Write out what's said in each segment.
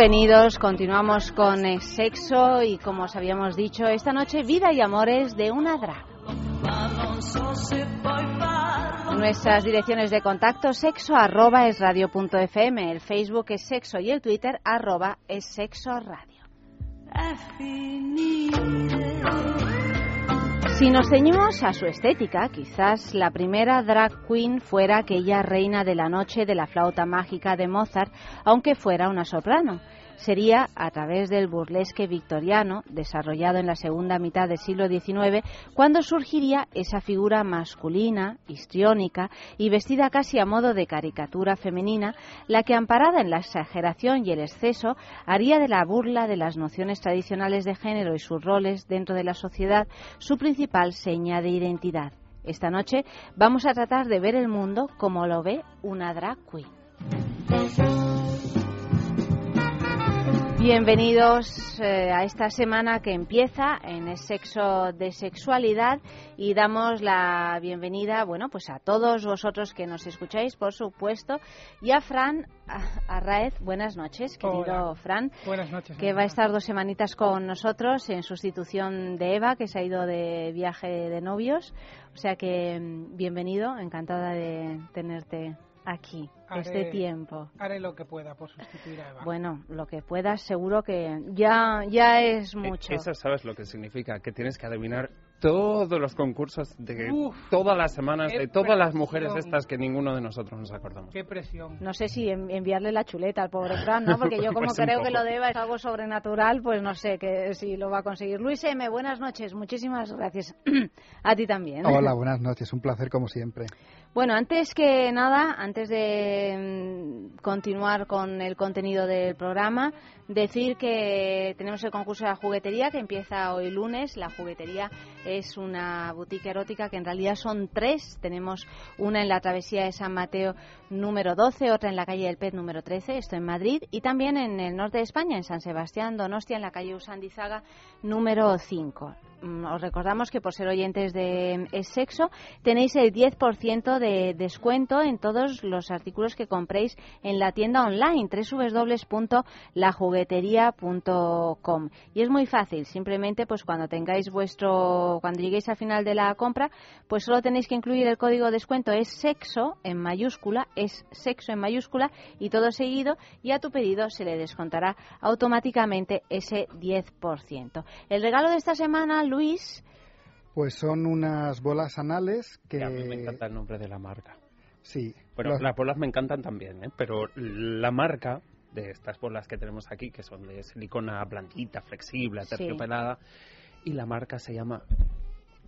Bienvenidos, continuamos con el sexo y como os habíamos dicho, esta noche vida y amores de una drag. Nuestras direcciones de contacto sexo arroba es el Facebook es sexo y el Twitter arroba es sexo radio. Si nos ceñimos a su estética, quizás la primera drag queen fuera aquella reina de la noche de la flauta mágica de Mozart, aunque fuera una soprano sería a través del burlesque victoriano, desarrollado en la segunda mitad del siglo XIX, cuando surgiría esa figura masculina, histriónica y vestida casi a modo de caricatura femenina, la que, amparada en la exageración y el exceso, haría de la burla de las nociones tradicionales de género y sus roles dentro de la sociedad su principal seña de identidad. Esta noche vamos a tratar de ver el mundo como lo ve una drag. Bienvenidos eh, a esta semana que empieza en el sexo de sexualidad y damos la bienvenida, bueno, pues a todos vosotros que nos escucháis, por supuesto, y a Fran Arraez. Buenas noches, querido Fran. Buenas noches. Que va a estar dos semanitas con nosotros en sustitución de Eva, que se ha ido de viaje de novios. O sea que mm, bienvenido, encantada de tenerte aquí este tiempo. Haré lo que pueda por sustituir a Eva. Bueno, lo que puedas, seguro que ya, ya es mucho. Eso sabes lo que significa, que tienes que adivinar todos los concursos de todas las semanas de todas las mujeres estas que ninguno de nosotros nos acordamos. Qué presión. No sé si enviarle la chuleta al pobre Fran, ¿no? Porque yo como pues creo que lo de Eva es algo sobrenatural, pues no sé que si lo va a conseguir. Luis M., buenas noches. Muchísimas gracias. a ti también. Hola, buenas noches. Un placer como siempre. Bueno, antes que nada, antes de mm, continuar con el contenido del programa, decir que tenemos el concurso de la juguetería que empieza hoy lunes. La juguetería es una boutique erótica que en realidad son tres. Tenemos una en la travesía de San Mateo número 12, otra en la calle del Pez número 13, esto en Madrid, y también en el norte de España, en San Sebastián, Donostia, en la calle Usandizaga número 5. Mm, os recordamos que por ser oyentes de Sexo tenéis el 10% de descuento en todos los artículos que compréis en la tienda online www.lajugueteria.com y es muy fácil simplemente pues cuando tengáis vuestro cuando lleguéis al final de la compra pues solo tenéis que incluir el código de descuento es sexo en mayúscula es sexo en mayúscula y todo seguido y a tu pedido se le descontará automáticamente ese 10% el regalo de esta semana Luis? Pues son unas bolas anales que... a mí me encanta el nombre de la marca. Sí. Bueno, las bolas me encantan también, ¿eh? pero la marca de estas bolas que tenemos aquí, que son de silicona blandita, flexible, terciopelada, y la marca se llama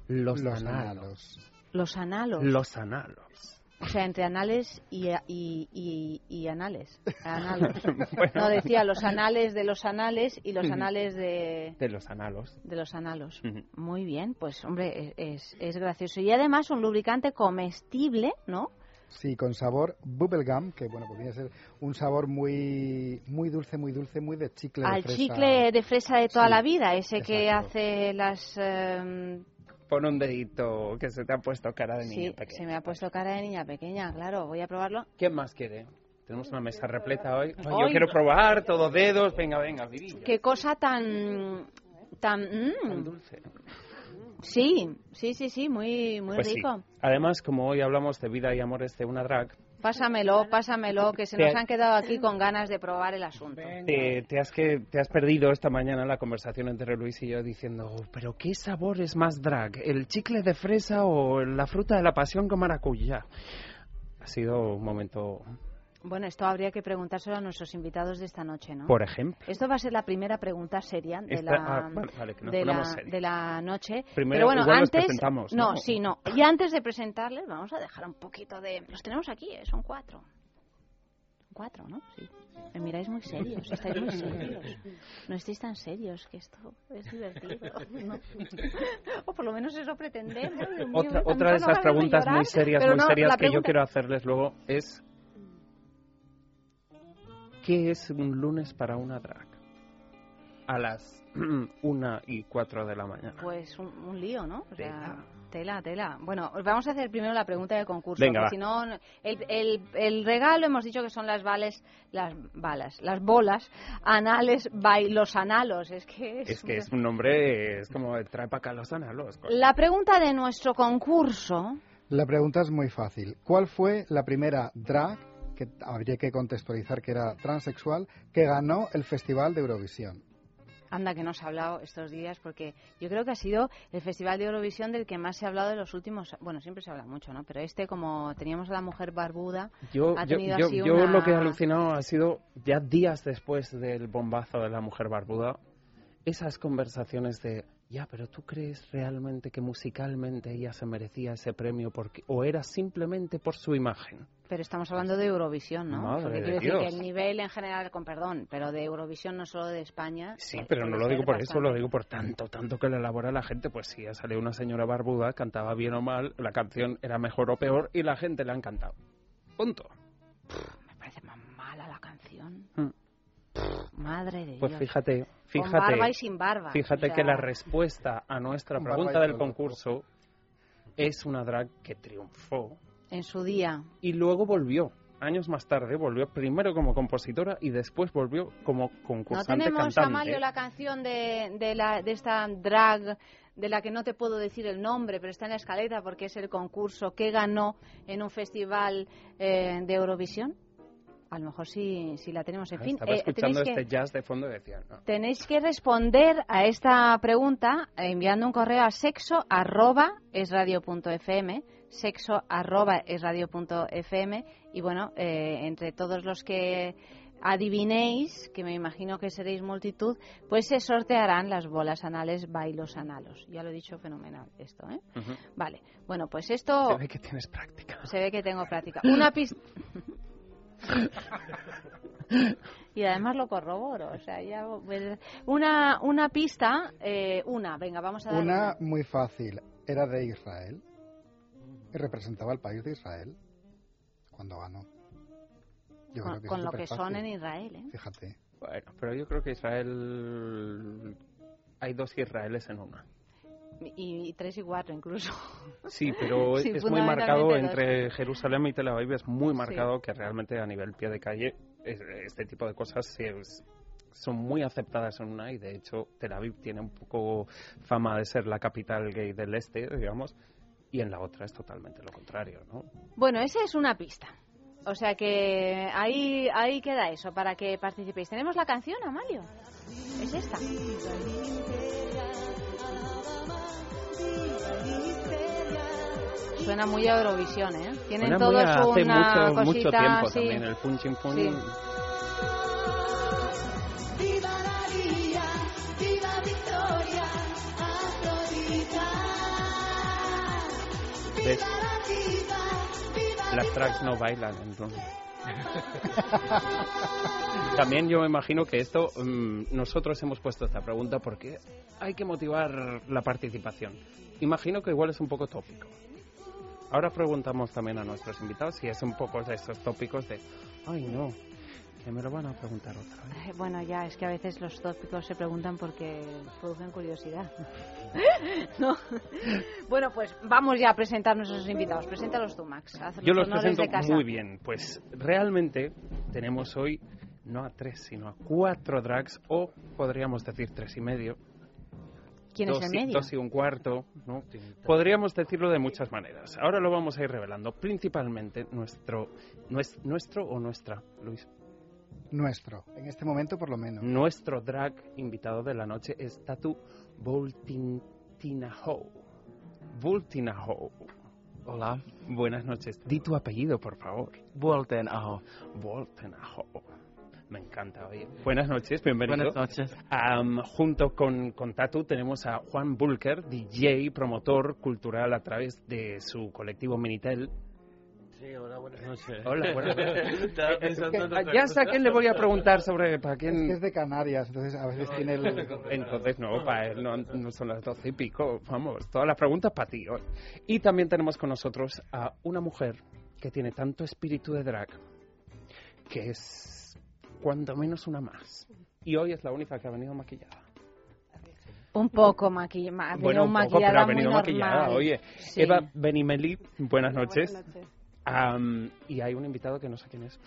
Los, Los Analos. Los Analos. Los Analos. O sea, entre anales y, y, y, anales. No, decía los anales de los anales y los anales de... De los analos. De los analos. Muy bien, pues hombre, es, es gracioso. Y además un lubricante comestible, ¿no? Sí, con sabor bubblegum, que bueno, podría ser un sabor muy muy dulce, muy dulce, muy de chicle Al de fresa. chicle de fresa de toda la vida, ese que hace las em, Pon un dedito que se te ha puesto cara de niña sí, pequeña. se me ha puesto cara de niña pequeña, claro. Voy a probarlo. ¿Quién más quiere? Tenemos una mesa repleta hoy. yo quiero probar, todos dedos. Venga, venga, virilla. Qué cosa tan... Tan, mm. Tan dulce. Sí, sí, sí, sí, muy, muy Pues sí. rico. Además, como hoy hablamos de vida y amores de una drag, Pásamelo, pásamelo, que se nos han quedado aquí con ganas de probar el asunto. Te, te, has que, te has perdido esta mañana la conversación entre Luis y yo diciendo, "Oh, pero ¿qué sabor es más drag? ¿El chicle de fresa o la fruta de la pasión con maracuyá? Ha sido un momento, Bueno, esto habría que preguntárselo a nuestros invitados de esta noche, ¿no? por ejemplo. Esto va a ser la primera pregunta seria de, Esta- la, ah, vale, de, la, serios. de la noche. Primero, Pero bueno, antes. presentamos, no, ¿no? sí, no. Y antes de presentarles, vamos a dejar un poquito de. Los tenemos aquí, ¿eh? son cuatro. Cuatro, ¿no? Sí. Me miráis muy serios, estáis muy serios. No estéis tan serios, que esto es divertido. ¿no? O por lo menos eso pretendemos. Otra, otra de esas preguntas llorar, muy serias, muy no, serias que yo quiero hacerles luego es ¿qué es un lunes para una drag? A las una y cuatro de la mañana. Pues un, un lío, ¿no? O sea, Tela. tela, tela. Bueno, os vamos a hacer primero la pregunta de concurso. Venga, porque si no, el, el, el regalo hemos dicho que son las vales, las balas, las bolas anales by los analos. Es que es, Es que es un nombre, es como trae para acá los analos. La pregunta de nuestro concurso. La pregunta es muy fácil. ¿Cuál fue la primera drag, que habría que contextualizar que era transexual, que ganó el Festival de Eurovisión? Anda, que nos ha hablado estos días, porque yo creo que ha sido el Festival de Eurovisión del que más se ha hablado en los últimos. Bueno, siempre se habla mucho, ¿no? Pero este, como teníamos a la mujer barbuda, Yo, ha yo, tenido yo, así yo una- lo que he alucinado ha sido ya días después del bombazo de la mujer barbuda, esas conversaciones de, ya, pero ¿tú crees realmente que musicalmente ella se merecía ese premio porque, o era simplemente por su imagen? Pero estamos hablando de Eurovisión, ¿no? Madre Porque de quiero decir que Dios. el nivel en general, con perdón, pero de Eurovisión no solo de España. Sí, eh, pero no lo digo por eso, lo digo por tanto, tanto que le elabora la gente. Pues sí, ha salido una señora barbuda, cantaba bien o mal, la canción era mejor o peor y la gente le ha encantado. Punto. Me parece más mala la canción. Mm. Madre de Pues Dios. fíjate, Con fíjate. barba y sin barba. Fíjate o sea, que la respuesta a nuestra pregunta del concurso es una drag que triunfó En su día. y luego volvió. Años más tarde volvió primero como compositora y después volvió como ¿No concursante tenemos, cantante. Amalio, la canción de, de, la, de esta drag de la que no te puedo decir el nombre, pero está en la escaleta porque es el concurso que ganó en un festival eh, de Eurovisión? A lo mejor sí, sí la tenemos. En Ah, fin, Estaba eh, escuchando que- este jazz de fondo y decía, no. Tenéis que responder a esta pregunta enviando un correo a sexo arroba esradio.fm sexo arroba esradio.fm y bueno, eh, entre todos los que adivinéis, que me imagino que seréis multitud, pues se sortearán las bolas anales bailos analos. Ya lo he dicho fenomenal esto, ¿eh? Vale, bueno, pues esto Se ve que tienes práctica. se ve que tengo práctica. Una pista... y además lo corroboro, o sea, ya... Una, una pista, eh, una, venga, vamos a dar Una muy fácil. Era de Israel. Y representaba al país de Israel cuando ganó. Yo creo con, que con es lo que son en Israel, ¿eh? Fíjate. Bueno, pero yo creo que Israel... Hay dos Israeles en una. Y, y tres y cuatro incluso. Sí, pero Sí, es muy marcado entre Jerusalén y Tel Aviv, es muy marcado que realmente a nivel pie de calle es- este tipo de cosas sí son muy aceptadas en una y de hecho Tel Aviv tiene un poco fama de ser la capital gay del este, digamos, y en la otra es totalmente lo contrario, ¿no? Bueno, esa es una pista. O sea que ahí, ahí queda eso, para que participéis. ¿Tenemos la canción, Amalio? Es esta. Suena muy a Eurovisión, ¿eh? Tienen Suena todos a- hace una mucho, cosita mucho tiempo así. también el punching pun. Sí. ¿Ves? Las tracks no bailan, entonces. También yo me imagino que esto, mm, nosotros hemos puesto esta pregunta porque hay que motivar la participación. Imagino que igual es un poco tópico. Ahora preguntamos también a nuestros invitados si es un poco de estos tópicos de, ay no, que me lo van a preguntar otra vez. Eh, Bueno, ya, es que a veces los tópicos se preguntan porque producen curiosidad. ¿No? Bueno, pues vamos ya a presentar a nuestros invitados. Preséntalos tú, Max. Haz Yo los presento de casa. muy bien. Pues realmente tenemos hoy no a tres, sino a cuatro drags, o podríamos decir tres y medio. ¿Quién dos, es el y- medio? dos y un cuarto, ¿no? Podríamos decirlo de muchas maneras. Ahora lo vamos a ir revelando. Principalmente nuestro, nues- nuestro o nuestra, Luis. Nuestro, en este momento por lo menos. Nuestro drag invitado de la noche es Tatu Voltinaho. Voltinaho. Hola, Buenas noches. Di tu apellido, por favor. Walten Aho. Voltenaho. Me encanta, oye. Buenas noches, bienvenido. Buenas noches. Junto con, con Tatu tenemos a Juan Bulker, DJ, promotor cultural a través de su colectivo Minitel. Sí, hola, buenas noches. Hola, buenas noches. Estaba pensando en otra Ya sé a quién le voy a preguntar sobre para Es que quién... es de Canarias, entonces a veces tiene el... Entonces, no, para él no, no son las doce y pico. Vamos, todas las preguntas para ti hoy. Y también tenemos con nosotros a una mujer que tiene tanto espíritu de drag que es cuando menos una más. Y hoy es la única que ha venido maquillada. Un poco maquillada. Bueno, un poco, pero ha venido maquillada. Oye, Sí. Eva Benimeli, buenas noches. Am, y hay un invitado que no sé quién es.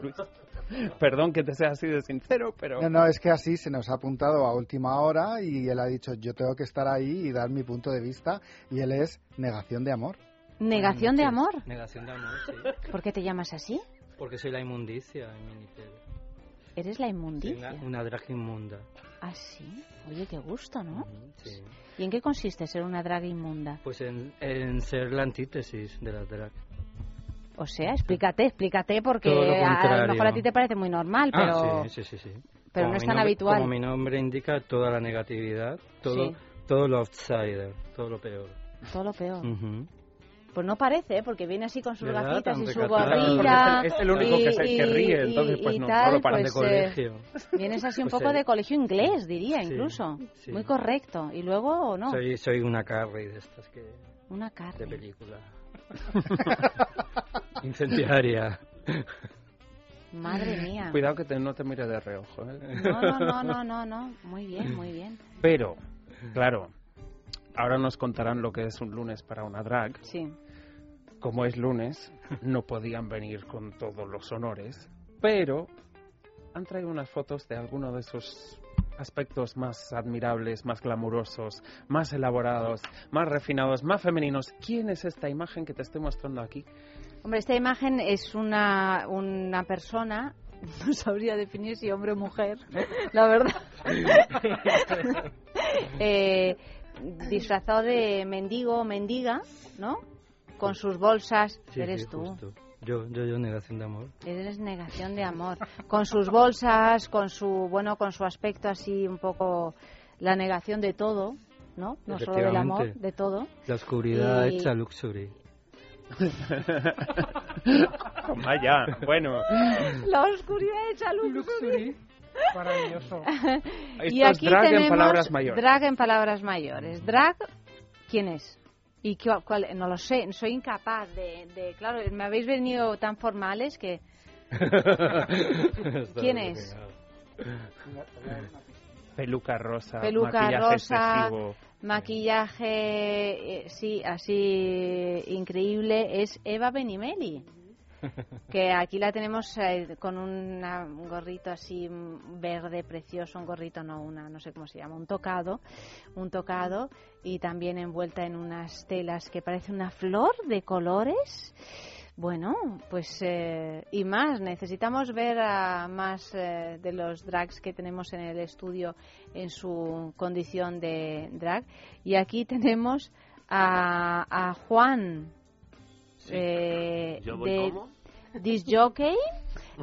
Luis. Perdón que te sea así de sincero, pero... No, no, es que así se nos ha apuntado a última hora y él ha dicho yo tengo que estar ahí y dar mi punto de vista y él es negación de amor. ¿Negación de Sí, amor? Negación de amor, sí. ¿Por qué te llamas así? Porque soy la inmundicia en Minitel. Eres la inmundicia. una, una drag inmunda. Ah, sí. Oye, qué gusto, ¿no? Sí. ¿Y en qué consiste ser una drag inmunda? Pues en, en ser la antítesis de la drag. O sea, explícate, explícate, porque lo a, lo mejor a ti te parece muy normal, pero, Ah, sí, sí, sí. sí. pero Como no es tan nombre- habitual. Como mi nombre indica, toda la negatividad, todo, Sí. todo lo outsider, todo lo peor. todo lo peor. Ujú. Pues no parece, ¿eh? porque viene así con sus ¿Verdad? gafitas y su. Porque es el- es el único y- que se- que y- ríe, y- entonces, pues y no, tal, no lo paran de pues, eh, colegio. vienes así un Pues, poco eh, de colegio inglés, diría, sí, incluso. sí. Muy correcto. Y luego, no, Soy, soy una Carrie de estas que una de carne. película. Incendiaria. Madre mía. Cuidado que te- no te mire de reojo. ¿eh? No, no, no, no, no, no. Muy bien, muy bien. Pero, claro, ahora nos contarán lo que es un lunes para una drag. Sí. Como es lunes, no podían venir con todos los honores, pero han traído unas fotos de algunos de esos aspectos más admirables, más glamurosos, más elaborados, más refinados, más femeninos. ¿Quién es esta imagen que te estoy mostrando aquí? Hombre, esta imagen es una, una persona, no sabría definir si hombre o mujer, la verdad. Eh, disfrazado de mendigo o mendiga, ¿no? Con sus bolsas. Sí, Eres sí, tú. justo. Yo, yo, yo, negación de amor. Eres negación de amor. Con sus bolsas, con su, bueno, con su aspecto así un poco la negación de todo, ¿no? No solo del amor, de todo. La oscuridad Y- hecha luxury. Toma ya. Bueno, La oscuridad hecha luz. Maravilloso. esto Y es aquí drag en tenemos palabras mayores. Drag en palabras mayores. Drag, ¿quién es? ¿Y qué- cuál? No lo sé, soy incapaz de, de- Claro, me habéis venido tan formales que... ¿Quién es? Peluca rosa, Peluca maquillaje rosa, excesivo. Maquillaje, eh, sí, así increíble, es Eva Benimeli. Que aquí la tenemos eh, con una- un gorrito así verde precioso, un gorrito no, una, no sé cómo se llama, un tocado, un tocado y también envuelta en unas telas que parece una flor de colores. Bueno, pues eh, y más, necesitamos ver a más eh, de los drags que tenemos en el estudio en su condición de drag. Y aquí tenemos a, a Juan, eh, ¿Yo voy de cómo? Disc jockey,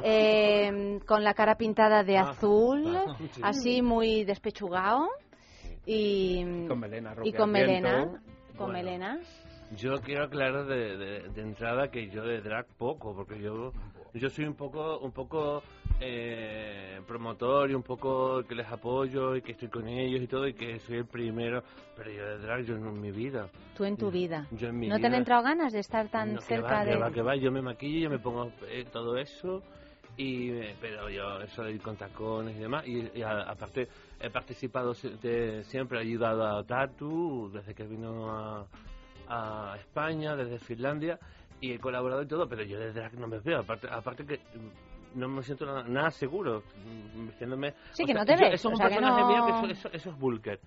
eh, con la cara pintada de Ah, azul, ah, sí. así muy despechugado y, Con melena y con melena, con Bueno. melena. Yo quiero aclarar de, de, de entrada que yo de drag poco, porque yo yo soy un poco un poco eh, promotor y un poco que les apoyo y que estoy con ellos y todo y que soy el primero, pero yo de drag yo en mi vida. Tú en tu vida. Yo en mi ¿No te han entrado ganas de estar tan No, que cerca va, de...? que va, que va, yo me maquillo, yo me pongo eh, todo eso y eh, pero yo eso de ir con tacones y demás y, y a- aparte he participado de- siempre he ayudado a Tatu desde que vino a, a España desde Finlandia y he colaborado y todo pero yo de drag no me veo aparte aparte que no me siento nada, nada seguro mm, vistiéndome Sí, o que sea, no te yo- ves, eso es o un personaje no- mío que eso, eso, eso es Bulker.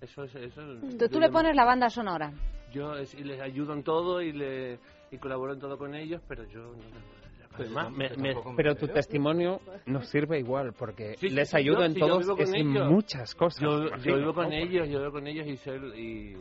Eso es, eso es- Tú, tú le pones la banda sonora. Yo es- y les ayudo en todo y, le, y colaboro en todo con ellos, pero yo... no- Además, me, me- Pero tu testimonio nos sirve igual, porque Sí, sí, les sí, ayuda yo- en sí, vivo con es en muchas cosas. Yo, yo vivo con ellos, yo vivo con ellos y sé y,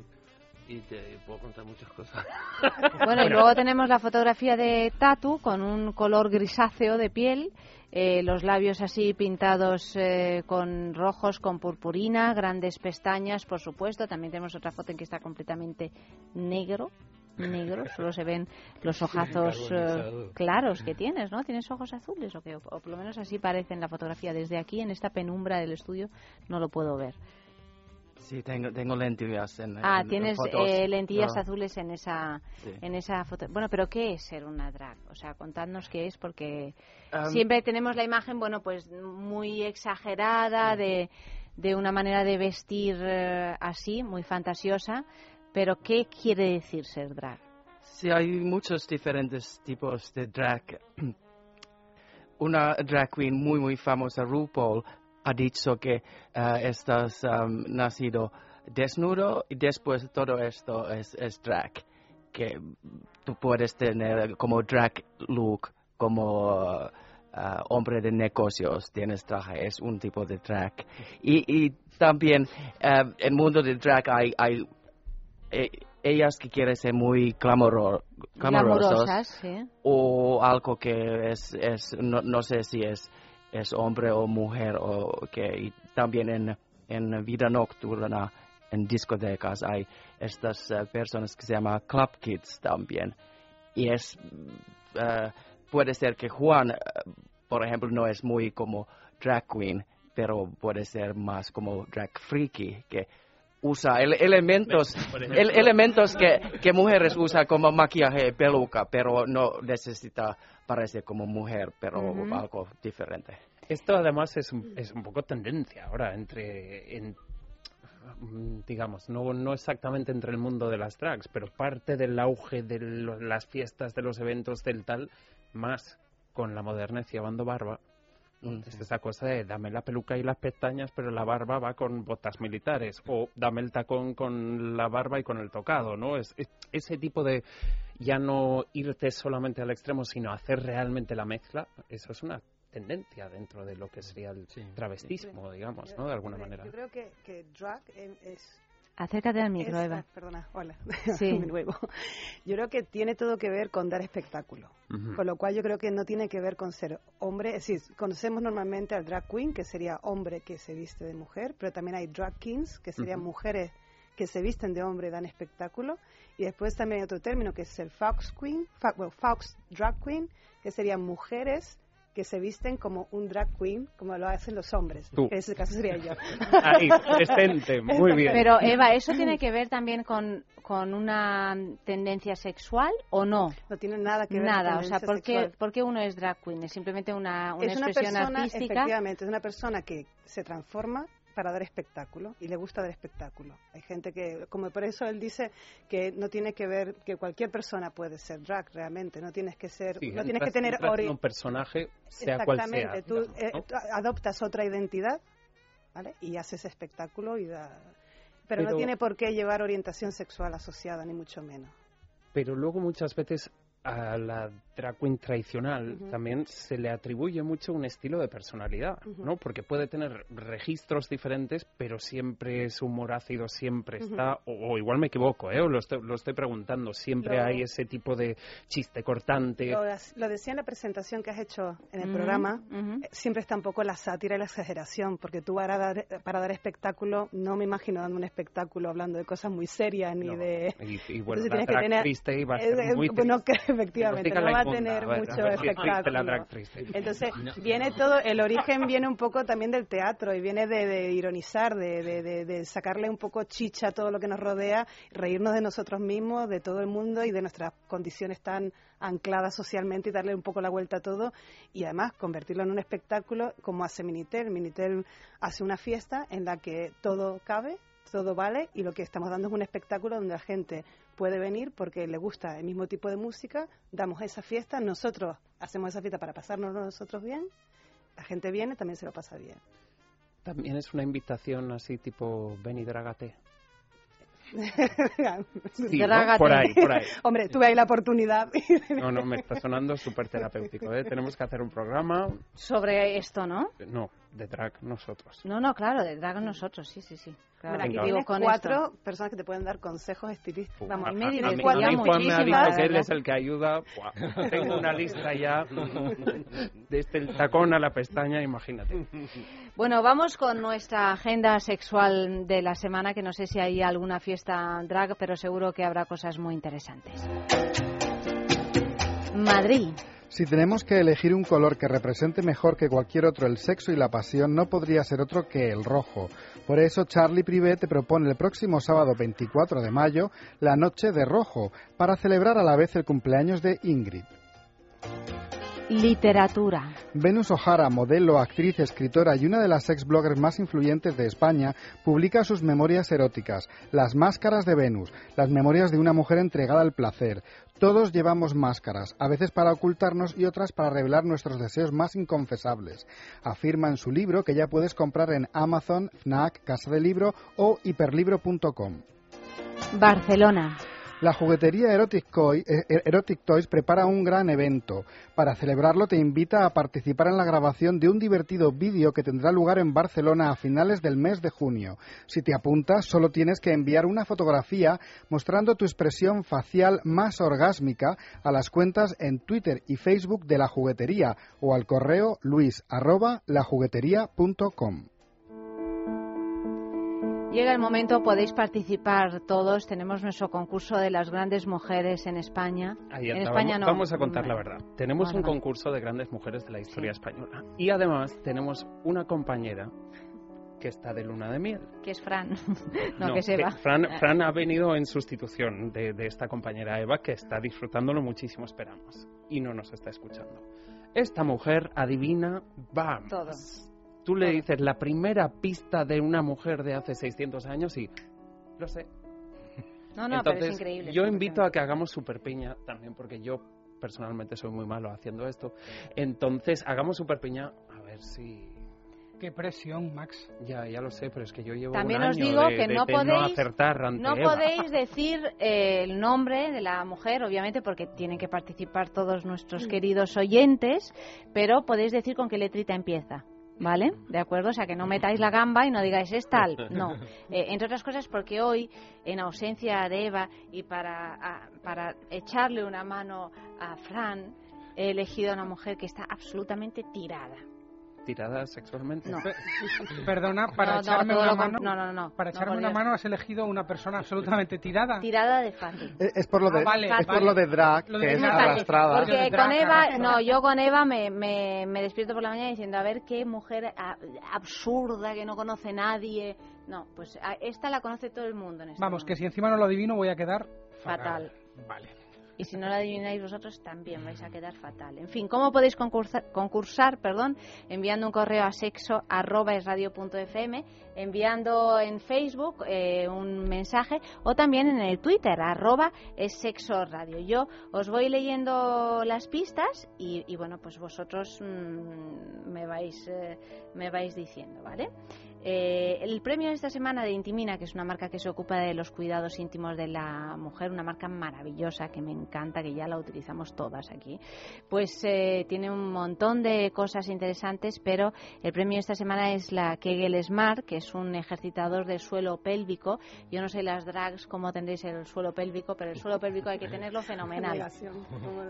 y te puedo contar muchas cosas. Bueno, y luego tenemos la fotografía de Tatu con un color grisáceo de piel, eh, los labios así pintados eh, con rojos, con purpurina, grandes pestañas, por supuesto. También tenemos otra foto en que está completamente negro, negro, solo se ven los ojazos eh, claros que tienes, ¿no? ¿Tienes ojos azules o qué? O, o por lo menos así parece en la fotografía. Desde aquí, en esta penumbra del estudio, no lo puedo ver. Sí, tengo, tengo lentillas en Ah, en tienes eh, lentillas azules en esa sí. en esa foto. Bueno, pero ¿qué es ser una drag? O sea, contadnos qué es porque Um, siempre tenemos la imagen, bueno, pues muy exagerada de de una manera de vestir eh, así, muy fantasiosa, pero ¿qué quiere decir ser drag? Sí, hay muchos diferentes tipos de drag. Una drag queen muy, muy famosa, RuPaul, ha dicho que eh, estás um, nacido desnudo y después todo esto es, es drag. Que tú puedes tener como drag look, como uh, hombre de negocios, tienes traje, es un tipo de drag. Y, y también eh, en el mundo de drag hay, hay eh, ellas que quieren ser muy clamoro, clamorosos Glamurosas, sí. o algo que es, es no, no sé si es, es hombre o mujer o que y también en, en vida nocturna en discotecas hay estas eh, personas que se llaman club kids también. Y es eh, puede ser que Juan eh, por ejemplo no es muy como drag queen pero puede ser más como drag freaky que usa ele- elementos el- elementos que, que mujeres usan como maquillaje peluca pero no necesita parecer como mujer pero algo diferente Esto además es un, es un poco tendencia ahora entre, en- digamos, no, no exactamente entre el mundo de las drags, pero parte del auge de lo- las fiestas, de los eventos, del tal, más con la modernez llevando barba. Mm, Es esa cosa de dame la peluca y las pestañas, pero la barba va con botas militares. O dame el tacón con la barba y con el tocado, ¿no? Es, es- ese tipo de ya no irte solamente al extremo, sino hacer realmente la mezcla. Eso es una tendencia dentro de lo que sería el Sí. travestismo, digamos, ¿no? De alguna manera. Yo creo que, que drag es Acércate al micro, es- Eva. perdona, hola. Sí. De nuevo. Yo creo que tiene todo que ver con dar espectáculo. Ujú. Con lo cual yo creo que no tiene que ver con ser hombre. Es decir, conocemos normalmente al drag queen, que sería hombre que se viste de mujer, pero también hay drag kings, que serían Ujú. mujeres que se visten de hombre y dan espectáculo. Y después también hay otro término que es el fox queen, fa- bueno, fox drag queen, que serían mujeres que se visten como un drag queen, como lo hacen los hombres. Tú. En ese caso sería yo. Ahí, decente, muy bien. Pero Eva, ¿eso tiene que ver también con, con una tendencia sexual o no? No tiene nada que ver Nada, con o sea, ¿por qué, sexual. por qué uno es drag queen? ¿Es simplemente una, una es una expresión persona, artística? efectivamente, es una persona que se transforma para dar espectáculo y le gusta dar espectáculo. Hay gente que, como por eso él dice que no tiene que ver, que cualquier persona puede ser drag realmente, no tienes que ser, Sí, no tienes que tener ori- un personaje, sea cual sea. Exactamente, tú, eh, ¿no? tú adoptas otra identidad, ¿vale? Y haces espectáculo y da... Pero, Pero- no tiene por qué llevar orientación sexual asociada, ni mucho menos. Pero luego muchas veces a la drag queen tradicional también se le atribuye mucho un estilo de personalidad. ¿no? Porque puede tener registros diferentes, pero siempre su humor ácido siempre está, o, o igual me equivoco, ¿eh? O lo estoy, lo estoy preguntando, siempre Lo- hay ese tipo de chiste cortante. Lo, lo decía en la presentación que has hecho en el programa, eh, siempre está un poco la sátira y la exageración, porque tú para dar, para dar espectáculo, no me imagino dando un espectáculo hablando de cosas muy serias ni No, de... Y, y bueno, Entonces la que drag tener- triste iba a ser eh, muy bueno, triste. que efectivamente, no va a tener a ver, mucho a espectáculo. Entonces, viene todo, el origen viene un poco también del teatro y viene de, de ironizar, de, de- de- de sacarle un poco chicha a todo lo que nos rodea, reírnos de nosotros mismos, de todo el mundo y de nuestras condiciones tan ancladas socialmente y darle un poco la vuelta a todo y además convertirlo en un espectáculo como hace Minitel. Minitel hace una fiesta en la que todo cabe, todo vale y lo que estamos dando es un espectáculo donde la gente puede venir porque le gusta el mismo tipo de música, damos esa fiesta, nosotros hacemos esa fiesta para pasarnos nosotros bien, la gente viene, también se lo pasa bien. También es una invitación así tipo ven y drágate. Sí, ¿no? Por ahí, por ahí. Hombre, tuve ahí la oportunidad. No, no, me está sonando súper terapéutico. ¿eh? Tenemos que hacer un programa, Sobre esto, ¿no? no, de drag nosotros. No, no, claro, de drag nosotros, sí, sí, sí. Claro. Bueno, aquí Venga. tienes con cuatro esto. personas que te pueden dar consejos estilistas. Uf, Vamos, a- me a- a mí- a mí Juan me ha dicho que él es el que ayuda. Buah, Tengo una lista ya desde el tacón a la pestaña, imagínate. Bueno, vamos con nuestra agenda sexual de la semana, que no sé si hay alguna fiesta drag, pero seguro que habrá cosas muy interesantes. Madrid. Si tenemos que elegir un color que represente mejor que cualquier otro el sexo y la pasión, no podría ser otro que el rojo. Por eso Charlie Privé te propone el próximo sábado 24 de mayo la Noche de Rojo, para celebrar a la vez el cumpleaños de Ingrid. Literatura. Venus O'Hara, modelo, actriz, escritora y una de las sex bloggers más influyentes de España, publica sus memorias eróticas, Las máscaras de Venus, las memorias de una mujer entregada al placer. Todos llevamos máscaras, a veces para ocultarnos y otras para revelar nuestros deseos más inconfesables. Afirma en su libro que ya puedes comprar en Amazon, Fnac, Casa de Libro o hiperlibro.com. Barcelona. La juguetería eh, eh, Erotic Toys prepara un gran evento. Para celebrarlo te invita a participar en la grabación de un divertido vídeo que tendrá lugar en Barcelona a finales del mes de junio. Si te apuntas, solo tienes que enviar una fotografía mostrando tu expresión facial más orgásmica a las cuentas en Twitter y Facebook de la juguetería o al correo luis. Llega el momento, podéis participar todos. Tenemos nuestro concurso de las grandes mujeres en España. Ahí en España vamos, no. vamos a contar la verdad. Tenemos un concurso de grandes mujeres de la historia española. Y además tenemos una compañera que está de luna de miel. Que es Fran. no, que se va. Fran, Fran ha venido en sustitución de, de esta compañera Eva, que está disfrutándolo muchísimo, esperamos. Y no nos está escuchando. Esta mujer adivina, ¡bam! Todo. Tú le dices la primera pista de una mujer de hace 600 años y lo sé. No, no, Entonces, pero es increíble. yo invito a que hagamos super piña también, porque yo personalmente soy muy malo haciendo esto. Entonces, hagamos super piña a ver si. Qué presión, Max. Ya, ya lo sé, pero es que yo llevo También un os año digo de, que de- no de podéis- acertar ante No Eva. podéis decir eh, el nombre de la mujer, obviamente, porque tienen que participar todos nuestros queridos oyentes, pero podéis decir con qué letrita empieza. ¿Vale? ¿De acuerdo? O sea, que no metáis la gamba y no digáis es tal. No. Eh, entre otras cosas, porque hoy, en ausencia de Eva y para, a- para echarle una mano a Fran, he elegido a una mujer que está absolutamente tirada. ¿Tirada sexualmente? No. Perdona, para No, no, echarme una mano. no, no, no. Para echarme una mano has elegido una persona absolutamente tirada. Tirada de fácil. Eh, Es por lo de, Ah, vale, es por vale. lo de drag, Lo de que es drag. arrastrada. Porque de con Eva, no, yo con Eva me, me, me despierto por la mañana diciendo, a ver qué mujer absurda que no conoce nadie. No, pues a- esta la conoce todo el mundo en este Vamos, que si encima no lo adivino voy a quedar Fatal. Vale. Y si no la adivináis vosotros, también vais a quedar fatal. En fin, ¿cómo podéis concursar, concursar perdón, enviando un correo a sexo enviando en Facebook eh, un mensaje o también en el Twitter arroba es sexo radio. Yo os voy leyendo las pistas y, y, bueno, pues vosotros mm, me vais eh, me vais diciendo, ¿vale? Eh, el premio de esta semana de Intimina, que es una marca que se ocupa de los cuidados íntimos de la mujer, una marca maravillosa que me encanta, que ya la utilizamos todas aquí, pues eh, tiene un montón de cosas interesantes, pero el premio de esta semana es la Kegel Smart, que es un ejercitador del suelo pélvico. Yo no sé las drags cómo tendréis el suelo pélvico, pero el suelo pélvico hay que tenerlo fenomenal.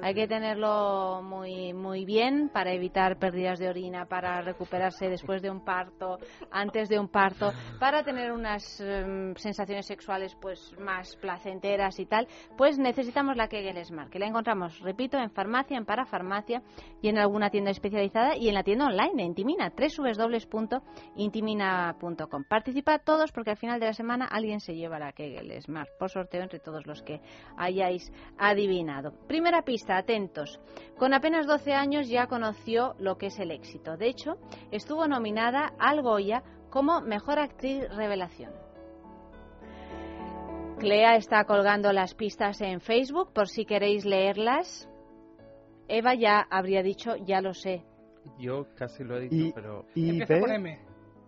Hay que tenerlo muy muy bien para evitar pérdidas de orina, para recuperarse después de un parto, antes de un parto, para tener unas em, sensaciones sexuales pues más placenteras y tal, pues necesitamos la Kegel Smart, que la encontramos, repito, en farmacia, en parafarmacia y en alguna tienda especializada y en la tienda online de Intimina, www.intimina.com. Participad todos porque al final de la semana alguien se lleva la Kegel Smart por sorteo entre todos los que hayáis adivinado. Primera pista, atentos. Con apenas 12 años ya conoció lo que es el éxito. De hecho, estuvo nominada al Goya como Mejor Actriz Revelación. Clea está colgando las pistas en Facebook por si queréis leerlas. Eva ya habría dicho, ya lo sé. Yo casi lo he dicho, Y, pero y Empieza B por M.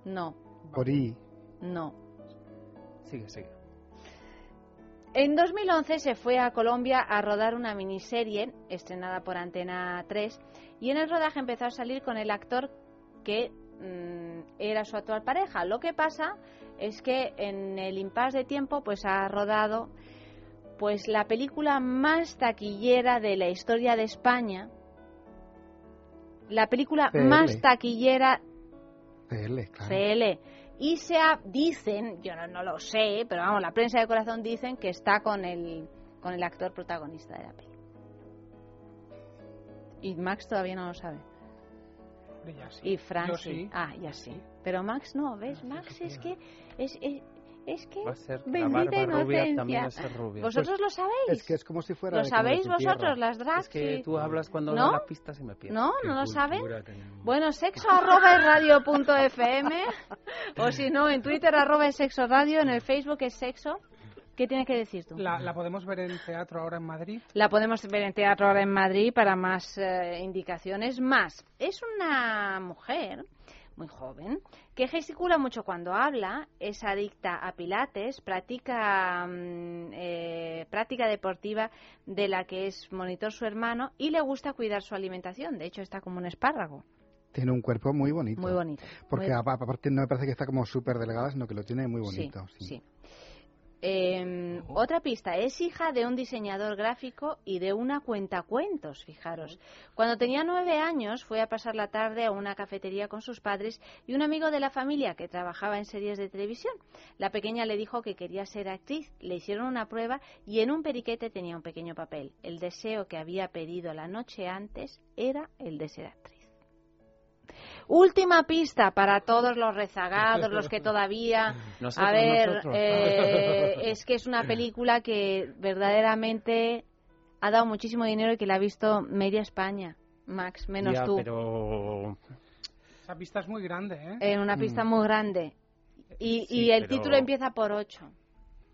No, por I. no. sigue, sigue. En 2011 se fue a Colombia a rodar una miniserie estrenada por Antena 3 y en el rodaje empezó a salir con el actor que mm, era su actual pareja. Lo que pasa es que en el impasse de tiempo pues ha rodado pues la película más taquillera de la historia de España. La película CL. más taquillera CL, claro. CL. Y se ha- dicen, yo no, no lo sé, pero vamos, la prensa de corazón dicen que está con el, con el actor protagonista de la peli. Y Max todavía no lo sabe. Sí. Y Fran Yo sí. Ah, ya sí. Pero Max no, ¿ves? Max es que es, es, es que Va a ser la bendita inocencia. va ser rubia. ¿Vosotros lo sabéis? Es que es como si fuera ¿Lo de sabéis vosotros, tierra. las drag? Es que sí? tú hablas cuando ¿No? das las pistas y me pierdes. ¿No? ¿No lo saben? tenemos. Bueno, sexo arroba radio punto fm o si no, en Twitter arroba es sexo radio, en el Facebook es sexo. ¿Qué tienes que decir tú? La, la podemos ver en teatro ahora en Madrid. La podemos ver en teatro ahora en Madrid para más eh, indicaciones. Más, es una mujer muy joven que gesticula mucho cuando habla, es adicta a pilates, practica mm, eh, práctica deportiva de la que es monitor su hermano y le gusta cuidar su alimentación. De hecho, está como un espárrago. Tiene un cuerpo muy bonito. Muy bonito. Porque Muy- aparte no me parece que está como súper delgada, sino que lo tiene muy Sí, bonito. sí. sí. Eh, otra pista, es hija de un diseñador gráfico y de una cuentacuentos, fijaros. Cuando tenía nueve años fue a pasar la tarde a una cafetería con sus padres y un amigo de la familia que trabajaba en series de televisión. La pequeña le dijo que quería ser actriz, le hicieron una prueba y en un periquete tenía un pequeño papel. El deseo que había pedido la noche antes era el de ser actriz. Última pista para todos los rezagados, los que todavía... Nosotros, a ver, eh, es que es una película que verdaderamente ha dado muchísimo dinero y que la ha visto media España, Max, menos Ya, tú. pero... Esa pista es muy grande, ¿eh? En una pista muy grande. Y, Sí, y el pero- título empieza por 8.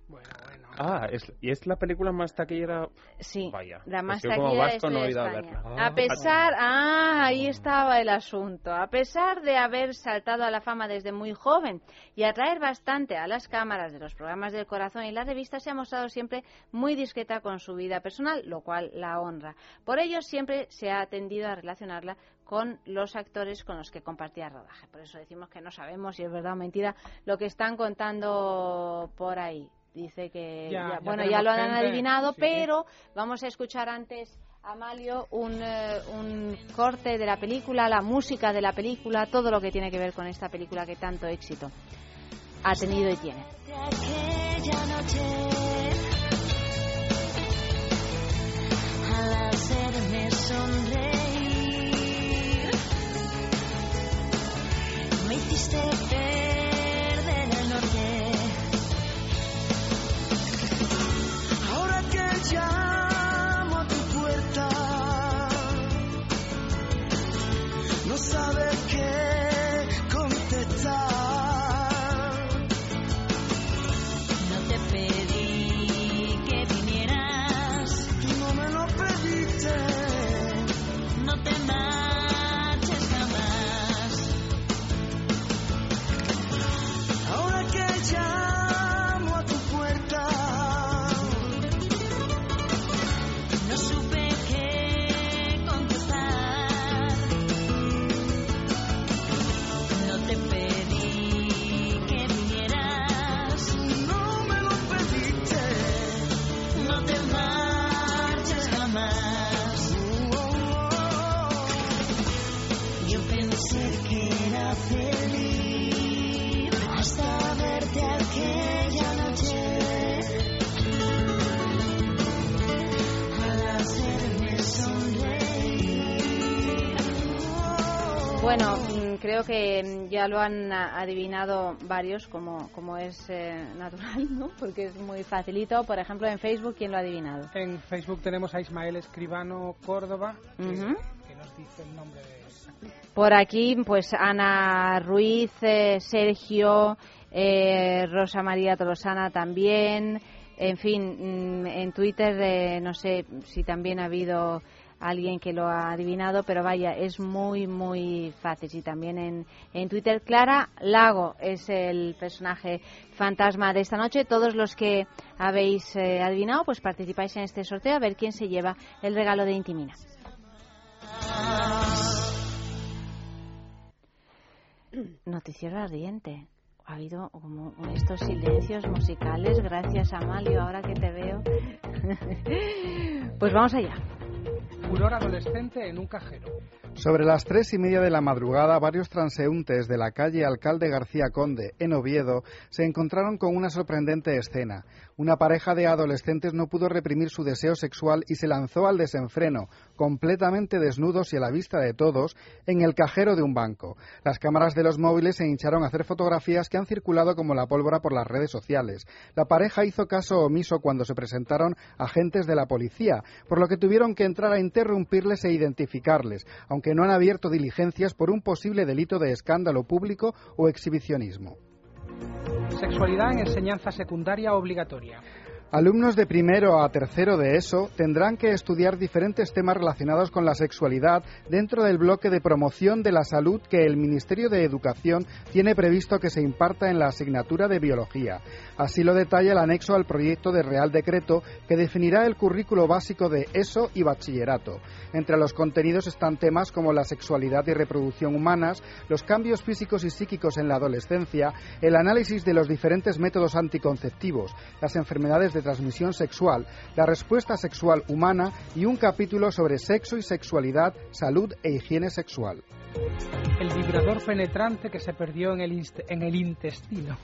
Bueno, bueno. Ah, es, y es la película más taquillera... Sí, Vaya, la más pues como vasco no he ido a. A pesar, ah, ahí estaba el asunto. A pesar de haber saltado a la fama desde muy joven y atraer bastante a las cámaras de los programas del corazón y las revistas, se ha mostrado siempre muy discreta con su vida personal, lo cual la honra. Por ello, siempre se ha tendido a relacionarla con los actores con los que compartía rodaje. Por eso decimos que no sabemos si es verdad o mentira lo que están contando por ahí. Dice que, Ya, ya- ya bueno, ya lo han gente, adivinado, sí. pero vamos a escuchar antes, Amalio, un, eh, un corte de la película, la música de la película, todo lo que tiene que ver con esta película que tanto éxito ha tenido y tiene. aquella noche al hacerme sonreír me hiciste sabes qué creo que mm, ya lo han ah, adivinado varios, como, como es eh, natural, ¿no? Porque es muy facilito. Por ejemplo, en Facebook, ¿quién lo ha adivinado? En Facebook tenemos a Ismael Escribano Córdoba, que, nos dice el nombre de. Por aquí, pues Ana Ruiz, eh, Sergio, eh, Rosa María Tolosana también. En fin, mm, en Twitter eh, no sé si también ha habido alguien que lo ha adivinado, pero vaya, es muy, muy fácil. Y también en, en Twitter, Clara Lago es el personaje fantasma de esta noche. Todos los que habéis eh, adivinado, pues participáis en este sorteo a ver quién se lleva el regalo de Intimina. Noticiero ardiente. Ha habido como estos silencios musicales. Gracias, Amalio, ahora que te veo. pues vamos allá. Furor adolescente en un cajero. Sobre las tres y media de la madrugada, varios transeúntes de la calle Alcalde García Conde, en Oviedo, se encontraron con una sorprendente escena. Una pareja de adolescentes no pudo reprimir su deseo sexual y se lanzó al desenfreno, completamente desnudos y a la vista de todos, en el cajero de un banco. Las cámaras de los móviles se hincharon a hacer fotografías que han circulado como la pólvora por las redes sociales. La pareja hizo caso omiso cuando se presentaron agentes de la policía, por lo que tuvieron que entrar a interrumpirles e identificarles, aunque no han abierto diligencias por un posible delito de escándalo público o exhibicionismo. Sexualidad en enseñanza secundaria obligatoria. Alumnos de primero a tercero de ESO tendrán que estudiar diferentes temas relacionados con la sexualidad dentro del bloque de promoción de la salud que el Ministerio de Educación tiene previsto que se imparta en la asignatura de biología. Así lo detalla el anexo al proyecto de Real Decreto que definirá el currículo básico de ESO y bachillerato. Entre los contenidos están temas como la sexualidad y reproducción humanas, los cambios físicos y psíquicos en la adolescencia, el análisis de los diferentes métodos anticonceptivos, las enfermedades de transmisión sexual, la respuesta sexual humana y un capítulo sobre sexo y sexualidad, salud e higiene sexual. El vibrador penetrante que se perdió en el, inst- en el intestino.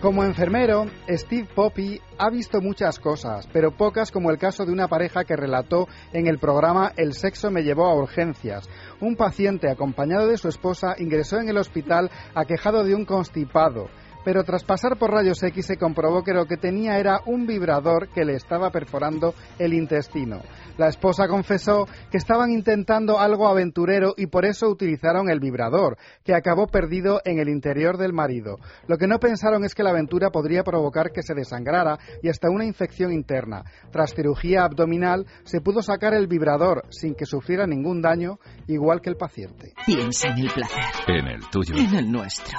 Como enfermero, Steve Poppy ha visto muchas cosas, pero pocas como el caso de una pareja que relató en el programa El sexo me llevó a urgencias. Un paciente acompañado de su esposa ingresó en el hospital aquejado de un constipado. Pero tras pasar por rayos X se comprobó que lo que tenía era un vibrador que le estaba perforando el intestino. La esposa confesó que estaban intentando algo aventurero y por eso utilizaron el vibrador, que acabó perdido en el interior del marido. Lo que no pensaron es que la aventura podría provocar que se desangrara y hasta una infección interna. Tras cirugía abdominal se pudo sacar el vibrador sin que sufriera ningún daño, igual que el paciente. Piensa en el placer, En el tuyo. en el nuestro,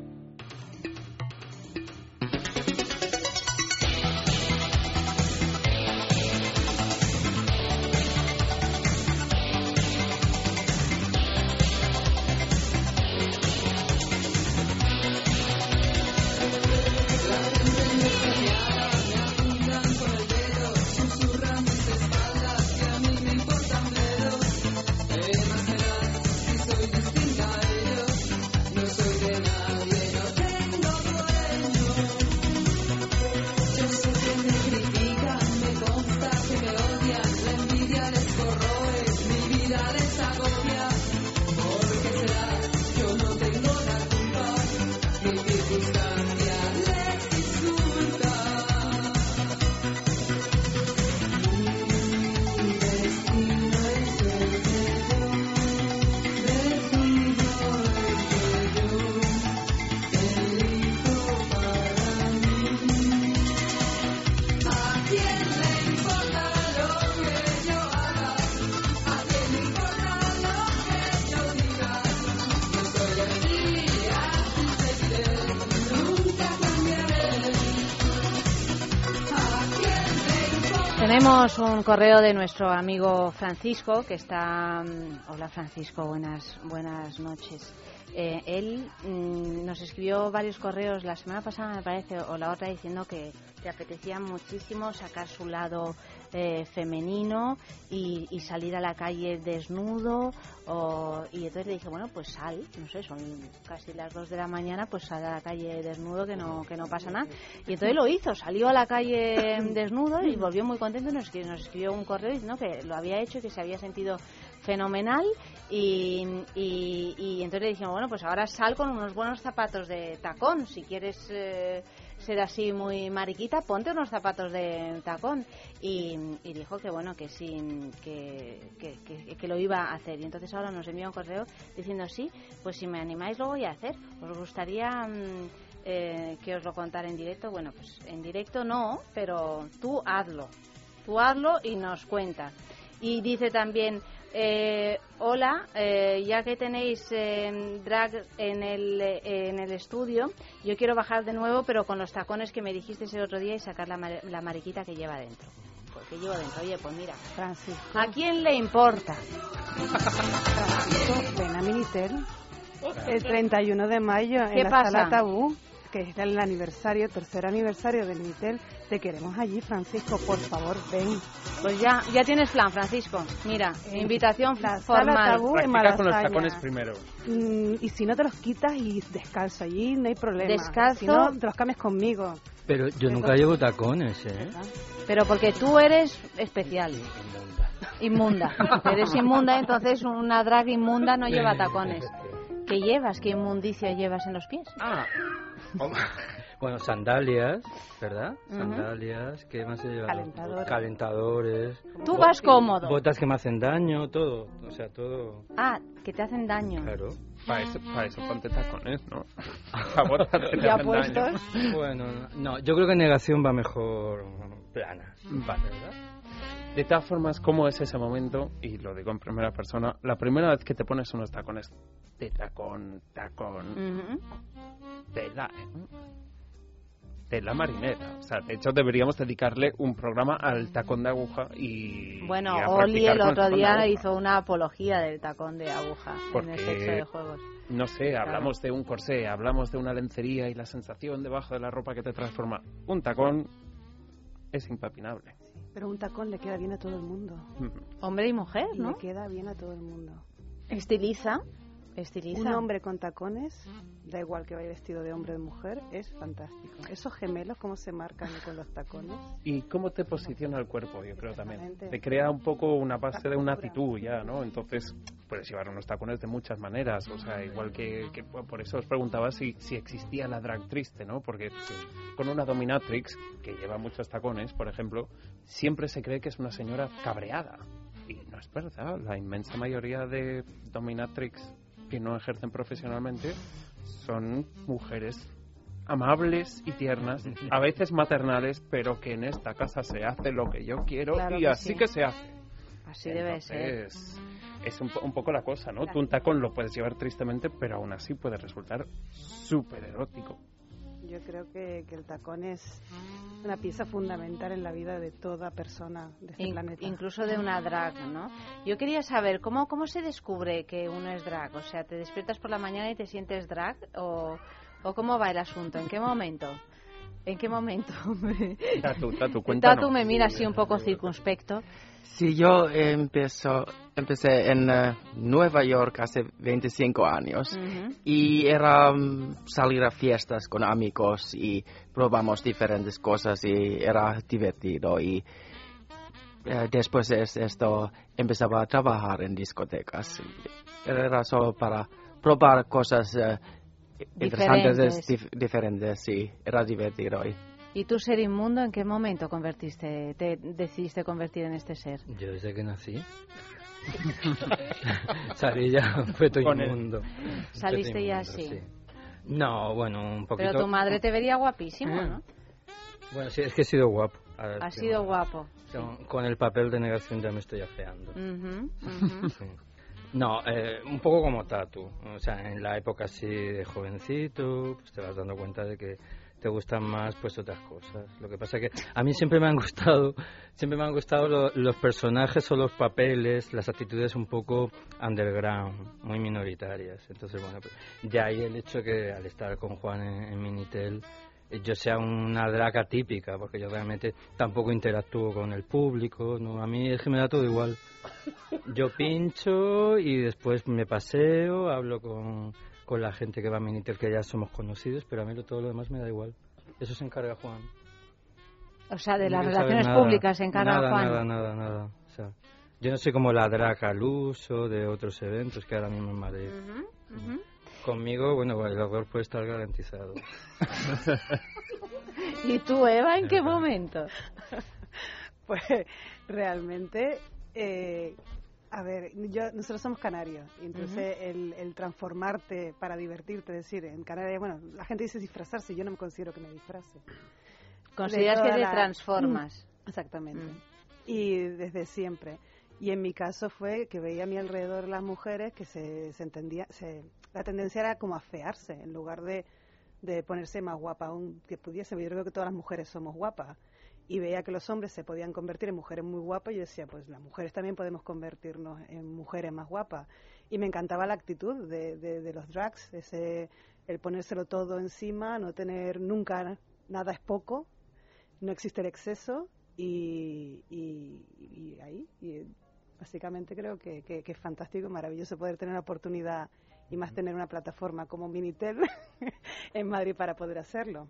Tenemos un correo de nuestro amigo Francisco que está. mm, Hola Francisco, buenas buenas noches. Eh, él mm, nos escribió varios correos la semana pasada, me parece, o la otra, diciendo que le apetecía muchísimo sacar su lado eh, femenino y, y salir a la calle desnudo. o- y entonces le dije, bueno, pues sal, no sé, son casi las dos de la mañana, pues sal a la calle desnudo, que no, que no pasa nada. Y entonces lo hizo, salió a la calle desnudo y volvió muy contento nos, nos escribió un correo diciendo que lo había hecho y que se había sentido fenomenal y, y, entonces le dijimos, bueno, pues ahora sal con unos buenos zapatos de tacón, si quieres eh, ser así muy mariquita, ponte unos zapatos de tacón. Y, y dijo que bueno, que sí, que, que, lo iba a hacer. Y entonces ahora nos envía un correo diciendo, sí, pues si me animáis lo voy a hacer. ¿Os gustaría mm, eh, que os lo contara en directo? Bueno, pues en directo no, pero tú hazlo. Tú hazlo y nos cuentas. Y dice también, eh, hola, eh, ya que tenéis eh, drag en el, en el estudio, yo quiero bajar de nuevo, pero con los tacones que me dijiste el otro día y sacar la, mar- la mariquita que lleva dentro. Porque llevo dentro. Oye, pues mira, Francisco. ¿a quién le importa? Francisco, ven a Minitel el 31 de mayo ¿Qué en la pasa? sala Tabú, que es el aniversario, tercer aniversario de Minitel. Te queremos allí, Francisco, por favor, ven. Pues ya, ya tienes plan, Francisco. Mira, invitación La sala formal. tabú en con los tacones primero. Mm, y si no te los quitas y descalzo allí, no hay problema. Descalzo. Si no, te los cambies conmigo. Pero yo nunca llevo tacones, ¿eh? Pero porque tú eres especial. Inmunda. eres inmunda, entonces una drag inmunda no lleva tacones. ¿Qué llevas? ¿Qué inmundicia llevas en los pies? Ah, Bueno, sandalias, ¿verdad? Sandalias, ¿qué más he llevado? Calentadores. Calentadores. Tú vas cómodo. Botas que me hacen daño, todo. O sea, todo. Ah, que te hacen daño. Claro. para eso, para eso ponte tacones, ¿no? Que te Ya hacen daño. puestos. Bueno, no, yo creo que negación va mejor plana. Vale. De todas formas, ¿cómo es ese momento? Y lo digo en primera persona. La primera vez que te pones unos tacones de tacón, tacón, Ujú. tela, ¿eh? tela marinera. O sea, de hecho deberíamos dedicarle un programa al tacón de aguja y Bueno, y Oli el otro de día hizo una apología del tacón de aguja Porque- en el sexo de juegos. No sé, hablamos de un corsé, hablamos de una lencería y la sensación debajo de la ropa que te transforma. Un tacón es impapinable. Pero un tacón le queda bien a todo el mundo. Hombre y mujer, ¿no? Le queda bien a todo el mundo. Estiliza. Estiliza. Un hombre con tacones, da igual que vaya vestido de hombre o de mujer, es fantástico. Esos gemelos, cómo se marcan con los tacones. ¿Y cómo te posiciona el cuerpo? Yo creo también. Te crea un poco una base de una actitud ya, ¿no? Entonces puedes llevar unos tacones de muchas maneras. O sea, igual que, que por eso os preguntaba si, si existía la drag triste, ¿no? Porque con una dominatrix que lleva muchos tacones, por ejemplo, siempre se cree que es una señora cabreada. Y no es verdad. La inmensa mayoría de dominatrix que no ejercen profesionalmente son mujeres amables y tiernas, a veces maternales, pero que en esta casa se hace lo que yo quiero Claro y que así sí. que se hace. Así debe ser. Es un, po- un poco la cosa, ¿no? Tú un tacón lo puedes llevar tristemente, pero aún así puede resultar súper erótico. Yo creo que, que el tacón es una pieza fundamental en la vida de toda persona de este In- planeta. incluso de una drag, ¿no? Yo quería saber cómo cómo se descubre que uno es drag, o sea, te despiertas por la mañana y te sientes drag o, o cómo va el asunto, ¿en qué momento? ¿En qué momento? Tatu, Tatu, cuéntanos. Tatu me mira así un poco circunspecto. Sí, yo empezó, empecé en eh, Nueva York hace 25 años Ujú. y era mm, salir a fiestas con amigos y probamos diferentes cosas y era divertido y eh, después de esto empezaba a trabajar en discotecas. Era solo para probar cosas eh, interesantes, Diferentes. dif- diferentes, sí, era divertido. Y, ¿Y tú, ser inmundo, en qué momento convertiste, te decidiste convertir en este ser? Yo desde que nací. Salí ya, fue todo Con el- inmundo. Saliste ya así. sí. No, bueno, un poquito. Pero tu madre te vería guapísimo. ¿no? Bueno, sí, es que he sido guapo. Estoy sido guapo. guapo. Con- Con el papel de negación ya me estoy afeando. Ujú, ujú. Sí. No, eh, un poco como Tatu. O sea, en la época así de jovencito, pues te vas dando cuenta de que te gustan más pues otras cosas. Lo que pasa que a mí siempre me han gustado, siempre me han gustado lo- los personajes o los papeles, las actitudes un poco underground, muy minoritarias. Entonces, bueno, pues, de ahí el hecho que al estar con Juan en, Minitel yo sea una draga típica, porque yo realmente tampoco interactúo con el público, no, a mí es que me da todo igual. Yo pincho y después me paseo, hablo con, con la gente que va a Minitel, que ya somos conocidos, pero a mí lo- todo lo demás me da igual. Eso se encarga Juan. O sea, de No las relaciones nada, públicas se encarga nada, Juan. Nada, nada, nada. O sea, yo no soy como la draga al uso de otros eventos que ahora mismo en Madrid. Conmigo, bueno, el error puede estar garantizado. ¿Y tú, Eva, en qué momento? Pues realmente, eh, a ver, yo, nosotros somos canarios, y entonces el, el transformarte para divertirte, es decir, en Canarias, bueno, la gente dice disfrazarse, yo no me considero que me disfrace. Consideras De que te la- transformas. Mm, Exactamente. Y desde siempre. Y en mi caso fue que veía a mi alrededor las mujeres que se, se entendía, se, la tendencia era como a fearse en lugar de, de ponerse más guapa aún que pudiese. Yo creo que todas las mujeres somos guapas. Y veía que los hombres se podían convertir en mujeres muy guapas y yo decía, pues las mujeres también podemos convertirnos en mujeres más guapas. Y me encantaba la actitud de, de, los drags, ese, el ponérselo todo encima, no tener nunca nada es poco, no existe el exceso y, y- ahí, eh, básicamente creo que, que- que es fantástico y maravilloso poder tener la oportunidad y más tener una plataforma como Minitel en Madrid para poder hacerlo.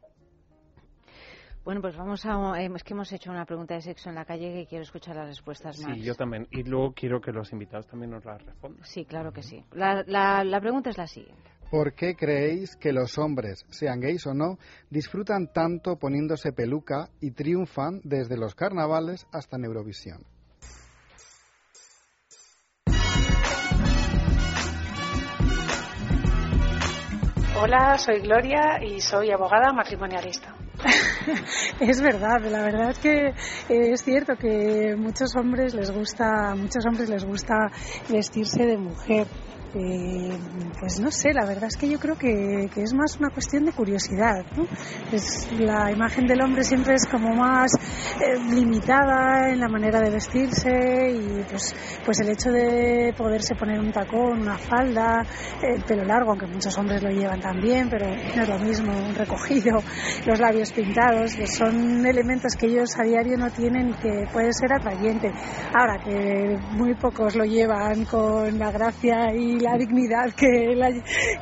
Bueno, pues vamos a... eh, Es que hemos hecho una pregunta de sexo en la calle que quiero escuchar las respuestas más. Sí, yo también. Y luego quiero que los invitados también nos las respondan. Sí, claro que sí. La, la, la pregunta es la siguiente. ¿Por qué creéis que los hombres, sean gays o no, disfrutan tanto poniéndose peluca y triunfan desde los carnavales hasta en Hola, soy Gloria y soy abogada matrimonialista. Es verdad, la verdad es que eh, es cierto que muchos hombres les gusta, muchos hombres les gusta vestirse de mujer. Eh, pues no sé, la verdad es que yo creo que, que es más una cuestión de curiosidad. ¿no? Es, la imagen del hombre siempre es como más eh, limitada en la manera de vestirse y pues, pues el hecho de poderse poner un tacón, una falda, el pelo largo, aunque muchos hombres lo llevan también, pero no es lo mismo, un recogido, los labios pintados, pues son elementos que ellos a diario no tienen que puede ser atrayente. Ahora que muy pocos lo llevan con la gracia y la dignidad que la,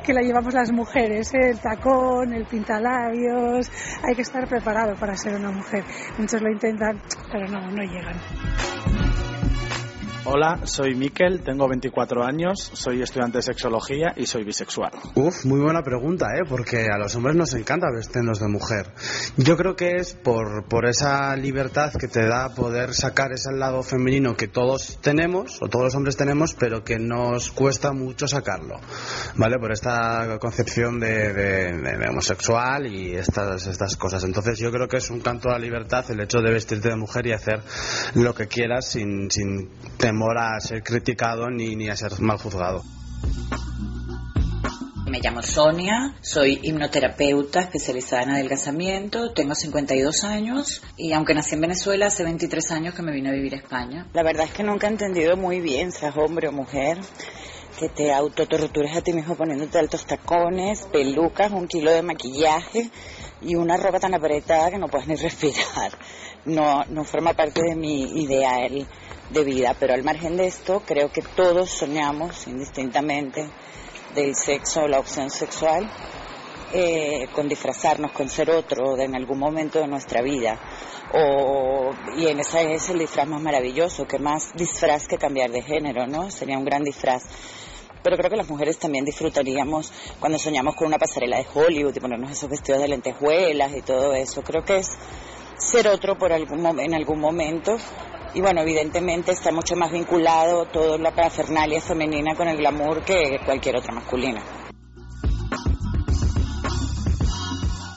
que la llevamos las mujeres, ¿eh? el tacón, el pintalabios, hay que estar preparado para ser una mujer. Muchos lo intentan, pero no, no llegan. Hola, soy Miquel, tengo 24 años, soy estudiante de sexología y soy bisexual. Uf, muy buena pregunta, ¿eh? Porque a los hombres nos encanta vestirnos de mujer. Yo creo que es por, por esa libertad que te da poder sacar ese lado femenino que todos tenemos, o todos los hombres tenemos, pero que nos cuesta mucho sacarlo, ¿vale? Por esta concepción de, de- de- homosexual y estas, estas cosas. Entonces yo creo que es un canto a la libertad el hecho de vestirte de mujer y hacer lo que quieras sin, sin temor a ser criticado ni, ni a ser mal juzgado. Me llamo Sonia, soy hipnoterapeuta especializada en adelgazamiento, tengo 52 años y aunque nací en Venezuela, hace 23 años que me vine a vivir a España. La verdad es que nunca he entendido muy bien, seas hombre o mujer, que te autotortures a ti mismo poniéndote altos tacones, pelucas, un kilo de maquillaje y una ropa tan apretada que no puedes ni respirar. No, no forma parte de mi ideal de vida, pero al margen de esto, creo que todos soñamos indistintamente del sexo o la opción sexual eh, con disfrazarnos, con ser otro en algún momento de nuestra vida. O, y en ese es el disfraz más maravilloso, que más disfraz que cambiar de género, ¿no? Sería un gran disfraz. Pero creo que las mujeres también disfrutaríamos cuando soñamos con una pasarela de Hollywood y ponernos esos vestidos de lentejuelas y todo eso. Creo que es ser otro por algún, en algún momento. Y bueno, evidentemente está mucho más vinculado toda la parafernalia femenina con el glamour que cualquier otra masculina.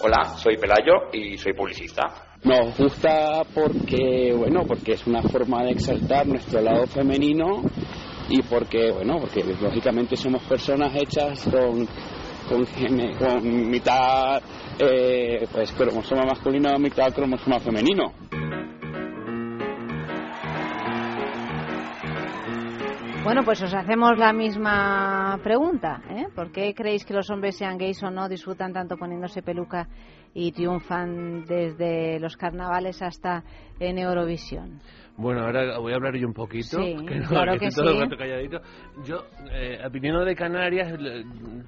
Hola, soy Pelayo y soy publicista. Nos gusta porque, bueno, porque es una forma de exaltar nuestro lado femenino y porque, bueno, porque lógicamente somos personas hechas con, con, con mitad eh, pues cromosoma masculino, mitad cromosoma femenino. Bueno, pues os hacemos la misma pregunta. ¿eh? ¿Por qué creéis que los hombres, sean gays o no, disfrutan tanto poniéndose peluca y triunfan desde los carnavales hasta en Eurovisión? Bueno, ahora voy a hablar yo un poquito. Sí, que no, claro que que estoy todo sí. calladito. Yo, eh, viniendo de Canarias,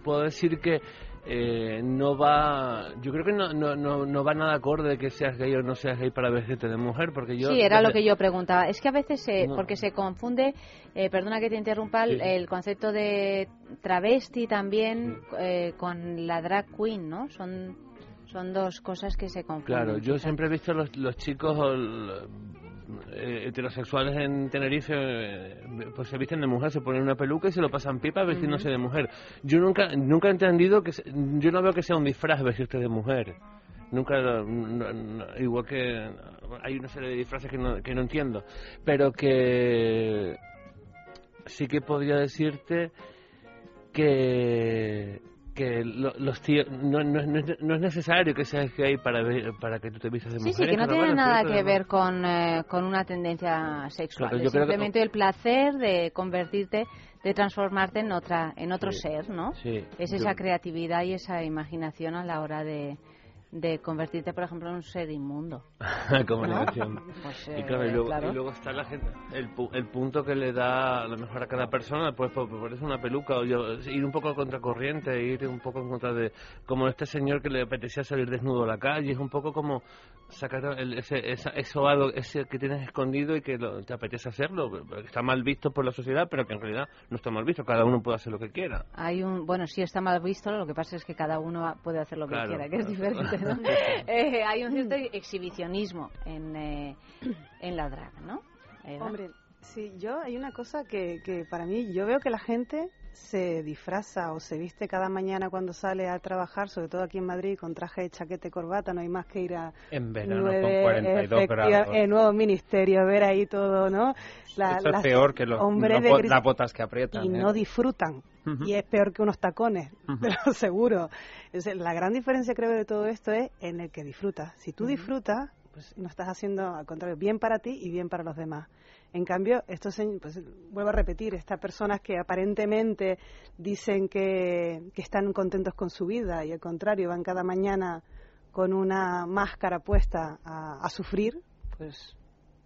puedo decir que eh, no va. Yo creo que no, no, no, no va nada acorde que seas gay o no seas gay para vestirte de mujer, porque yo. sí, era lo que yo preguntaba. Es que a veces, se, No. porque se confunde, eh, perdona que te interrumpa, el- Sí. el concepto de travesti también eh, con la drag queen, ¿no? Son, son dos cosas que se confunden. Claro, yo siempre he visto los, los chicos el- eh, heterosexuales en Tenerife, eh, pues se visten de mujer, se ponen una peluca y se lo pasan pipa vestiéndose de mujer. Yo nunca nunca he entendido que, se- yo no veo que sea un disfraz vestirte de mujer. Nunca, lo- no- no- igual que hay una serie de disfraces que no, que no entiendo, pero que sí que podría decirte que que lo- los tíos no, no, es- no es- no es necesario que seas gay para ver- para que tú te vistas de Sí, mujer. sí, que no en tiene nada que ver con, eh, con una tendencia sexual. Claro, es yo creo que- simplemente el placer de convertirte, de transformarte en otra, en otro Sí, ser, ¿no? sí, Es yo- esa creatividad y esa imaginación a la hora de, de convertirte, por ejemplo, en un ser inmundo. como ¿No? Pues, y, eh, claro, y, luego, claro. y luego está la gente, el, el punto que le da a lo mejor a cada persona, pues por, por eso una peluca, o yo, ir un poco a contracorriente, ir un poco en contra de, como este señor que le apetecía salir desnudo a la calle, es un poco como sacar el- ese, esa- eso algo, ese que tienes escondido y que lo- te apetece hacerlo, está mal visto por la sociedad, pero que en realidad no está mal visto, cada uno puede hacer lo que quiera. Hay un, bueno, sí está mal visto, lo que pasa es que cada uno puede hacer lo que Claro, quiera, que es diferente, ¿no? Eh, hay un cierto exhibicionismo en, eh, en la drag, ¿no? Eva. Hombre, sí, yo hay una cosa que, que para mí, yo veo que la gente se disfraza o se viste cada mañana cuando sale a trabajar, sobre todo aquí en Madrid, con traje de chaqueta y corbata, no hay más que ir a En verano nueve, con 42 efectiva- grados. el nuevo ministerio, ver ahí todo, ¿no? La- Esto es las peor que los, hombres de las botas que aprietan. y ¿eh? no disfrutan. Y es peor que unos tacones, pero seguro. Es la gran diferencia creo de todo esto es en el que disfrutas. Si tú disfrutas, pues no estás haciendo al contrario bien para ti y bien para los demás. En cambio, esto pues vuelvo a repetir, estas personas que aparentemente dicen que, que están contentos con su vida y al contrario van cada mañana con una máscara puesta a, a sufrir, pues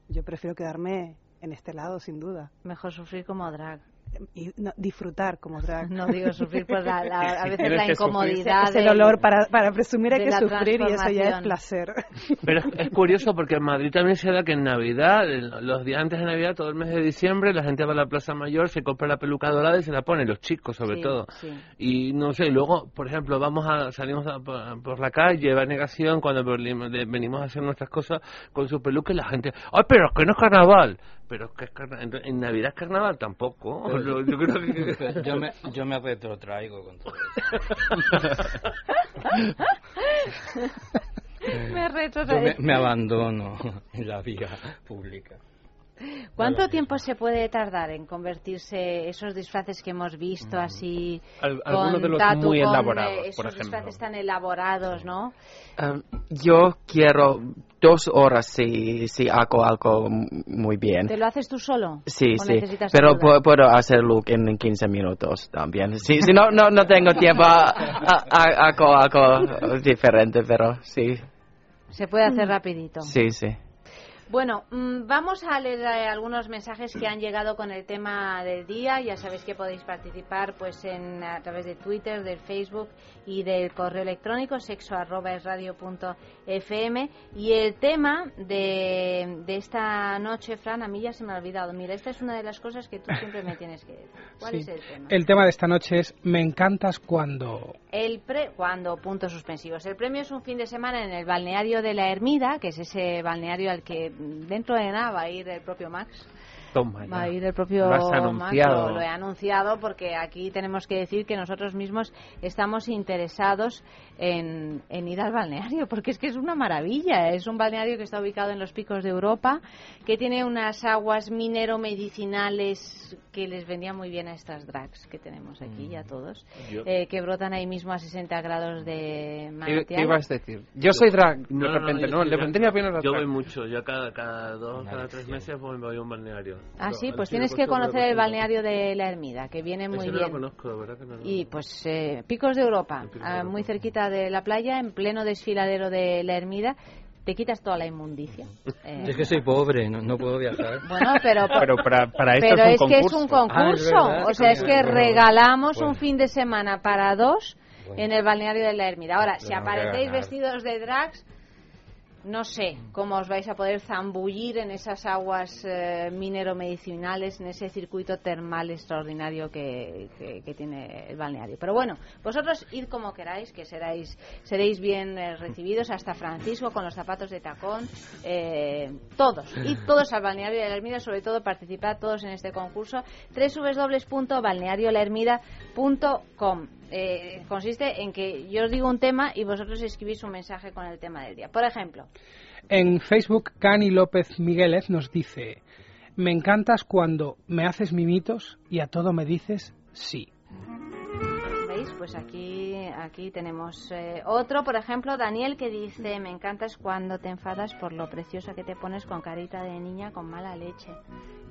yo prefiero quedarme en este lado sin duda. Mejor sufrir como drag. Y no, disfrutar como drag. No digo sufrir, pues la- la- a veces la incomodidad Es el olor, para, para presumir hay que sufrir y eso ya es placer. Pero es, es curioso porque en Madrid también se da que en Navidad, en los días antes de Navidad, todo el mes de diciembre, la gente va a la Plaza Mayor, se compra la peluca dorada y se la pone, los chicos sobre Sí, todo. sí. Y no sé, y luego, por ejemplo, vamos a salimos a- por, por la calle, va negación, cuando venimos a hacer nuestras cosas con su peluca y la gente, ¡ay, pero es que no es carnaval! Pero es que es carna- en, Navidad es carnaval tampoco. Pero- Yo creo que... yo me, yo me retrotraigo con todo Me retro- Yo me, me abandono en la vía pública. ¿Cuánto tiempo se puede tardar en convertirse esos disfraces que hemos visto así Al- con algunos de los tatu, muy con, elaborados, eh, por esos ejemplo. disfraces tan elaborados, ¿no? Um, yo quiero dos horas si, si hago algo muy bien. ¿Te lo haces tú solo? Sí, ¿O sí, pero ayuda? puedo hacerlo en 15 minutos también. Si, si no, no, no tengo tiempo, hago algo diferente, pero sí, Se puede hacer rapidito. sí, sí. Bueno, mm, vamos a leer eh, algunos mensajes que han llegado con el tema del día. Ya sabéis que podéis participar pues en, a través de Twitter, del Facebook y del correo electrónico sexo arroba es radio punto fm. Y el tema de, de esta noche, Fran, a mí ya se me ha olvidado. Mira, esta es una de las cosas que tú siempre me tienes que decir. ¿Cuál Sí. es el tema? El tema de esta noche es Me encantas cuando. El pre cuando puntos suspensivos. El premio es un fin de semana en el balneario de la Ermida, que es ese balneario al que dentro de nada va a ir el propio Max. Toma Va a ir el propio Lo Max, lo, lo he anunciado porque aquí tenemos que decir que nosotros mismos estamos interesados en, en ir al balneario, porque es que es una maravilla. Es un balneario que está ubicado en los picos de Europa, que tiene unas aguas minero-medicinales que les vendía muy bien a estas drags que tenemos aquí y a todos, Yo- eh, que brotan ahí mismo a 60 grados de ¿Qué, manantial. qué ibas a decir? Yo soy drag, de No, no, no, repente, yo- no, yo- le vendría bien a las Yo drag. voy mucho, yo cada, cada dos, cada tres meses voy, voy a un balneario. Ah, sí, pues tienes que conocer el balneario de la Ermida, que viene muy Ese no bien. lo conozco, verdad que no lo Y pues eh, Picos de Europa, ah, muy cerquita de la playa, en pleno desfiladero de la Ermida, te quitas toda la inmundicia. Eh, Es que soy pobre, no, no puedo viajar. Bueno, pero, Pero para- para esto pero es un que es un concurso. Ah, es o sea, es que regalamos Bueno. un fin de semana para dos en el balneario de la Ermida. Ahora, si aparecéis vestidos de drags, no sé cómo os vais a poder zambullir en esas aguas eh, minero-medicinales, en ese circuito termal extraordinario que, que- que tiene el balneario. Pero bueno, vosotros id como queráis, que seréis, seréis bien eh, recibidos, hasta Francisco con los zapatos de tacón, eh, todos, id todos al balneario de la Ermida, sobre todo participad todos en este concurso, www.balneariolahermida.com. Eh, consiste en que yo os digo un tema y vosotros escribís un mensaje con el tema del día. Por ejemplo, En Facebook, Cani López Migueles nos dice: Me encantas cuando me haces mimitos y a todo me dices sí. ¿Veis? Pues aquí, aquí tenemos eh, otro, por ejemplo, Daniel que dice, me encantas cuando te enfadas por lo preciosa que te pones con carita de niña con mala leche.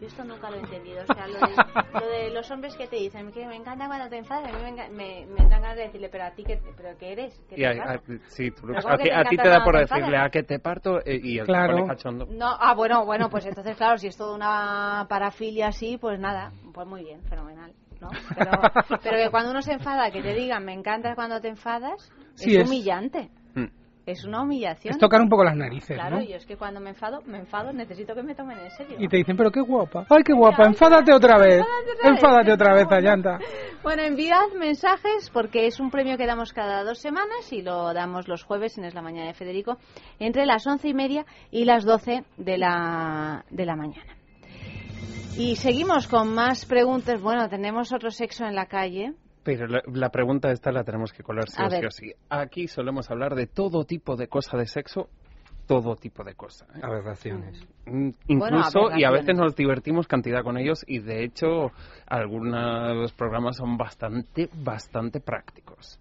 Yo esto nunca lo he entendido. O sea, lo de, lo de los hombres que te dicen que me encanta cuando te enfadas, a mí me, enga- me, me dan ganas de decirle, pero a ti, que, ¿pero qué eres? ¿Qué Y te a, a- sí, tú- Pero a, ¿cómo ti, que te a ti encanta te da por te decirle enfadas? a que te parto eh, y el Claro. cachondo. No, ah, bueno, bueno, pues entonces, claro, si es toda una parafilia así, pues nada, pues muy bien, fenomenal, ¿no? Pero, pero que cuando uno se enfada, que te digan, me encanta cuando te enfadas, Sí, es, es- humillante. Mm. Es una humillación. Es tocar un poco las narices, Claro, ¿no? y es que cuando me enfado, me enfado, necesito que me tomen en serio. Y te dicen, pero qué guapa. Ay, qué guapa, enfádate otra vez. Enfádate otra vez, Ayanta. Bueno, enviad mensajes porque es un premio que damos cada dos semanas y lo damos los jueves en Es la Mañana de Federico entre las once y media y las doce de la, de la mañana. Y seguimos con más preguntas. Bueno, tenemos otro sexo en la calle. Pero la, la pregunta esta la tenemos que colar sí A o sí ver. o sí. Aquí solemos hablar de todo tipo de cosa de sexo, todo tipo de cosa. ¿eh? Aberraciones. Mm, Bueno, Incluso, y a veces nos divertimos cantidad con ellos y de hecho algunos de los programas son bastante, bastante prácticos.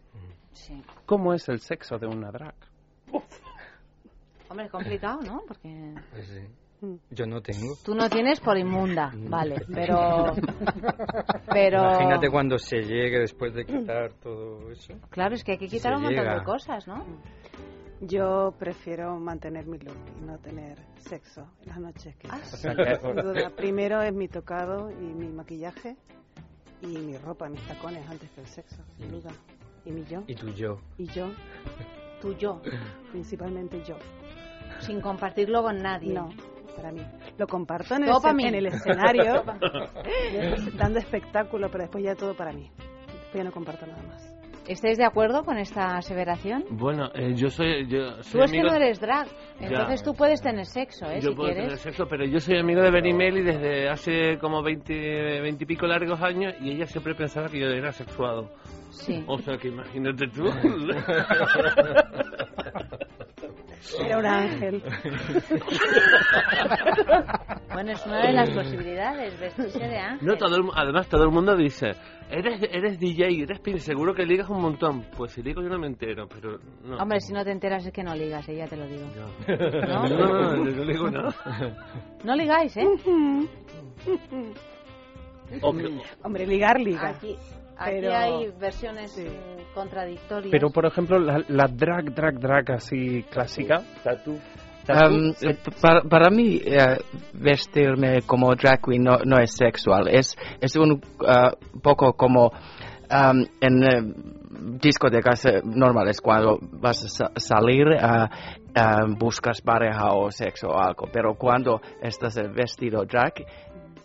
Sí. ¿Cómo es el sexo de una drag? Hombre, es complicado, ¿no? Porque Pues sí. Yo no tengo. tú no tienes por inmunda, vale, pero... pero Imagínate cuando se llegue después de quitar todo eso. Claro, es que hay que quitar Se un montón de cosas, ¿no? Yo prefiero mantener mi look y no tener sexo en las noches. Que Ah, sí. Sin duda, primero es mi tocado y mi maquillaje y mi ropa, mis tacones antes que el sexo, sin duda. Y mi yo. Y tú yo. Y yo, Tú yo, principalmente yo. sin compartirlo con nadie. No, para mí. Lo comparto en el, Todo en el escenario, dando espectáculo, pero después ya todo para mí. Después ya no comparto nada más. ¿Estáis de acuerdo con esta aseveración? Bueno, eh, yo soy... Yo Tú soy es que no eres drag, Ya. entonces tú puedes tener sexo, ¿eh? Yo si puedo quieres. tener sexo, pero yo soy amigo de Benny Meli desde hace como 20, 20 y pico largos años y ella siempre pensaba que yo era sexuado. Sí. O sea que imagínate tú. Era un ángel. Bueno, es una de las posibilidades, vestirse de ángel. No, todo el mu- además todo el mundo dice, eres, eres DJ, eres pin, seguro que ligas un montón. Pues si ligo yo no me entero, pero no. Hombre, si no te enteras es que no ligas, eh, ya te lo digo. No, no, no, no ligo nada. No ligáis, ¿eh? Hombre, ligar, liga. Aquí, aquí Pero- hay versiones mm, contradictorias. Pero por ejemplo, la, la drag, drag, drag así clásica. Tatu. Um, para, para mí, eh, vestirme como drag queen no, no es sexual. Es, es un uh, poco como um, en eh, discotecas eh, normales cuando vas a sa- salir, uh, uh, buscas pareja o sexo o algo. Pero cuando estás eh, vestido drag,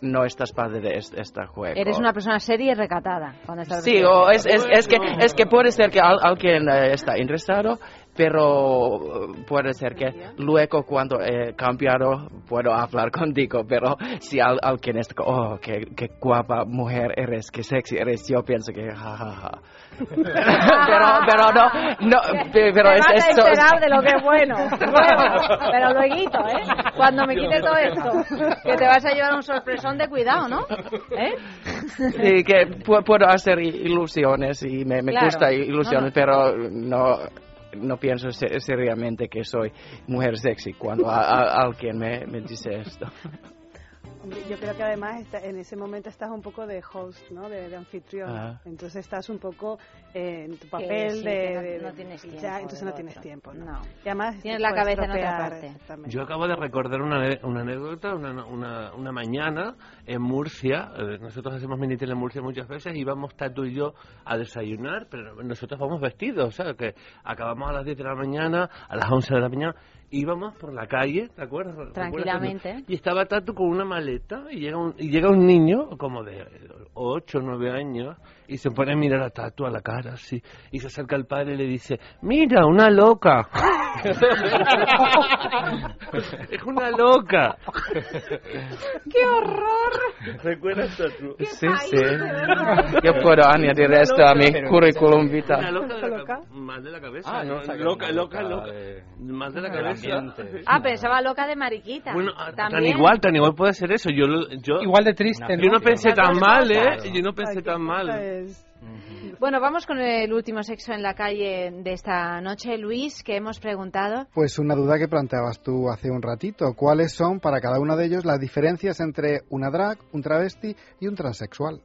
no estás parte de este, este juego. Eres una persona seria y recatada. Cuando estás Sí, o es, es, es, que, es que puede ser que al- alguien eh, está interesado, pero eh, puede ser que luego cuando he cambiado puedo hablar contigo, pero si al- alguien está, oh, qué, qué guapa mujer eres, qué sexy eres, yo pienso que jajaja. pero, pero no, no, pe- pero es, es enterar de lo que es bueno. Luego, pero luego, ¿eh? Cuando me quites todo esto, que te vas a llevar un sorpresón de cuidado, ¿no? ¿Eh? y que pu- puedo hacer ilusiones y me, me Claro. gusta ilusiones, No, no. pero no, no pienso se- seriamente que soy mujer sexy cuando a- a- alguien me dice esto. Yo creo que además está- en ese momento estás un poco de host, ¿no? De, de anfitrión. Ah. Entonces estás un poco eh, en tu papel sí, de, no- de- no de- tienes ya, tiempo entonces de no tienes tiempo, ¿no? No. Y además Tienes la cabeza en otra parte. Yo acabo de recordar una, una anécdota, una, una, una mañana en Murcia. eh, nosotros hacemos minitel en Murcia muchas veces y íbamos Tatu y yo a desayunar, pero nosotros vamos vestidos, ¿sabes? Que acabamos a las 10 de la mañana, a las 11 de la mañana, íbamos por la calle, ¿te acuerdas? ¿Te acuerdas? Tranquilamente. Y estaba Tatu con una maleta y llega un, y llega un niño como de 8 o 9 años y se pone a mirar a Tatu a la cara así y se acerca al padre y le dice, mira, una loca. es una loca. ¡Qué horror! ¿Recuerdas Tatu? Sí, sí. Yo puedo añadir esto a mi currículum Una vitae. loca de la, ca- más de la cabeza. Ah, no, loca, una loca, loca loca. de- Más de la cabeza. Ah, pensaba loca de mariquita. Bueno, ah, tan igual, tan igual puede ser eso. Yo, yo, Igual de triste, yo no pensé tan mal. ¿eh? Yo no pensé tan mal. Bueno, vamos con el último sexo en la calle de esta noche. Luis, que hemos preguntado. Pues una duda que planteabas tú hace un ratito. ¿Cuáles son para cada uno de ellos las diferencias entre una drag, un travesti y un transexual?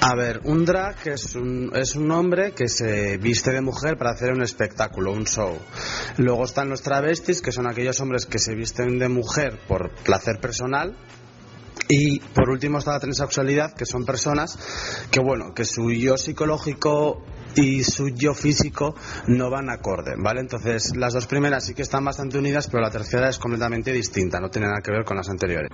A ver, un drag es un, es un hombre que se viste de mujer para hacer un espectáculo, un show. Luego están los travestis, que son aquellos hombres que se visten de mujer por placer personal. Y por último está la transexualidad, que son personas que, bueno, que su yo psicológico y su yo físico no van acorde, ¿vale? Entonces, las dos primeras sí que están bastante unidas, pero la tercera es completamente distinta, no tiene nada que ver con las anteriores.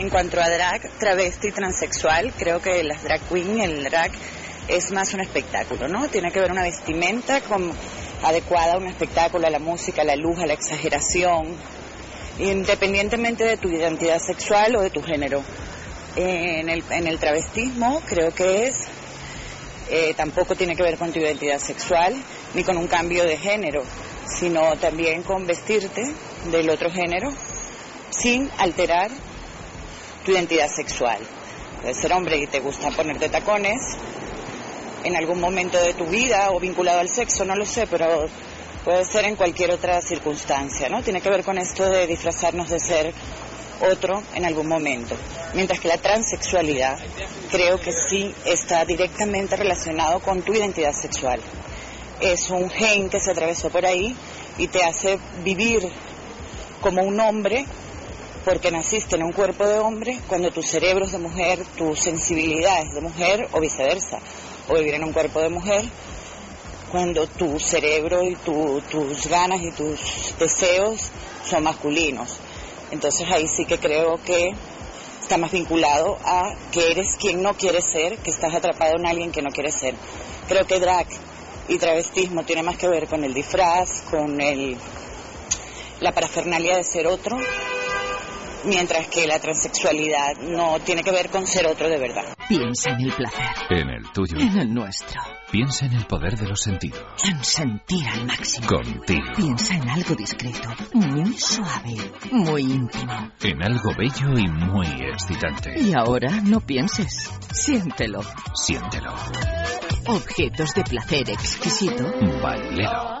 En cuanto a drag, travesti, transexual, creo que las drag queen, el drag es más un espectáculo, ¿no? Tiene que ver una vestimenta con- adecuada a un espectáculo, a la música, a la luz, a la exageración, independientemente de tu identidad sexual o de tu género. En el, en el travestismo creo que es, eh, tampoco tiene que ver con tu identidad sexual ni con un cambio de género, sino también con vestirte del otro género sin alterar tu identidad sexual. Puedes ser hombre y te gusta ponerte tacones en algún momento de tu vida o vinculado al sexo, no lo sé, pero puede ser en cualquier otra circunstancia, ¿no? Tiene que ver con esto de disfrazarnos de ser otro en algún momento. Mientras que la transexualidad creo que sí está directamente relacionado con tu identidad sexual. Es un gen que se atravesó por ahí y te hace vivir como un hombre porque naciste en un cuerpo de hombre cuando tu cerebro es de mujer, tu sensibilidad es de mujer o viceversa, o vivir en un cuerpo de mujer cuando tu cerebro y tu- tus ganas y tus deseos son masculinos. Entonces ahí sí que creo que está más vinculado a que eres quien no quieres ser, que estás atrapado en alguien que no quieres ser. Creo que drag y travestismo tiene más que ver con el disfraz, con el, la parafernalia de ser otro, mientras que la transexualidad no tiene que ver con ser otro de verdad. Piensa en el placer. En el tuyo. En el nuestro. Piensa en el poder de los sentidos. En sentir al máximo. Contigo. Piensa en algo discreto, muy suave, muy íntimo. En algo bello y muy excitante. Y ahora no pienses, siéntelo. Siéntelo. Objetos de placer exquisito. Bailelo.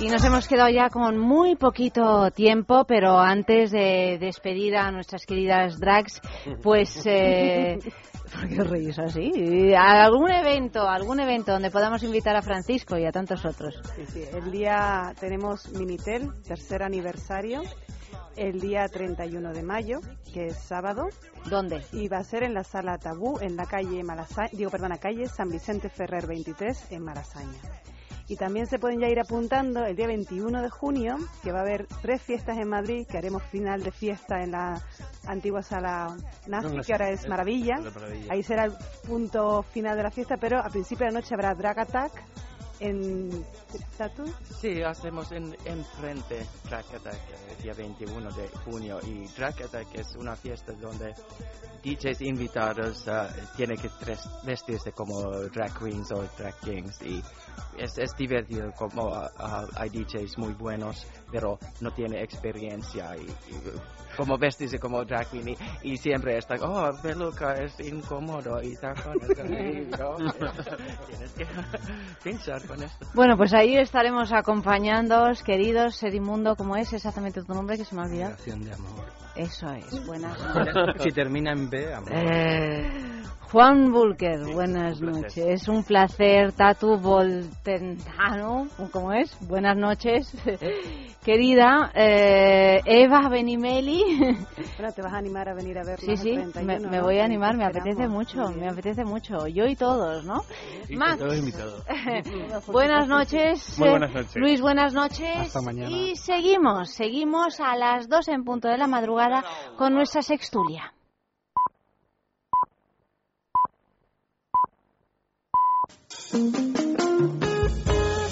Y nos hemos quedado ya con muy poquito tiempo, pero antes de despedir a nuestras queridas drags, pues... Eh, ¿Por qué os reís así? ¿Algún evento, algún evento donde podamos invitar a Francisco y a tantos otros? Sí, sí. El día tenemos Minitel, tercer aniversario, el día 31 de mayo, que es sábado. ¿Dónde? Y va a ser en la sala Tabú, en la calle Malasaña, digo, perdona, calle San Vicente Ferrer 23, en Malasaña. Y también se pueden ya ir apuntando el día 21 de junio, que va a haber tres fiestas en Madrid, que haremos final de fiesta en la antigua sala nazi, que ahora es Maravilla. Ahí será el punto final de la fiesta, pero a principio de la noche habrá Drag Attack en Tatu. Sí, hacemos en, en frente Drag Attack el día 21 de junio y Drag Attack es una fiesta donde DJs invitados uh, tienen que tres, vestirse como drag queens o drag kings y es, es divertido como uh, uh, hay DJs muy buenos pero no tiene experiencia y, y como vestirse como drag queen y, y siempre está oh peluca es incómodo y tacones y, ¿no? tienes que pensar con esto Bueno, pues ahí estaremos acompañándoos, queridos, Serimundo, ¿cómo es exactamente tu nombre que se me ha olvidado? Relación de amor. Eso es, buenas Si termina en B, amor. Eh, Juan Bulker, buenas noches. Es un placer, Tatu Voltentano, ¿cómo es? Buenas noches. Querida eh, Eva Benimeli. Bueno, te vas a animar a venir a vernos Sí, el sí, 31, me, me ¿no? voy a animar, me apetece mucho, me apetece mucho. Yo y todos, ¿no? Sí, Max. todos invitados. buenas noches. Muy buenas noches. Luis, buenas noches. Hasta mañana. Y seguimos, seguimos a las 2 en punto de la madrugada con nuestra sextulia. thank you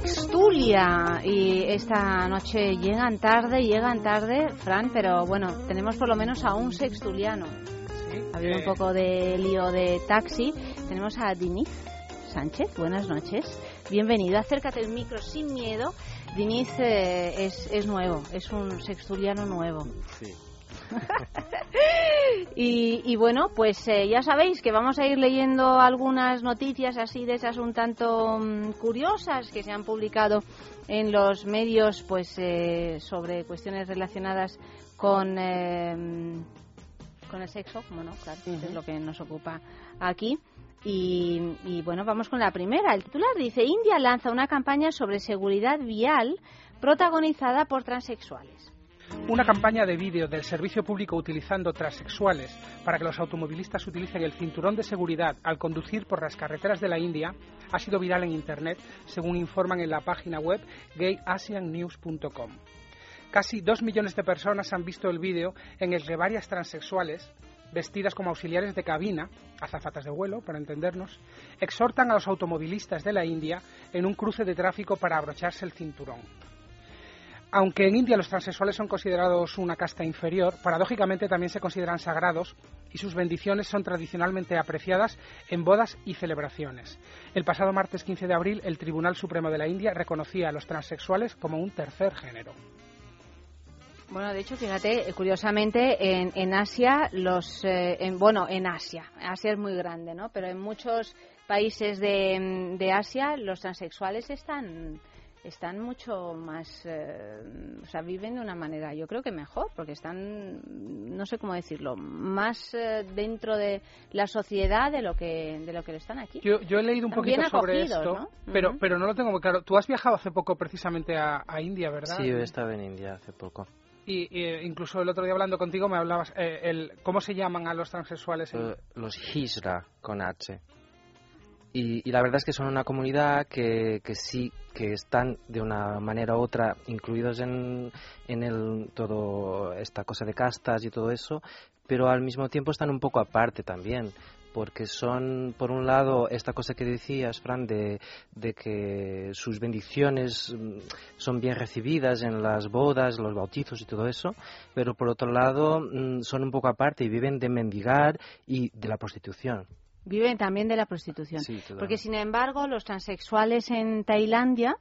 sextulia. Y esta noche llegan tarde, llegan tarde, Fran, pero bueno, tenemos por lo menos a un sextuliano. Ha habido un poco de lío de taxi. Tenemos a Diniz Sánchez, buenas noches. Bienvenido, acércate al micro sin miedo. Diniz eh, es, es nuevo, es un sextuliano nuevo. Sí. Y, y bueno, pues eh, ya sabéis que vamos a ir leyendo algunas noticias así de esas un tanto mm, curiosas que se han publicado en los medios pues eh, sobre cuestiones relacionadas con eh, con el sexo, como no, claro, es lo que nos ocupa aquí. Y, y bueno, vamos con la primera. El titular dice, India lanza una campaña sobre seguridad vial protagonizada por transexuales. Una campaña de vídeo del servicio público utilizando transexuales para que los automovilistas utilicen el cinturón de seguridad al conducir por las carreteras de la India ha sido viral en Internet, según informan en la página web gayasiannews.com. Casi dos millones de personas han visto el vídeo en el que varias transexuales, vestidas como auxiliares de cabina, azafatas de vuelo, para entendernos, exhortan a los automovilistas de la India en un cruce de tráfico para abrocharse el cinturón. Aunque en India los transexuales son considerados una casta inferior, paradójicamente también se consideran sagrados y sus bendiciones son tradicionalmente apreciadas en bodas y celebraciones. El pasado martes 15 de abril, el Tribunal Supremo de la India reconocía a los transexuales como un tercer género. Bueno, de hecho, fíjate, eh, curiosamente, en, en Asia, los, eh, en, bueno, en Asia, Asia es muy grande, ¿no? Pero en muchos países de, de Asia, los transexuales están, están mucho más, eh, o sea, viven de una manera, yo creo que mejor, porque están, no sé cómo decirlo, más eh, dentro de la sociedad de lo que, de lo que lo están aquí. Yo, yo he leído un Están poquito sobre esto, ¿no? pero, pero no lo tengo muy claro. Tú has viajado hace poco precisamente a, a India, ¿verdad? Sí, yo estaba en India hace poco. Y, y, eh, incluso el otro día hablando contigo me hablabas, eh, el, ¿cómo se llaman a los transexuales? en- Eh, los Hijra con H. Y, y la verdad es que son una comunidad que, que sí que están de una manera u otra incluidos en, en el, todo esta cosa de castas y todo eso, pero al mismo tiempo están un poco aparte también, porque son, por un lado, esta cosa que decías, Fran, de, de que sus bendiciones mm, son bien recibidas en las bodas, los bautizos y todo eso, pero por otro lado mm, son un poco aparte y viven de mendigar y de la prostitución. Viven también de la prostitución. Sí. Porque, sin embargo, los transexuales en Tailandia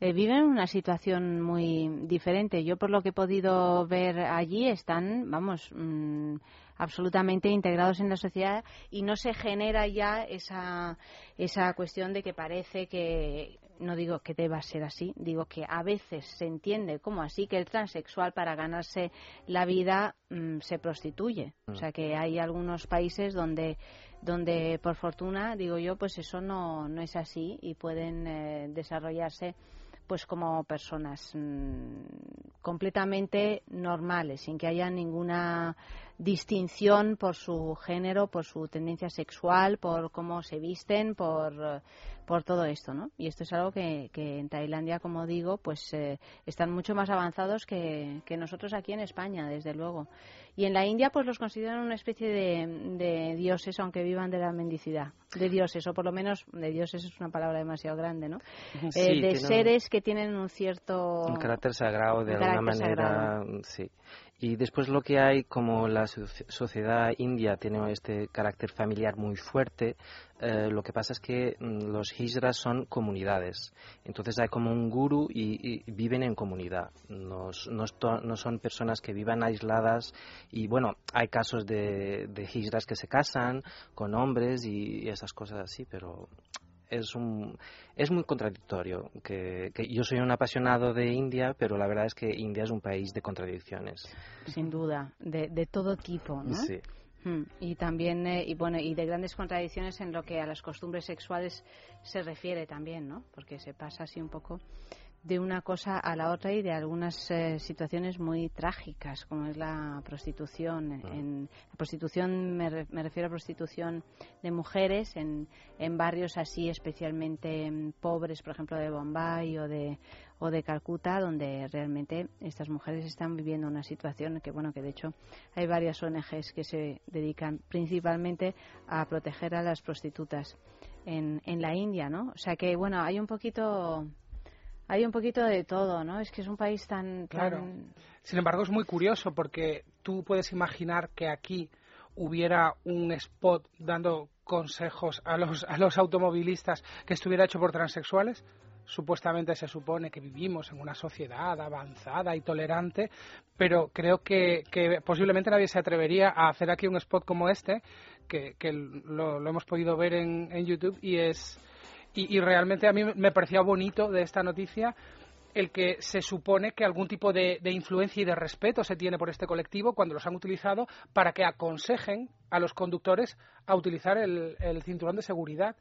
eh, viven una situación muy diferente. Yo, por lo que he podido ver allí, están, vamos, mm, absolutamente integrados en la sociedad y no se genera ya esa, esa cuestión de que parece que no digo que deba ser así, digo que a veces se entiende como así que el transexual para ganarse la vida mm, se prostituye. O sea que hay algunos países donde donde por fortuna digo yo pues eso no, no es así y pueden eh, desarrollarse pues como personas mm, completamente normales sin que haya ninguna distinción por su género, por su tendencia sexual, por cómo se visten, por, por todo esto, ¿no? Y esto es algo que, que en Tailandia, como digo, pues eh, están mucho más avanzados que, que nosotros aquí en España, desde luego. Y en la India, pues los consideran una especie de, de dioses, aunque vivan de la mendicidad. De dioses, o por lo menos, de dioses es una palabra demasiado grande, ¿no? Sí, Eh, de seres que tienen un cierto... Un carácter sagrado de un alguna carácter manera, sagrado. sí. Y después lo que hay, como la so- sociedad india tiene este carácter familiar muy fuerte, eh, lo que pasa es que mm, los hijras son comunidades. Entonces hay como un guru y, y viven en comunidad. No, no son personas que vivan aisladas. Y bueno, hay casos de, de hijras que se casan con hombres y esas cosas así, pero es un es muy contradictorio que, que yo soy un apasionado de India pero la verdad es que India es un país de contradicciones Sin duda, de, de todo tipo, ¿no? sí Mm, Y también, eh, y bueno, y de grandes contradicciones en lo que a las costumbres sexuales se refiere también, ¿no? Porque se pasa así un poco de una cosa a la otra y de algunas eh, situaciones muy trágicas, como es la prostitución. En, la prostitución, me, re- me refiero a prostitución de mujeres en, en barrios así especialmente mm, pobres, por ejemplo, de Bombay o de, o de Calcuta, donde realmente estas mujeres están viviendo una situación que, bueno, que de hecho hay varias ONGs que se dedican principalmente a proteger a las prostitutas en, en la India, ¿no? O sea que, bueno, hay un poquito hay un poquito de todo, ¿no? Es que es un país tan, tan Claro. Sin embargo, es muy curioso porque tú puedes imaginar que aquí hubiera un spot dando consejos a los, a los automovilistas que estuviera hecho por transexuales. Supuestamente se supone que vivimos en una sociedad avanzada y tolerante, pero creo que, que posiblemente nadie se atrevería a hacer aquí un spot como este, que, que lo, lo hemos podido ver en, en YouTube y es y, y realmente a mí me parecía bonito de esta noticia el que se supone que algún tipo de, de influencia y de respeto se tiene por este colectivo cuando los han utilizado para que aconsejen a los conductores a utilizar el, el cinturón de seguridad.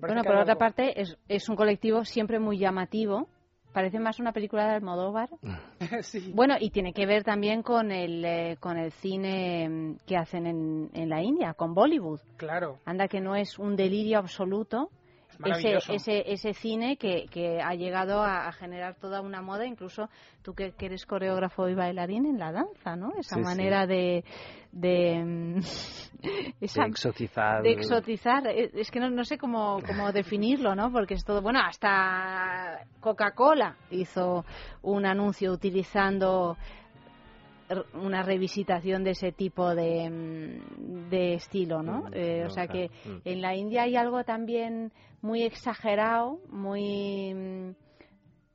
Bueno, por otra algo- parte, es, es un colectivo siempre muy llamativo. Parece más una película de Almodóvar. Sí. Bueno, y tiene que ver también con el, eh, con el cine mm, que hacen en, en la India, con Bollywood. Claro. Anda que no es un delirio absoluto. Ese, ese, ese cine que, que ha llegado a, a generar toda una moda, incluso tú que, que eres coreógrafo y bailarín en la danza, ¿no? Esa Sí, sí. manera de... de mm, esa- de exotizar de exotizar. Es es que no, no sé cómo, cómo definirlo, ¿no? Porque es todo. Bueno, hasta Coca-Cola hizo un anuncio utilizando una revisitación de ese tipo de, mm, de estilo, ¿no? Mm, Eh, o no, sea claro. que Mm. en la India hay algo también muy exagerado, muy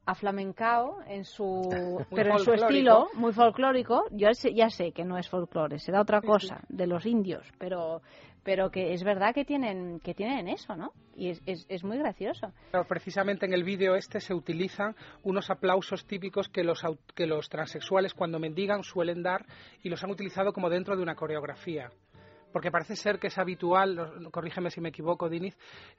aflamencao en su pero en su estilo muy folclórico yo sé- ya sé que no es folclore será otra cosa de los indios pero pero que es verdad que tienen que tienen eso no y es, es, es muy gracioso precisamente en el vídeo este se utilizan unos aplausos típicos que los, que los transexuales cuando mendigan suelen dar y los han utilizado como dentro de una coreografía. Porque parece ser que es habitual, corrígeme si me equivoco, Diniz,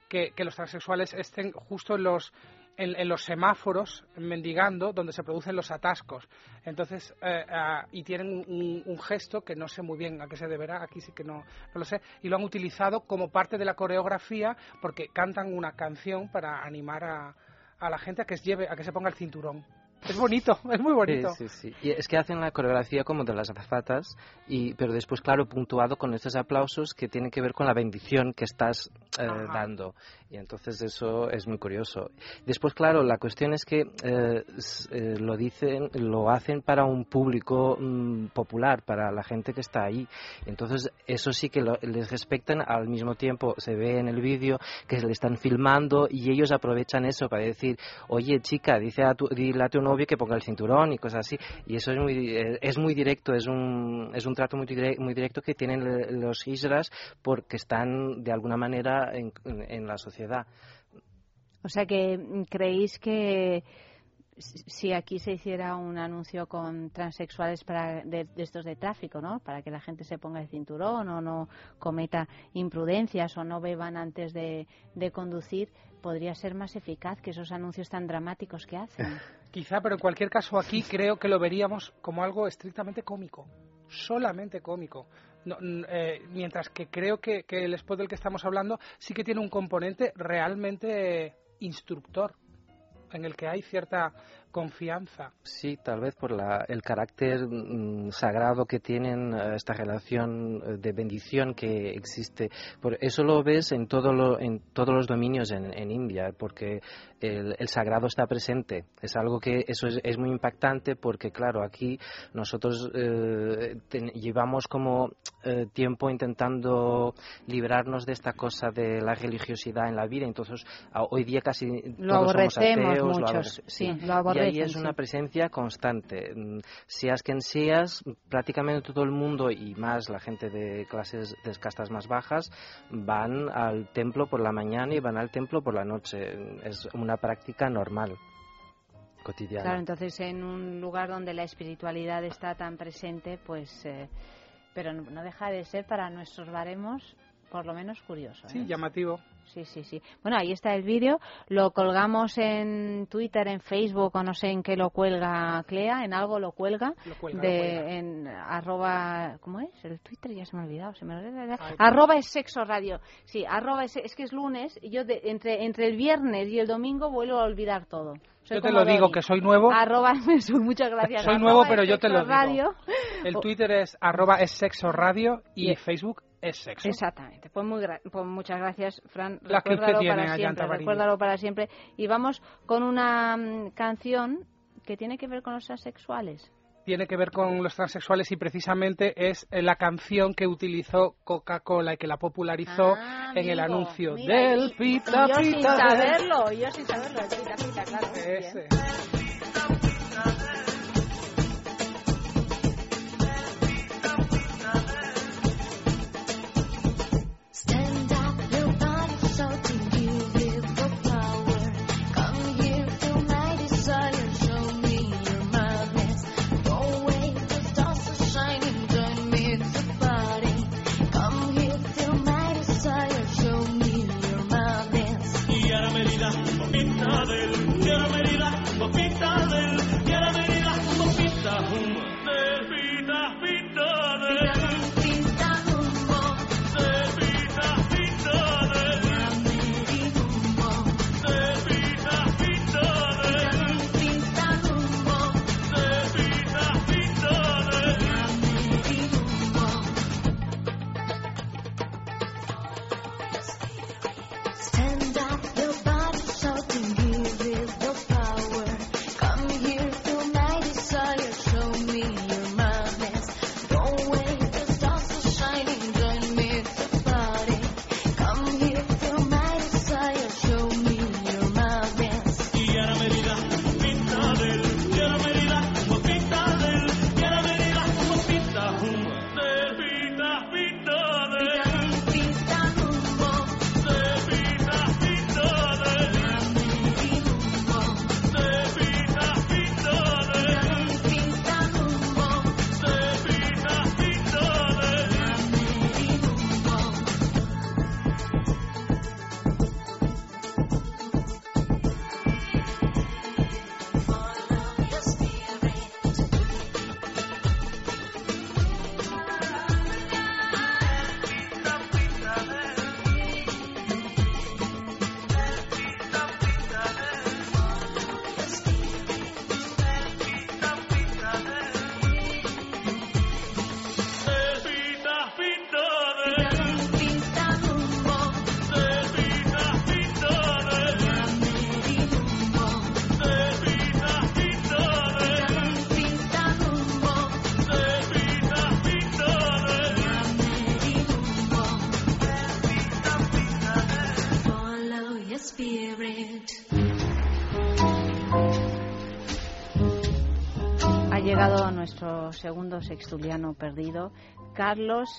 que, que los transexuales estén justo en los, en, los semáforos mendigando donde se producen los atascos. Entonces, eh, y tienen un, un gesto que no sé muy bien a qué se deberá, aquí sí que no, no lo sé, y lo han utilizado como parte de la coreografía porque cantan una canción para animar a, a la gente a que, lleve, a que se ponga el cinturón. Es bonito, es muy bonito. Sí, sí, sí. Y es que hacen la coreografía como de las azafatas, y, pero después, claro, puntuado con estos aplausos que tienen que ver con la bendición que estás eh, dando. Y entonces eso es muy curioso. Después, claro, la cuestión es que eh, eh, lo dicen, lo hacen para un público mm, popular, para la gente que está ahí. Entonces, eso sí que lo- les respetan al mismo tiempo. Se ve en el vídeo que le están filmando y ellos aprovechan eso para decir, oye, chica, dice a tu, dile a tu novio que ponga el cinturón y cosas así. Y eso es muy, eh, es muy directo, es un, es un trato muy, muy directo que tienen los hijras porque están de alguna manera en, en- la sociedad. O sea que mm, creéis que si aquí se hiciera un anuncio con transexuales para de, de estos de tráfico, ¿no? Para que la gente se ponga el cinturón o no cometa imprudencias o no beban antes de, de conducir, podría ser más eficaz que esos anuncios tan dramáticos que hacen. Quizá, pero en cualquier caso aquí creo que lo veríamos como algo estrictamente cómico, solamente cómico. Eh, mientras que creo que el spot del que estamos hablando sí que tiene un componente realmente instructor, en el que hay cierta confianza. Sí, tal vez por la, el carácter mm, sagrado que tienen eh, esta relación eh, de bendición que existe. Por eso lo ves en, todo lo, en todos los dominios en, en India, porque el, el sagrado está presente. Es algo que eso es, es muy impactante porque, claro, aquí nosotros eh, ten- llevamos como eh, tiempo intentando librarnos de esta cosa de la religiosidad en la vida. Entonces, a- hoy día casi Lo todos somos ateos, lo muchos, sí, lo aborrecen, ahí es una presencia constante. Mm, Seas quien seas, prácticamente todo el mundo y más la gente de clases de castas más bajas van al templo por la mañana y van al templo por la noche. Es una práctica normal, cotidiana. Claro, entonces en un lugar donde la espiritualidad está tan presente, pues, eh, pero no, no deja de ser para nuestros baremos por lo menos curioso. ¿eh? Sí, llamativo. Sí, sí, sí. Bueno, ahí está el vídeo. Lo colgamos en Twitter, en Facebook, o no sé en qué lo cuelga Clea. En algo lo cuelga. Lo cuelga, de, lo cuelga. En arroba... ¿Cómo es? El Twitter ya se me ha olvidado. Se me ha olvidado. Ay, arroba es sexo radio. Sí, arroba es, es que es lunes. Y yo de- entre, entre el viernes y el domingo vuelvo a olvidar todo. Soy Yo te lo digo que soy nuevo. Arroba, muchas gracias. Soy nuevo, pero yo te lo digo. Radio. El Twitter es arroba es sexo radio y Y- Facebook es sexo. Exactamente. Pues, muy gra- pues muchas gracias, Fran. La que Recuérdalo tiene para siempre. Recuérdalo para siempre. Y vamos con una mm, canción que tiene que ver con los transexuales. Tiene que ver con los transexuales y precisamente es eh, la canción que utilizó Coca-Cola y que la popularizó Ah, en el anuncio mira, del pita y yo sin pita. saberlo, yo sin saberlo, el pita pita, claro. Ese. Me segundo sextuliano perdido, Carlos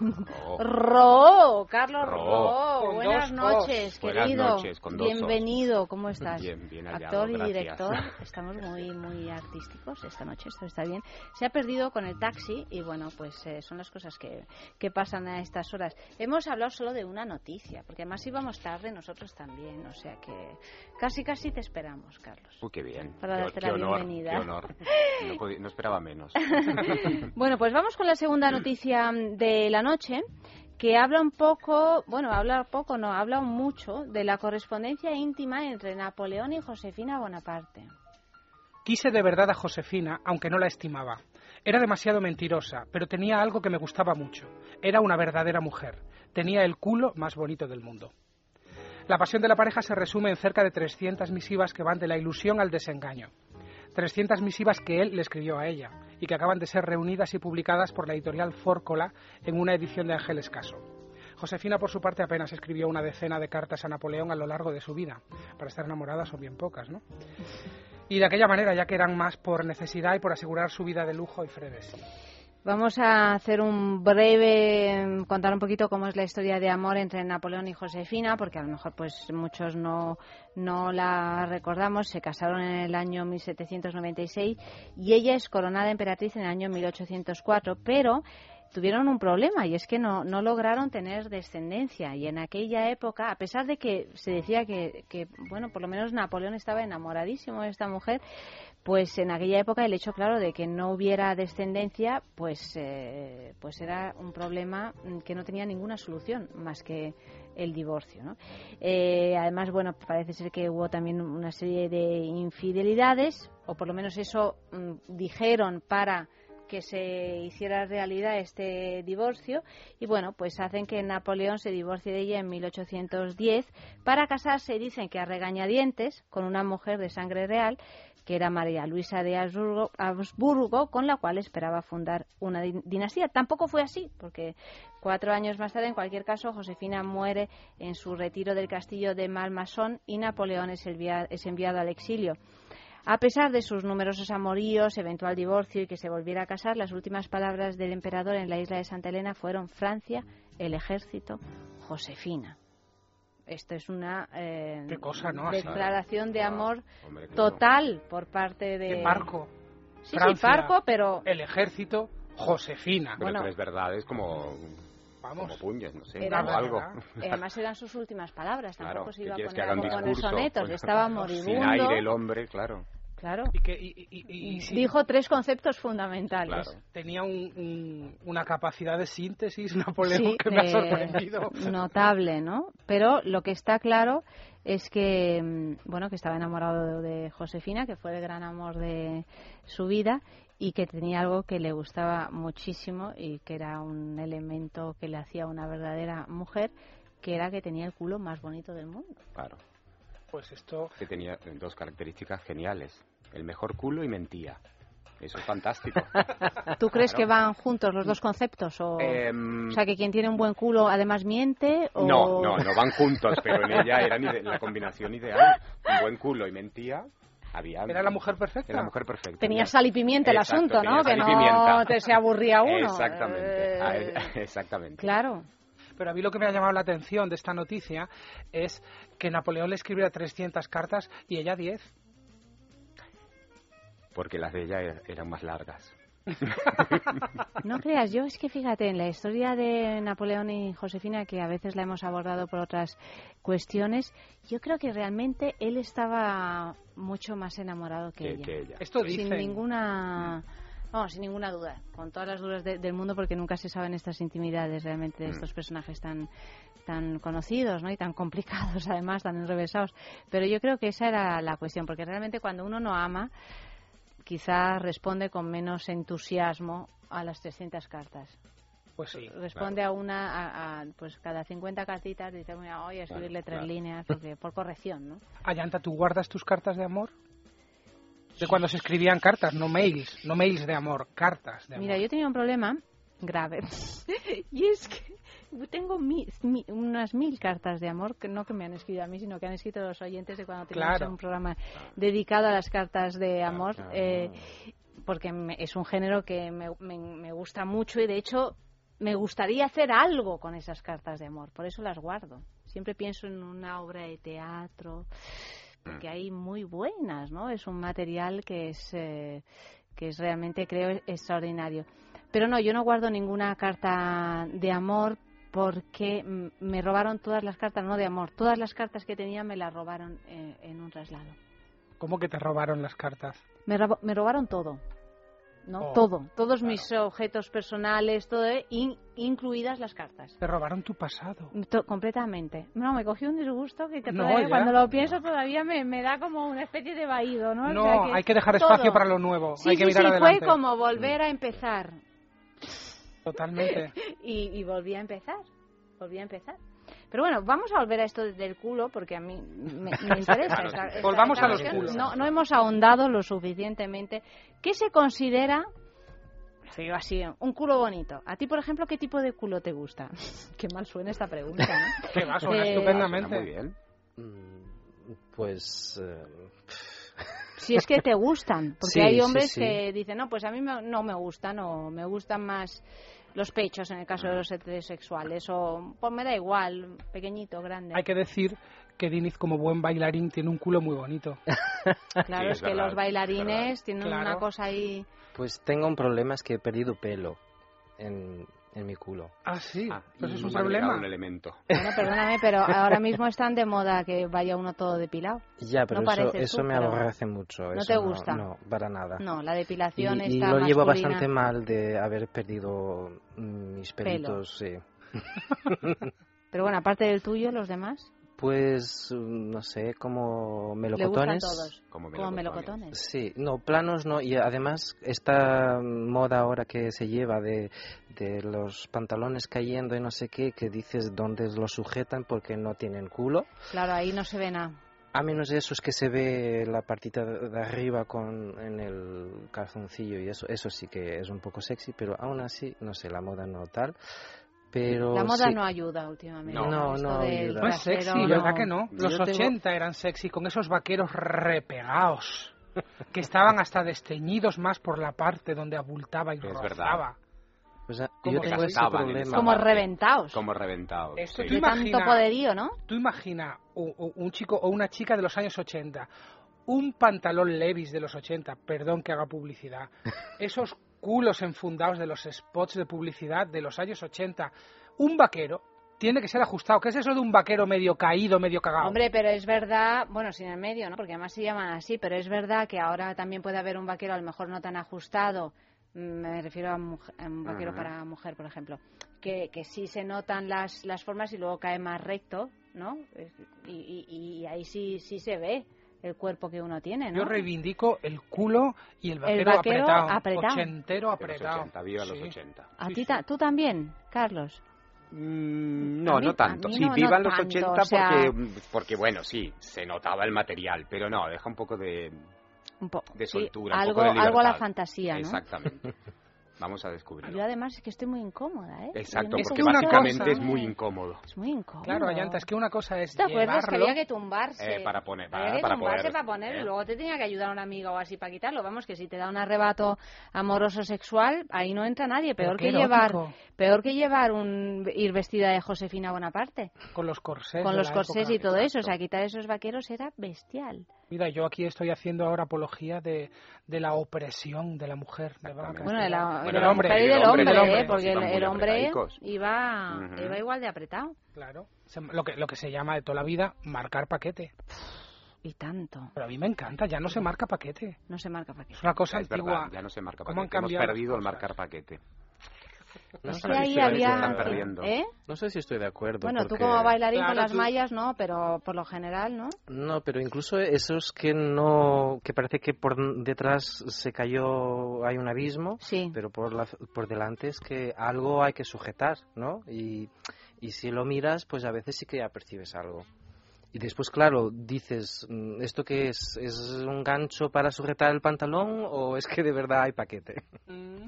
Ro. Carlos Ro. Con Buenas dos noches. Buenas querido. noches. Bienvenido. ¿Cómo estás? Bien, bien hallado, Actor y director. Estamos muy, muy artísticos esta noche. Esto está bien. Se ha perdido con el taxi y bueno, pues eh, son las cosas que, que pasan a estas horas. Hemos hablado solo de una noticia, porque además íbamos tarde nosotros también. O sea que casi, casi te esperamos, Carlos. Uy, qué bien. Para darte la bienvenida. Qué honor. No, podía- no esperaba menos. Bueno, pues vamos con la segunda noticia de la noche, que habla un poco, bueno, habla poco, no, habla mucho de la correspondencia íntima entre Napoleón y Josefina Bonaparte. Quise de verdad a Josefina, aunque no la estimaba. Era demasiado mentirosa, pero tenía algo que me gustaba mucho. Era una verdadera mujer. Tenía el culo más bonito del mundo. La pasión de la pareja se resume en cerca de 300 misivas que van de la ilusión al desengaño. 300 misivas que él le escribió a ella y que acaban de ser reunidas y publicadas por la editorial Fórcola en una edición de Ángeles Caso. Josefina, por su parte, apenas escribió una decena de cartas a Napoleón a lo largo de su vida. Para estar enamorada son bien pocas, ¿no? Y de aquella manera, ya que eran más por necesidad y por asegurar su vida de lujo y frenesí. Vamos a hacer un breve, contar un poquito cómo es la historia de amor entre Napoleón y Josefina, porque a lo mejor pues muchos no, no la recordamos. Se casaron en el año 1796 y ella es coronada emperatriz en el año 1804, pero tuvieron un problema y es que no, no lograron tener descendencia y en aquella época, a pesar de que se decía que, que, bueno, por lo menos Napoleón estaba enamoradísimo de esta mujer, pues en aquella época el hecho claro de que no hubiera descendencia pues eh, pues era un problema que no tenía ninguna solución más que el divorcio ¿no? Eh, además bueno parece ser que hubo también una serie de infidelidades o por lo menos eso mm, dijeron para que se hiciera realidad este divorcio y bueno, pues hacen que Napoleón se divorcie de ella en 1810 para casarse, dicen que a regañadientes, con una mujer de sangre real que era María Luisa de Habsburgo, con la cual esperaba fundar una din- dinastía. Tampoco fue así, porque cuatro años más tarde, en cualquier caso, Josefina muere en su retiro del castillo de Malmasón y Napoleón es enviado al exilio. A pesar de sus numerosos amoríos, eventual divorcio y que se volviera a casar, las últimas palabras del emperador en la isla de Santa Elena fueron Francia, el ejército, Josefina. Esto es una eh, Qué cosa, ¿no? Declaración de amor hombre, claro. total por parte de... De Parco. Sí, sí, Francia, Parco, pero... El ejército, Josefina. Pero tres verdades como, Vamos. como puños, no sé, Era- como algo. Eh, Además eran sus últimas palabras, Claro, tampoco se ¿qué iba a poner discurso? sonetos, Pues, estaba Sin moribundo. aire el hombre, claro. Claro. Y, que, y- y- y- y sí, Dijo tres conceptos fundamentales. tenía un- un- una capacidad de síntesis, Napoleón, Sí, que me ha eh, sorprendido. Notable, ¿no? Pero lo que está claro es que, mm, bueno, que estaba enamorado de, de Josefina, que fue el gran amor de su vida y que tenía algo que le gustaba muchísimo y que era un elemento que le hacía una verdadera mujer, que era que tenía el culo más bonito del mundo. Claro. Pues esto... Que tenía dos características geniales. El mejor culo y mentía. Eso es fantástico. ¿Tú crees Claro. que van juntos los dos conceptos? O, Em, o sea, que quien tiene un buen culo además miente? O... No, no, no van juntos, pero en ella era la combinación ideal. Un buen culo y mentía. Había, Era la mujer perfecta. Era la mujer perfecta. Tenía sal y pimienta el Exacto, asunto, ¿no? Que sal y no te se aburría uno. Exactamente. Eh, Ah, eh, Exactamente. Claro. Pero a mí lo que me ha llamado la atención de esta noticia es que Napoleón le escribiera 300 cartas y ella 10. Porque las de ella er- eran más largas. No creas, yo es que fíjate, en la historia de Napoleón y Josefina, que a veces la hemos abordado por otras cuestiones, yo creo que realmente él estaba mucho más enamorado que, Que- ella. que ella. Esto Sin dicen. ninguna... Vamos, sin ninguna duda, con todas las dudas de- del mundo, porque nunca se saben estas intimidades realmente de estos personajes tan tan conocidos ¿no? y tan complicados, además, tan enrevesados. Pero yo creo que esa era la cuestión, porque realmente cuando uno no ama, quizá responde con menos entusiasmo a las 300 cartas. Pues sí. Responde a una, a, a, pues cada 50 cartitas, dice, mira, oye, escribirle tres claro. líneas, porque, por corrección, ¿no? Ayanta, ¿tú guardas tus cartas de amor? De cuando se escribían cartas, no mails, no mails de amor, cartas de amor. Mira, yo tenía un problema grave. y es que tengo mi- mi- unas mil cartas de amor, que no que me han escrito a mí, sino que han escrito los oyentes de cuando teníamos Claro. un programa dedicado a las cartas de amor. claro. Eh, porque me- es un género que me, me- me gusta mucho y de hecho me gustaría hacer algo con esas cartas de amor, por eso las guardo. Siempre pienso en una obra de teatro, porque hay muy buenas, ¿no? Es un material que es, eh, que es realmente, creo, extraordinario. Pero no, yo no guardo ninguna carta de amor porque me robaron todas las cartas, no de amor, todas las cartas que tenía me las robaron eh, en un traslado. ¿Cómo que te robaron las cartas? Me, robo- me robaron todo. ¿No? Oh, todo, todos mis objetos personales, todo, eh, in- incluidas las cartas. Te robaron tu pasado. To- completamente. No, me cogió un disgusto que, que No, todavía, ya. cuando lo pienso todavía me, me da como una especie de vaído, ¿no? O No, sea hay que dejar espacio todo. para lo nuevo. Sí, hay que sí, mirar sí, adelante. fue como volver a empezar. Totalmente. y, y volví a empezar. Volví a empezar. Pero bueno, vamos a volver a esto del culo porque a mí me, me interesa. Claro, esta- sí. esta- Volvamos esta a los culos. No, no hemos ahondado lo suficientemente. ¿Qué se considera, digo así, un culo bonito? A ti, por ejemplo, ¿qué tipo de culo te gusta? Qué mal suena esta pregunta, ¿no? Que va, suena Eh, estupendamente. Muy bien. Pues eh, Si es que te gustan, porque Sí, hay sí, hombres sí. que dicen, no, pues a mí me- no me gustan, o me gustan más los pechos en el caso de los heterosexuales, o pues me da igual, pequeñito, grande. Hay que decir que Diniz, como buen bailarín, tiene un culo muy bonito. Claro, es, que los bailarines tienen Claro. una cosa ahí... Pues tengo un problema, es que he perdido pelo en, en mi culo. Ah, sí. pues y es un problema. un elemento. Bueno, perdóname, pero ahora mismo están de moda que vaya uno todo depilado. Ya, pero No eso, eso tú, me aborrece mucho. ¿No eso te gusta? No, para nada. No, la depilación y, y está lo llevo masculina. bastante mal de haber perdido mis Pelo. pelitos, sí. Pero bueno, aparte del tuyo, los demás, Pues, mm, no sé, como le melocotones. todos. Como melocotones. Sí, no, planos no. Y además, esta moda ahora que se lleva de, de los pantalones cayendo y no sé qué, que dices dónde los sujetan porque no tienen culo. Claro, ahí no se ve nada. A menos de esos que se ve la partita de de arriba con en el calzoncillo y eso, eso sí que es un poco sexy, pero aún así, no sé, la moda no tal. Pero La moda sí. no ayuda últimamente. No, no, no ayuda. No es sexy, no. ¿verdad que no? Los Yo tengo- 80 eran sexy, con esos vaqueros repegados, que estaban hasta desteñidos más por la parte donde abultaba y Es rozaba. Pues, ah, yo tengo ese problema. esa Como reventados. Como reventados. Esto sí. tú De tanto imagina- poderío, ¿no? Tú imagina un chico o una chica de los años 80, un pantalón Levis de los 80, perdón que haga publicidad, esos culos enfundados de los spots de publicidad de los años 80, un vaquero tiene que ser ajustado. ¿Qué es eso de un vaquero medio caído, medio cagado? Hombre, pero es verdad, bueno, sin el medio, ¿no? Porque además se llaman así, pero es verdad que ahora también puede haber un vaquero a lo mejor no tan ajustado, mm, me refiero a, mujer- a un vaquero para mujer, por ejemplo, que, que sí se notan las, las formas y luego cae más recto, ¿no? Y, y- y ahí sí, sí se ve el cuerpo que uno tiene, ¿no? Yo reivindico el culo y el vaquero, vaquero apretado, apretado. ochentero De los apretado. 80, viva los Sí. 80. ¿A ti ta- ¿Tú también, Carlos? Mm, No, mí- no tanto. mí Sí, no- no vivan los tanto, 80 o sea- porque, porque, bueno, sí, se notaba el material, pero no, deja un poco de, Un po- de sí, soltura, un algo, poco de algo a la fantasía, ¿no? Exactamente. Vamos a descubrirlo. Yo además es que estoy muy incómoda, ¿eh? Exacto, Es porque que una básicamente cosa- es muy incómodo. Es muy incómodo. Claro, Ayanta, es que una cosa es ¿Te acuerdas que había que tumbarse? Eh, para poner, Había para, que para tumbarse poder. para poner y ¿eh? luego te tenía que ayudar una amiga o así para quitarlo. Vamos, que si te da un arrebato amoroso sexual, ahí no entra nadie. Peor que llevar peor que llevar un ir vestida de Josefina Bonaparte. Con los corsés. con los corsés época. y todo eso. O sea, quitar esos vaqueros era bestial. Mira, yo aquí estoy haciendo ahora apología de, de la opresión de la mujer. Bueno, de la, de Del la hombre, y del hombre, hombre. ¿eh? porque el, el hombre iba, Ujú. iba igual de apretado. Claro. Se- Lo que, lo que se llama de toda la vida marcar paquete. Y tanto. Pero a mí me encanta, ya no se marca paquete. No se marca paquete. Es una cosa Es antigua. verdad, ya no se marca ¿Cómo han paquete. Hemos perdido el marcar paquete. No Es sé que si ahí estoy de había... ¿Eh? No sé si estoy de acuerdo. Bueno, tú como bailarín con las tú- mallas no, pero por lo general, ¿no? No, pero incluso esos que no, que parece que por detrás se cayó, hay un abismo, Sí. pero por la, por delante es que algo hay que sujetar, ¿no? Y, y si lo miras, pues a veces sí que ya percibes algo. Y después, claro, dices, mm, ¿esto qué es? ¿Es un gancho para sujetar el pantalón o es que de verdad hay paquete?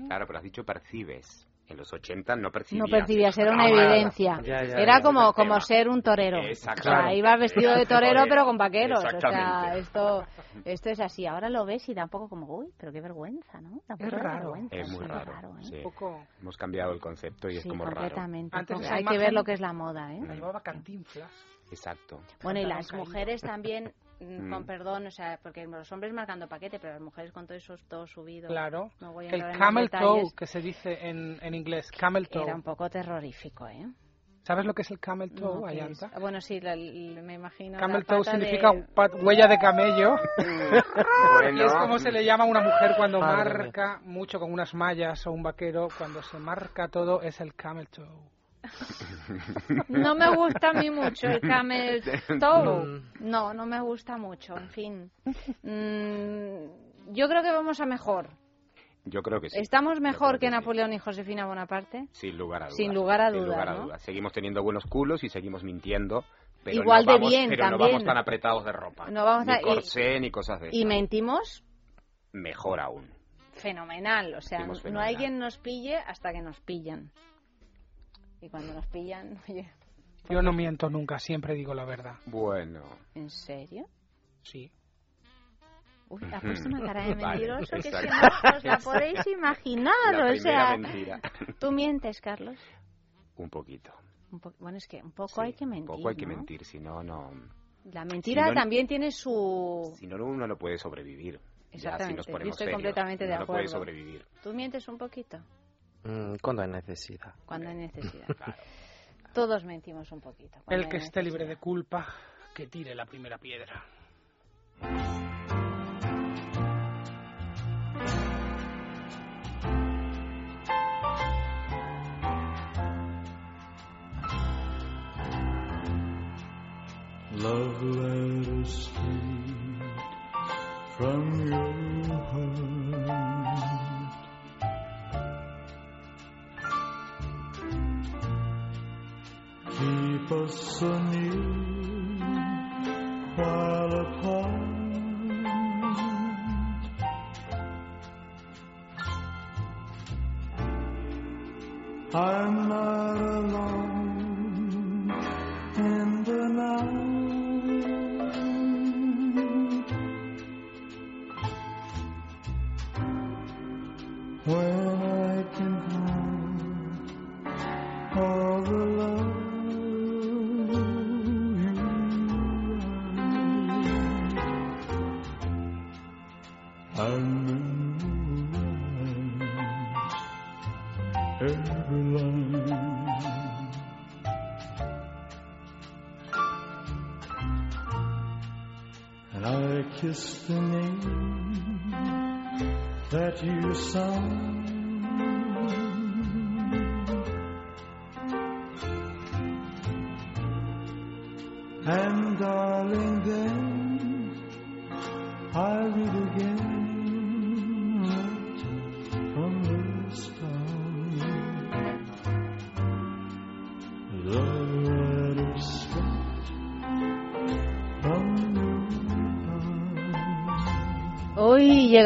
Claro, pero has dicho percibes. En los 80 no percibías. No percibías, era una nada. evidencia. Ya, ya, era ya, como, como ser un torero. Exacto. O sea, ibas vestido de torero, pero con vaqueros. O sea, esto, esto es así. Ahora lo ves y da un poco como, uy, pero qué vergüenza, ¿no? Un Es raro. vergüenza, Es muy raro. ¿eh? sí. Un poco- Hemos cambiado el concepto y es como raro. completamente. Antes esa Hay que ver lo que es la moda, ¿eh? La llevaba Cantinflas. Exacto. Bueno, y las mujeres también, mm, Mm. con perdón, o sea, porque los hombres marcando paquete, pero las mujeres con todo eso todo subido. Claro. No voy a El camel toe, que se dice en, en inglés, camel toe. Era un poco terrorífico, ¿eh? ¿Sabes lo que es el camel toe, No, ¿qué Ayanta? es? Bueno, sí, la- la- me imagino. Camel la toe pata significa de- pat- huella de camello. Bueno. Y es como se le llama a una mujer cuando Madre mía. marca mucho con unas mallas o un vaquero, cuando se marca todo es el camel toe. No me gusta a mí mucho el camel toe. No, no me gusta mucho, en fin. Mm, yo creo que vamos a mejor. Yo creo que sí. ¿Estamos mejor que Napoleón y Josefina Bonaparte? Sin lugar a dudas. Sin lugar a Sin dudas, lugar a. Seguimos teniendo buenos culos y seguimos mintiendo. Pero Igual no de vamos, bien, pero no vamos tan apretados de ropa. No vamos ni a- y- corsé ni cosas de Y esas. mentimos Mejor aún. fenomenal. O sea, Mentimos no hay quien nos pille hasta que nos pillan. Y cuando nos pillan, oye, Yo no miento nunca, siempre digo la verdad. Bueno. ¿en serio? Sí. Uy, ha puesto una cara de Vale, mentiroso que es que exacto. no os la podéis imaginar. La o sea, mentira. tú mientes, Carlos. Un poquito. Un po- bueno, es que un poco hay que mentir. Un poco hay que ¿no? mentir, si no, no. La mentira Si no- también tiene su. Si no, uno no puede sobrevivir. Ya, si Exactamente, nos yo estoy serios, completamente de uno no puede acuerdo. sobrevivir. ¿Tú mientes un poquito? Mm, cuando hay necesidad. Cuando hay necesidad. Todos mentimos un poquito. El que esté libre de culpa, que tire la primera piedra. Love letters from your keepers anew while apart. I'm not just the name that you sung.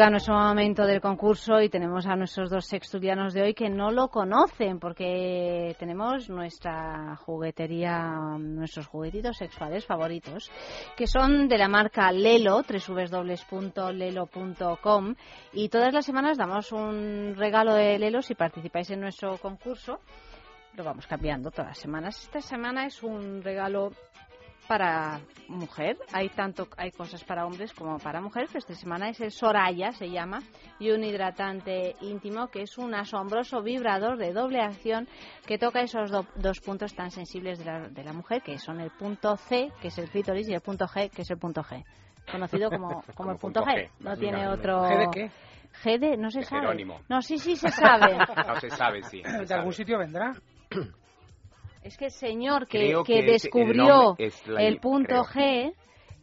Llega nuestro momento del concurso y tenemos a nuestros dos sextulianos de hoy que no lo conocen porque tenemos nuestra juguetería, nuestros juguetitos sexuales favoritos que son de la marca Lelo, www.lelo.com y todas las semanas damos un regalo de Lelo si participáis en nuestro concurso. Lo vamos cambiando todas las semanas. Esta semana es un regalo para mujer. Hay tanto hay cosas para hombres como para mujeres, pero esta semana es el Soraya, se llama, y un hidratante íntimo que es un asombroso vibrador de doble acción que toca esos do- dos puntos tan sensibles de la, de la mujer, que son el punto C, que es el clítoris, y el punto G, que es el punto G. Conocido como, como, Como el punto, punto G. G, No tiene otro... ¿G de qué? G de... no se De sabe. Jerónimo. No, sí, sí se sabe. No se sabe, sí. se De sabe. algún sitio vendrá. Es que el señor que, Creo que que es- el descubrió la- el punto G,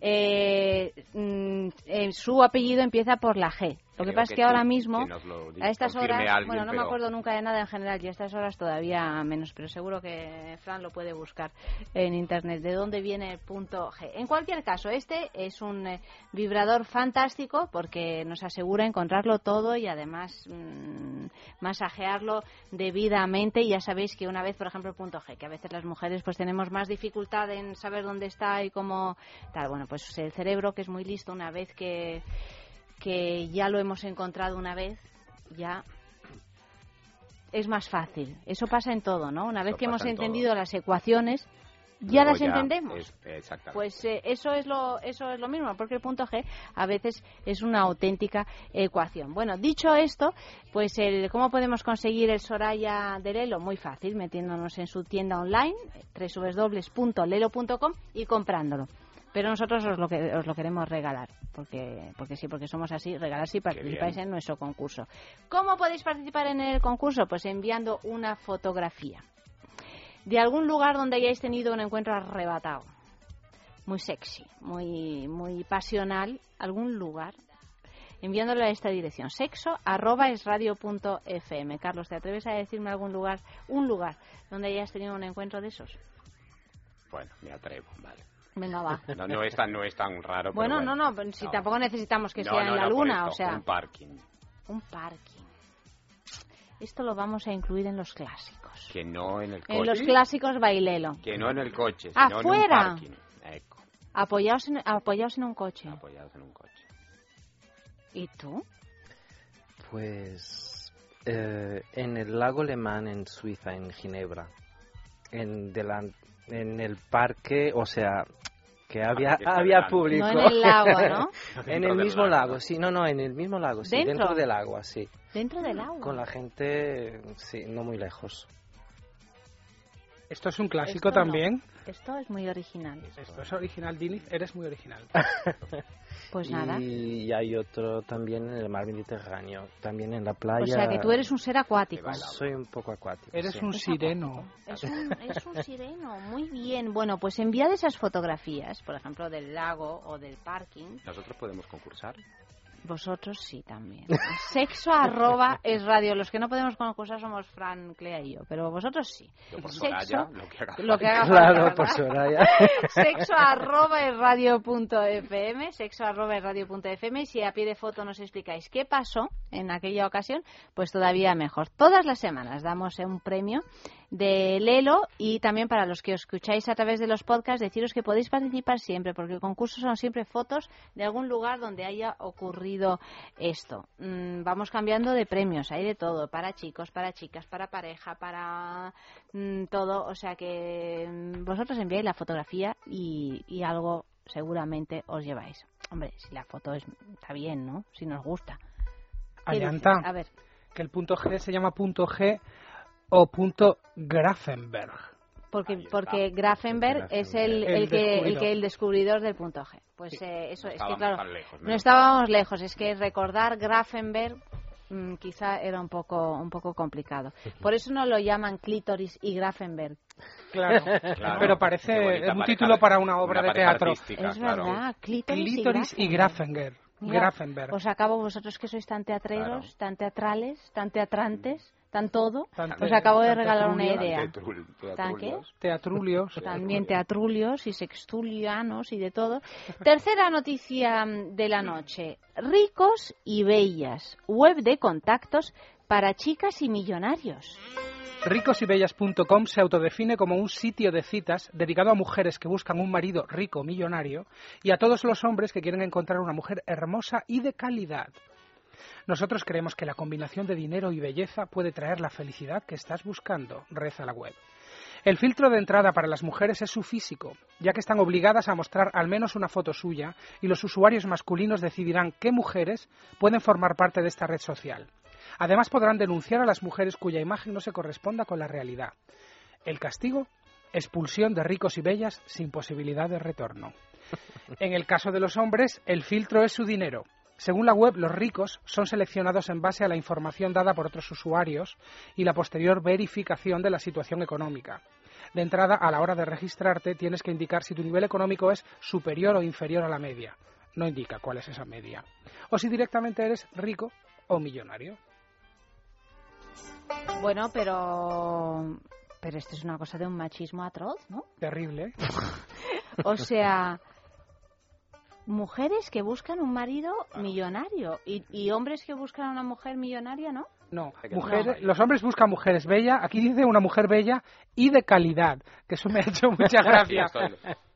eh, mm, eh, su apellido empieza por la G. Lo que pasa es que que ahora mismo, que a estas horas, alguien, bueno, no me acuerdo nunca de nada en general y a estas horas todavía menos, pero seguro que Fran lo puede buscar en internet de dónde viene el punto G. En cualquier caso, este es un eh, vibrador fantástico porque nos asegura encontrarlo todo y además mm, masajearlo debidamente y ya sabéis que una vez, por ejemplo, el punto G, que a veces las mujeres pues tenemos más dificultad en saber dónde está y cómo tal, bueno, pues el cerebro que es muy listo una vez que que ya lo hemos encontrado una vez, ya es más fácil. Eso pasa en todo, ¿no? Una vez Eso que hemos todo. entendido las ecuaciones, ya Luego las entendemos. es-. Pues eh, eso es lo eso es lo mismo, porque el punto G a veces es una auténtica ecuación. Bueno, dicho esto, pues el cómo podemos conseguir el Soraya de Lelo muy fácil, metiéndonos en su tienda online www.lelo.com y comprándolo. Pero nosotros os lo, que, os lo queremos regalar, porque, porque sí, porque somos así, regalar si participáis en nuestro concurso. ¿Cómo podéis participar en el concurso? Pues enviando una fotografía de algún lugar donde hayáis tenido un encuentro arrebatado, muy sexy, muy, muy pasional, algún lugar, enviándolo a esta dirección, sexo arroba es radio punto fm. Carlos, ¿te atreves a decirme algún lugar, un lugar donde hayas tenido un encuentro de esos? Bueno, me atrevo, vale. Venga, va. No, no, es tan, no es tan raro. Bueno, pero no, bueno. no, pero si tampoco necesitamos que No, sea no, en la no, por luna, esto, o sea, Un parking. un parking. Esto lo vamos a incluir en los clásicos. Que no en el coche. En los clásicos bailelo. Que no en el coche, sino en un Afuera. parking. Eco, Apoyados en, apoyados en un coche. apoyados en un coche. ¿Y tú? Pues eh, en el lago Le Mans en Suiza, en Ginebra, en, delan- en el parque, o sea, que había, que está había público. No en el lago, ¿no? en Dentro el del mismo lago, lago, sí, no, no, en el mismo lago, sí, ¿Dentro? dentro, del agua, sí. Dentro del agua. Con la gente, sí, no muy lejos. Esto es un clásico Esto no. también. Esto es muy original. Esto es original, Diniz, eres muy original. Pues nada. Y hay otro también en el mar Mediterráneo, también en la playa. O sea que tú eres un ser acuático. Soy un poco acuático. Eres sí. un sireno. Es un, es un sireno, muy bien. Bueno, pues enviad esas fotografías, por ejemplo, del lago o del parking. ¿Nosotros podemos concursar? Vosotros sí también. Sexo arroba es radio. Los que no podemos concursar somos Fran, Clea y yo, pero vosotros sí. Yo por Sexo, Soraya, lo que haga lo que falta. haga Claro, falta, por. Soraya. sexo arroba es radio punto fm, sexo arroba es radio punto fm y si a pie de foto nos explicáis qué pasó en aquella ocasión, pues todavía mejor. Todas las semanas damos un premio de Lelo y también para los que os escucháis a través de los podcasts, deciros que podéis participar siempre, porque el concurso son siempre fotos de algún lugar donde haya ocurrido esto. Mm, vamos cambiando de premios, hay de todo, para chicos, para chicas, para pareja, para mm, todo, o sea que mm, vosotros enviáis la fotografía y, y algo seguramente os lleváis. Hombre, si la foto es, está bien, ¿no? Si nos gusta. Allanta, A ver, que el punto G se llama punto G o punto Grafenberg. porque, porque Grafenberg es el, El el, que, el, descubridor. que, el descubridor del punto G. Pues eh, eso No es que, estábamos claro, lejos, no estábamos lejos. Es que recordar Grafenberg mm, quizá era un poco, un poco complicado. Por eso no lo llaman clítoris y Grafenberg. Claro, Claro. pero parece bonita un pareja título para una obra una de teatro. es claro. verdad, clítoris, Clítoris y Grafenberg. Grafenberg. Mira, Grafenberg. Os acabo vosotros que sois tan teatreros, tan teatrales, tan teatrantes, tan todo. Tan os acabo de regalar una idea. ¿Tan qué? teatrulios. Teatrulios. También teatrulios y sextulianos y de todo. Tercera noticia de la noche. Ricos y bellas. Web de contactos para chicas y millonarios. Ricosybellas.com se autodefine como un sitio de citas dedicado a mujeres que buscan un marido rico, millonario, y a todos los hombres que quieren encontrar una mujer hermosa y de calidad. Nosotros creemos que la combinación de dinero y belleza puede traer la felicidad que estás buscando, reza la web. El filtro de entrada para las mujeres es su físico, ya que están obligadas a mostrar al menos una foto suya y los usuarios masculinos decidirán qué mujeres pueden formar parte de esta red social. Además podrán denunciar a las mujeres cuya imagen no se corresponda con la realidad. El castigo, expulsión de ricos y bellas sin posibilidad de retorno. En el caso de los hombres, el filtro es su dinero. Según la web, los ricos son seleccionados en base a la información dada por otros usuarios y la posterior verificación de la situación económica. De entrada, a la hora de registrarte, tienes que indicar si tu nivel económico es superior o inferior a la media. No indica cuál es esa media. O si directamente eres rico o millonario. Bueno, pero. Pero esto es una cosa de un machismo atroz, ¿no? Terrible. O sea. Mujeres que buscan un marido millonario y, y hombres que buscan una mujer millonaria, ¿no? No, mujeres, no. los hombres buscan mujeres bellas. Aquí dice una mujer bella y de calidad, que eso me ha hecho mucha gracia.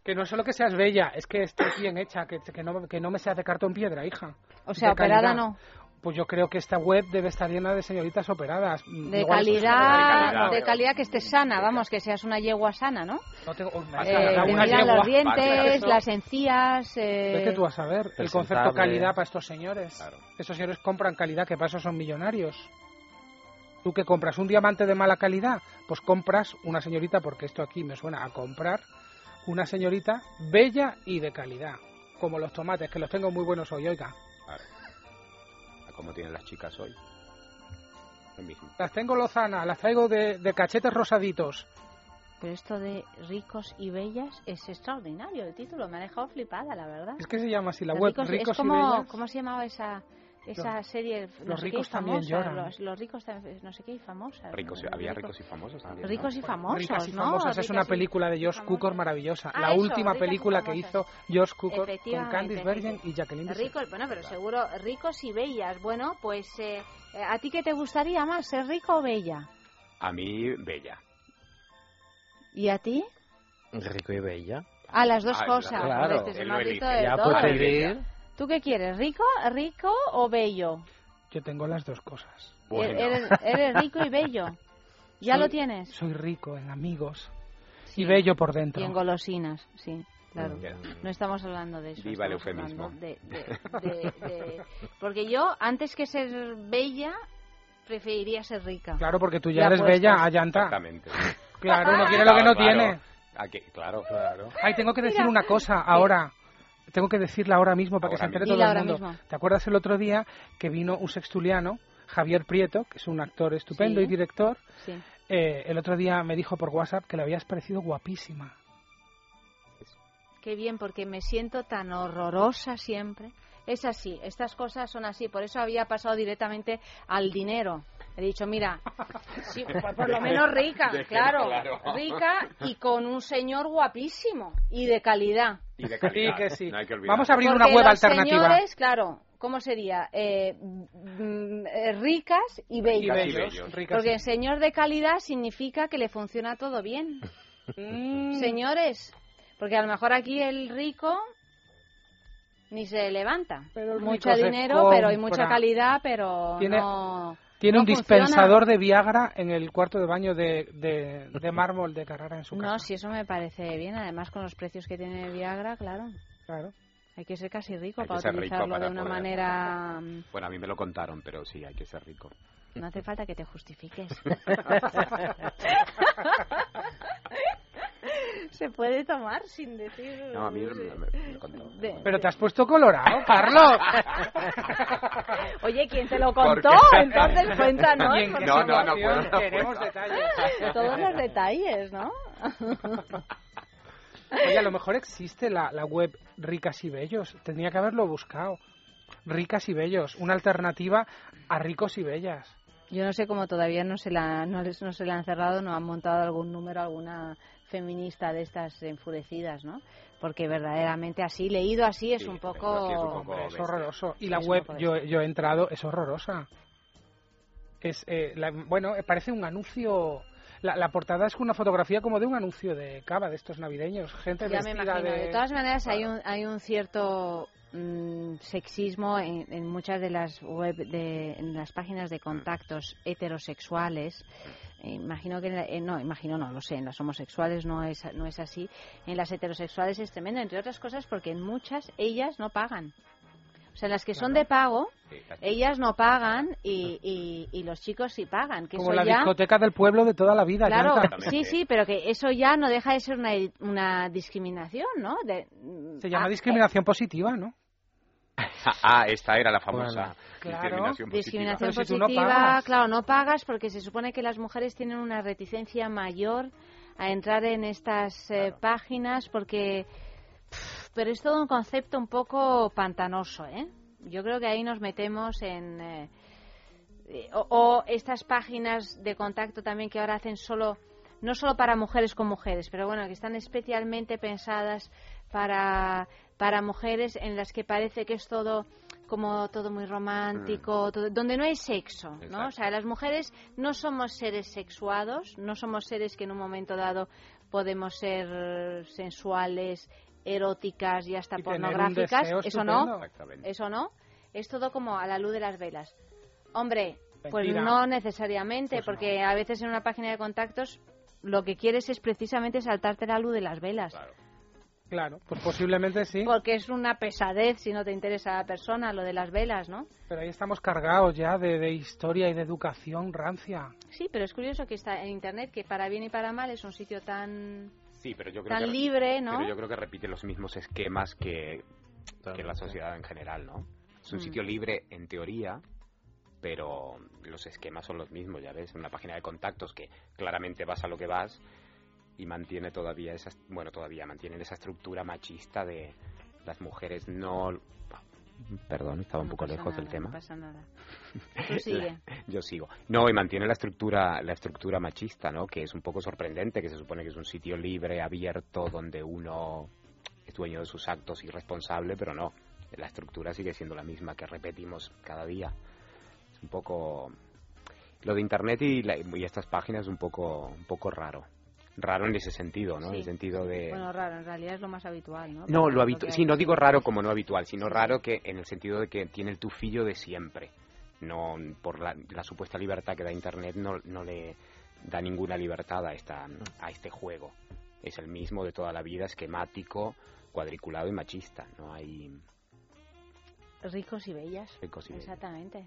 que no solo que seas bella, es que estés bien hecha, que, que, no, que no me seas de cartón piedra, hija. O sea, De operada calidad. no. Pues yo creo que esta web debe estar llena de señoritas operadas. De Igual- calidad, de calidad que estés sana, vamos, que seas una yegua sana, ¿no? No tengo- Eh, una yegua. los dientes, las encías. Eh... Vete tú a saber el concepto calidad para estos señores. Estos señores compran calidad, que para eso son millonarios. ¿Tú que compras? ¿Un diamante de mala calidad? Pues compras una señorita, porque esto aquí me suena a comprar, una señorita bella y de calidad. Como los tomates, que los tengo muy buenos hoy, oiga. Claro. A cómo tienen las chicas hoy. Lo mismo. Las tengo lozanas, las traigo de, de cachetes rosaditos. Pero esto de ricos y bellas es extraordinario el título, me ha dejado flipada, la verdad. Es que se llama así la Los web, ricos- ricos es como, y bellas. ¿cómo se llamaba esa esa Los- serie? no los sé qué, ricos también famosa, lloran. Los, los ricos no sé qué, y famosas. Ricos, ¿no? había Ricos- y famosos también. ¿no? Ricos y famosos, Ricas y ¿no? famosas es una película de George Cukor maravillosa. Ah, la eso, última película que hizo George Cukor con Candice Bergen y Jacqueline. Ricos, bueno, pero seguro, ricos y bellas. Bueno, pues, eh, eh, ¿a ti qué te gustaría más, ser rico o bella? A mí, bella. ¿Y a ti? Rico y bella. A las dos Ah, cosas. claro. Joder, este se Él me ha lo visto elige. de Ya. ¿Tú qué quieres, rico, rico o bello? Yo tengo las dos cosas. Bueno. Eres, eres rico y bello. ¿Ya Soy- lo tienes? Soy rico en amigos Sí. y bello por dentro. Y en golosinas, sí, claro. No estamos hablando de eso. Viva el eufemismo. hablando de- de- de- de- Porque yo, antes que ser bella, preferiría ser rica. Claro, porque tú ya Ya eres puestas. bella, a llanta. Exactamente. Claro, no quiere lo que no Claro, tiene. Aquí, claro, claro. Ay, tengo que decir una cosa ahora. Tengo que decirla ahora mismo para que se entere mismo. todo el ahora mundo. mismo. ¿Te acuerdas el otro día que vino un sextuliano, Javier Prieto, que es un actor estupendo Sí. y director? Sí. eh, el otro día me dijo por WhatsApp que le habías parecido guapísima. Qué bien, porque me siento tan horrorosa siempre. Es así, estas cosas son así. Por eso había pasado directamente al dinero. He dicho, mira, sí, por, por lo menos rica, claro. rica y con un señor guapísimo y de calidad. Y de Sí, que sí. No hay que olvidar. Vamos a abrir Porque una web los alternativa. señores, claro, ¿cómo sería? Eh, mm, eh, ricas y Y bellos. Y bellos, Porque y- señor de calidad significa que le funciona todo bien. Mm, Señores, porque a lo mejor aquí el rico ni se levanta. Pero Mucho dinero, pero hay mucha calidad, pero Tiene- no... Tiene no un funciona. dispensador de Viagra en el cuarto de baño de, de, de mármol de Carrara en su casa. No, si eso me parece bien, además con los precios que tiene Viagra, claro. Claro. Hay que ser casi rico Hay para rico utilizarlo para de una poder manera... mm, Bueno, a mí me lo contaron, pero sí, hay que ser rico. No hace falta que te justifiques. Se puede tomar sin decir... No, a mí me, me-. De- Pero te has puesto colorado, Carlos. Oye, ¿quién te lo ¿Por contó? Entonces cuéntanos. ¿Y en qué por No, no, no puedo, no Queremos puedo. detalles. Todos los detalles, ¿no? Oye, a lo mejor existe la, la web Ricas y Bellos. Tendría que haberlo buscado. Ricas y Bellos, una alternativa a ricos y bellas. Yo no sé cómo todavía no se la no, les- no se la han cerrado, no han montado algún número, alguna feminista de estas enfurecidas, ¿no? Porque verdaderamente así, leído así, es Sí, un poco... es un poco- Hombre, es bestia. horroroso. Y la es web, yo, yo he entrado, es horrorosa. Es, eh, la- bueno, eh, parece un anuncio... La, la portada es una fotografía como de un anuncio de cava, de estos navideños. Gente Ya me imagino. de... De todas maneras, hay un, hay un cierto mm, sexismo en, en muchas de las web, de, en las páginas de contactos heterosexuales. Imagino que, en la- eh, no, imagino no, lo sé, en las homosexuales no es, no es así. En las heterosexuales es tremendo, entre otras cosas porque en muchas ellas no pagan. O sea, las que son de pago, ellas no pagan y, y, y los chicos sí pagan. Que como eso la ya, discoteca del pueblo de toda la vida. Claro, sí, sí, pero que eso ya no deja de ser una, una discriminación, ¿no? De, Se llama ah, discriminación positiva, ¿no? Ah, esta era la famosa Claro. discriminación positiva. discriminación Pero si tú no positiva, pagas. claro, no pagas porque se supone que las mujeres tienen una reticencia mayor a entrar en estas eh, páginas porque pero es todo un concepto un poco pantanoso, ¿eh? Yo creo que ahí nos metemos en eh, eh, o, o estas páginas de contacto también que ahora hacen solo no solo para mujeres con mujeres, pero bueno, que están especialmente pensadas para para mujeres en las que parece que es todo como todo muy romántico, todo- donde no hay sexo, ¿no? Mm. Exacto. O sea, las mujeres no somos seres sexuados, no somos seres que en un momento dado podemos ser sensuales, eróticas y hasta Y tener un pornográficas, deseo eso no, estupendo. Eso no, es todo como a la luz de las velas. Hombre, pues Mentira. no necesariamente, Pues porque a veces en una página de contactos lo que quieres es precisamente saltarte la luz de las velas. Claro, pues posiblemente sí. Porque es una pesadez si no te interesa la persona, lo de las velas, ¿no? Pero ahí estamos cargados ya de, de historia y de educación rancia. Sí, pero es curioso que está en Internet, que para bien y para mal es un sitio tan... Sí, pero yo creo Tan que, libre, ¿no? Pero yo creo que repite los mismos esquemas que, que la sociedad en general, ¿no? Es un Mm. sitio libre en teoría, pero los esquemas son los mismos, ya ves, una página de contactos que claramente vas a lo que vas y mantiene todavía esa, bueno, todavía mantienen esa estructura machista de las mujeres no Perdón, estaba un poco lejos del tema. No pasa nada. Tú sigue. Yo sigo. No, y mantiene la estructura, la estructura machista, ¿no? Que es un poco sorprendente, que se supone que es un sitio libre, abierto, donde uno es dueño de sus actos y responsable, pero no. La estructura sigue siendo la misma que repetimos cada día. Es un poco lo de internet y, la- y estas páginas es un poco, un poco raro. Raro en ese sentido, ¿no? En el sentido de Bueno, raro, en realidad es lo más habitual, ¿no? no, lo hay. Sí, no digo raro como no habitual, sino raro que en el sentido de que tiene el tufillo de siempre. No por la, la supuesta libertad que da Internet no, no le da ninguna libertad a esta a este juego. Es el mismo de toda la vida, esquemático, cuadriculado y machista. No hay Ricos y bellas. Ricos y bellas. Exactamente.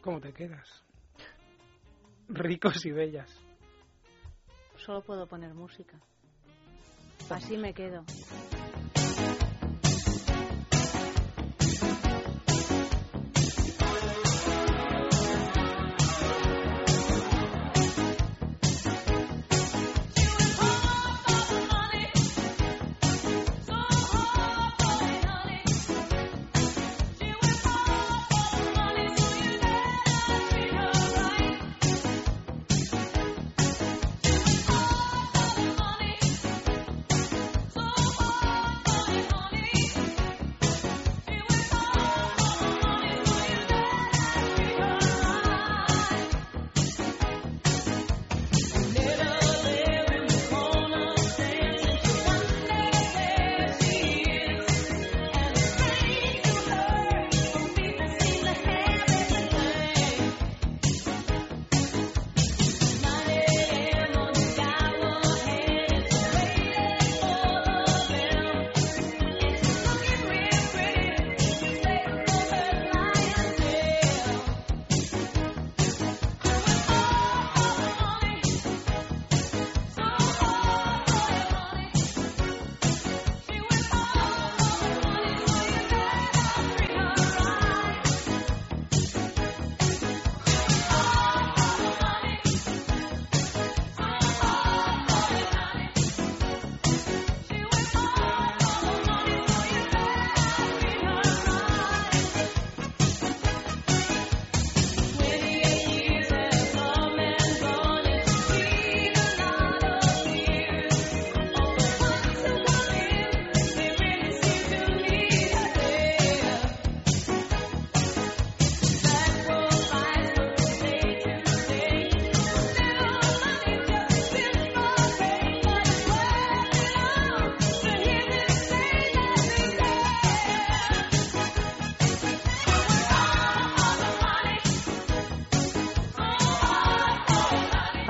¿Cómo te quedas? Ricos y bellas. Solo puedo poner música. Así me quedo.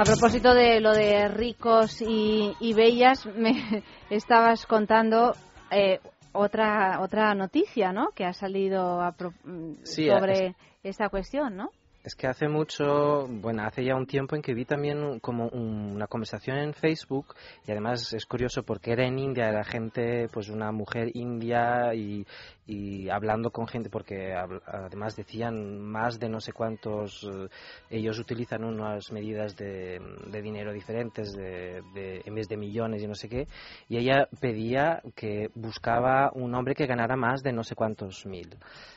Propósito de lo de ricos y, y bellas, me estabas contando eh, otra otra noticia, ¿no? Que ha salido a pro- mm, Sí, sobre esta cuestión, ¿no? Es que hace mucho, bueno, hace ya un tiempo en que vi también como un- una conversación en Facebook y además es curioso porque era en India, era gente, pues una mujer india y, y hablando con gente porque además decían más de no sé cuántos, eh, ellos utilizan unas medidas de, de dinero diferentes de, de- en vez de millones y no sé qué y ella pedía que buscaba un hombre que ganara más de no sé cuántos mil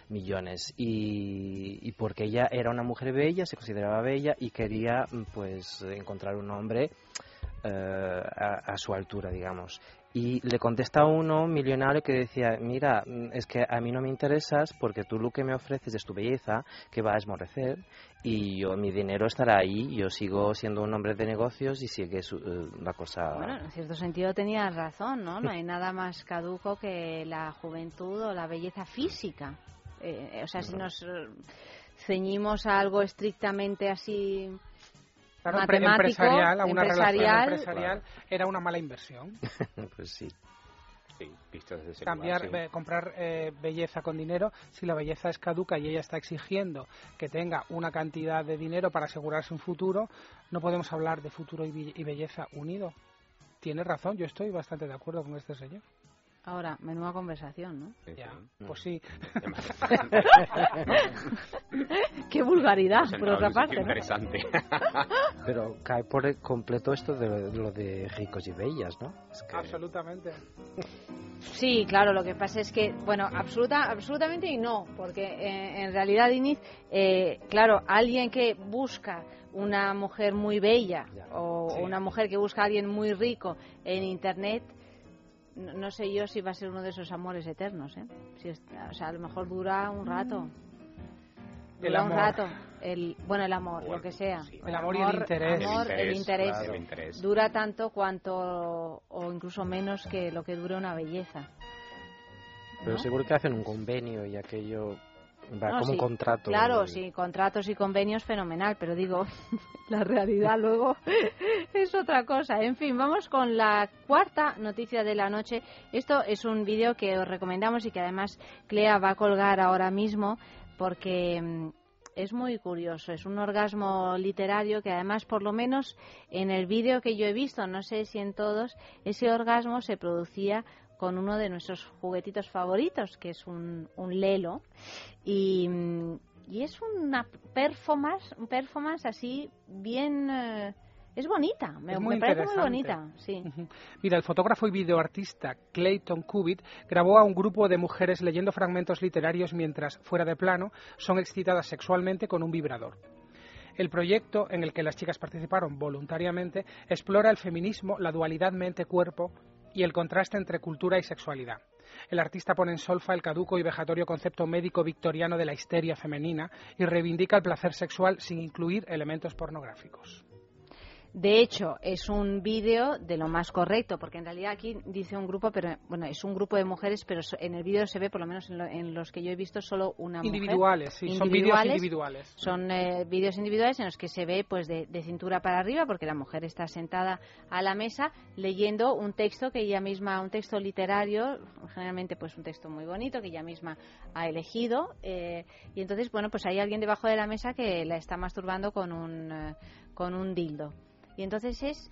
millones y, y porque ella era una mujer bella, se consideraba bella y quería pues encontrar un hombre eh, a, a su altura, digamos. Y le contesta uno, un millonario, que decía, mira, mm, es que a mí no me interesas porque tú lo que me ofreces es tu belleza, que va a esmorecer, y yo mi dinero estará ahí, yo sigo siendo un hombre de negocios y sigue su- eh, la cosa... Bueno, en cierto sentido tenías razón, ¿no? No hay nada más caduco que la juventud o la belleza física. Eh, o sea, si nos eh, ceñimos a algo estrictamente así Claro, matemático, empresarial, a una relación empresarial, era una mala inversión. pues sí. Sí, visto desde ese Cambiar, lugar, sí. eh, comprar eh, belleza con dinero, si la belleza es caduca y ella está exigiendo que tenga una cantidad de dinero para asegurarse un futuro, no podemos hablar de futuro y belleza unido. Tiene razón, yo estoy bastante de acuerdo con este señor. Ahora, menuda conversación, ¿no? Ya, pues sí. Qué vulgaridad, Pues por otra parte, ¿no? interesante. Pero cae por el completo esto de lo de ricos y bellas, ¿no? Es que- Absolutamente. Sí, claro, lo que pasa es que, bueno, absoluta, absolutamente y no, porque eh, en realidad, Inés, eh, claro, alguien que busca una mujer muy bella o sí. una mujer que busca a alguien muy rico en Internet, no, no sé yo si va a ser uno de esos amores eternos, ¿eh? Si es- o sea, a lo mejor dura un rato. El Dura un rato. El, bueno, el amor, lo que sea. El amor y el interés. amor, El el interés, interés. claro. El interés. Dura tanto cuanto, o incluso menos que lo que dura una belleza. Pero ¿no? seguro que hacen un convenio y aquello No, como sí, un contrato. Claro, sí, contratos y convenios fenomenal, pero digo, la realidad luego es otra cosa. En fin, vamos con la cuarta noticia de la noche. Esto es un vídeo que os recomendamos y que además Clea va a colgar ahora mismo porque mm, es muy curioso. Es un orgasmo literario que además, por lo menos en el vídeo que yo he visto, no sé si en todos, ese orgasmo se producía con uno de nuestros juguetitos favoritos, que es un, un lelo. Y, y es una performance, performance así bien... eh, es bonita, me, Es muy me parece muy bonita. Sí. Mira, el fotógrafo y videoartista Clayton Cubitt grabó a un grupo de mujeres leyendo fragmentos literarios mientras, fuera de plano, son excitadas sexualmente con un vibrador. El proyecto, en el que las chicas participaron voluntariamente, explora el feminismo, la dualidad mente-cuerpo y el contraste entre cultura y sexualidad. El artista pone en solfa el caduco y vejatorio concepto médico victoriano de la histeria femenina y reivindica el placer sexual sin incluir elementos pornográficos. De hecho, es un vídeo de lo más correcto, porque en realidad aquí dice un grupo, pero bueno, es un grupo de mujeres, pero en el vídeo se ve, por lo menos en, lo- en los que yo he visto, solo una mujer. Individuales, sí, son vídeos individuales. Son eh, vídeos individuales en los que se ve pues de, de cintura para arriba, porque la mujer está sentada a la mesa leyendo un texto que ella misma, un texto literario, generalmente pues un texto muy bonito que ella misma ha elegido, eh, y entonces bueno pues hay alguien debajo de la mesa que la está masturbando con un eh, con un dildo. Y entonces es,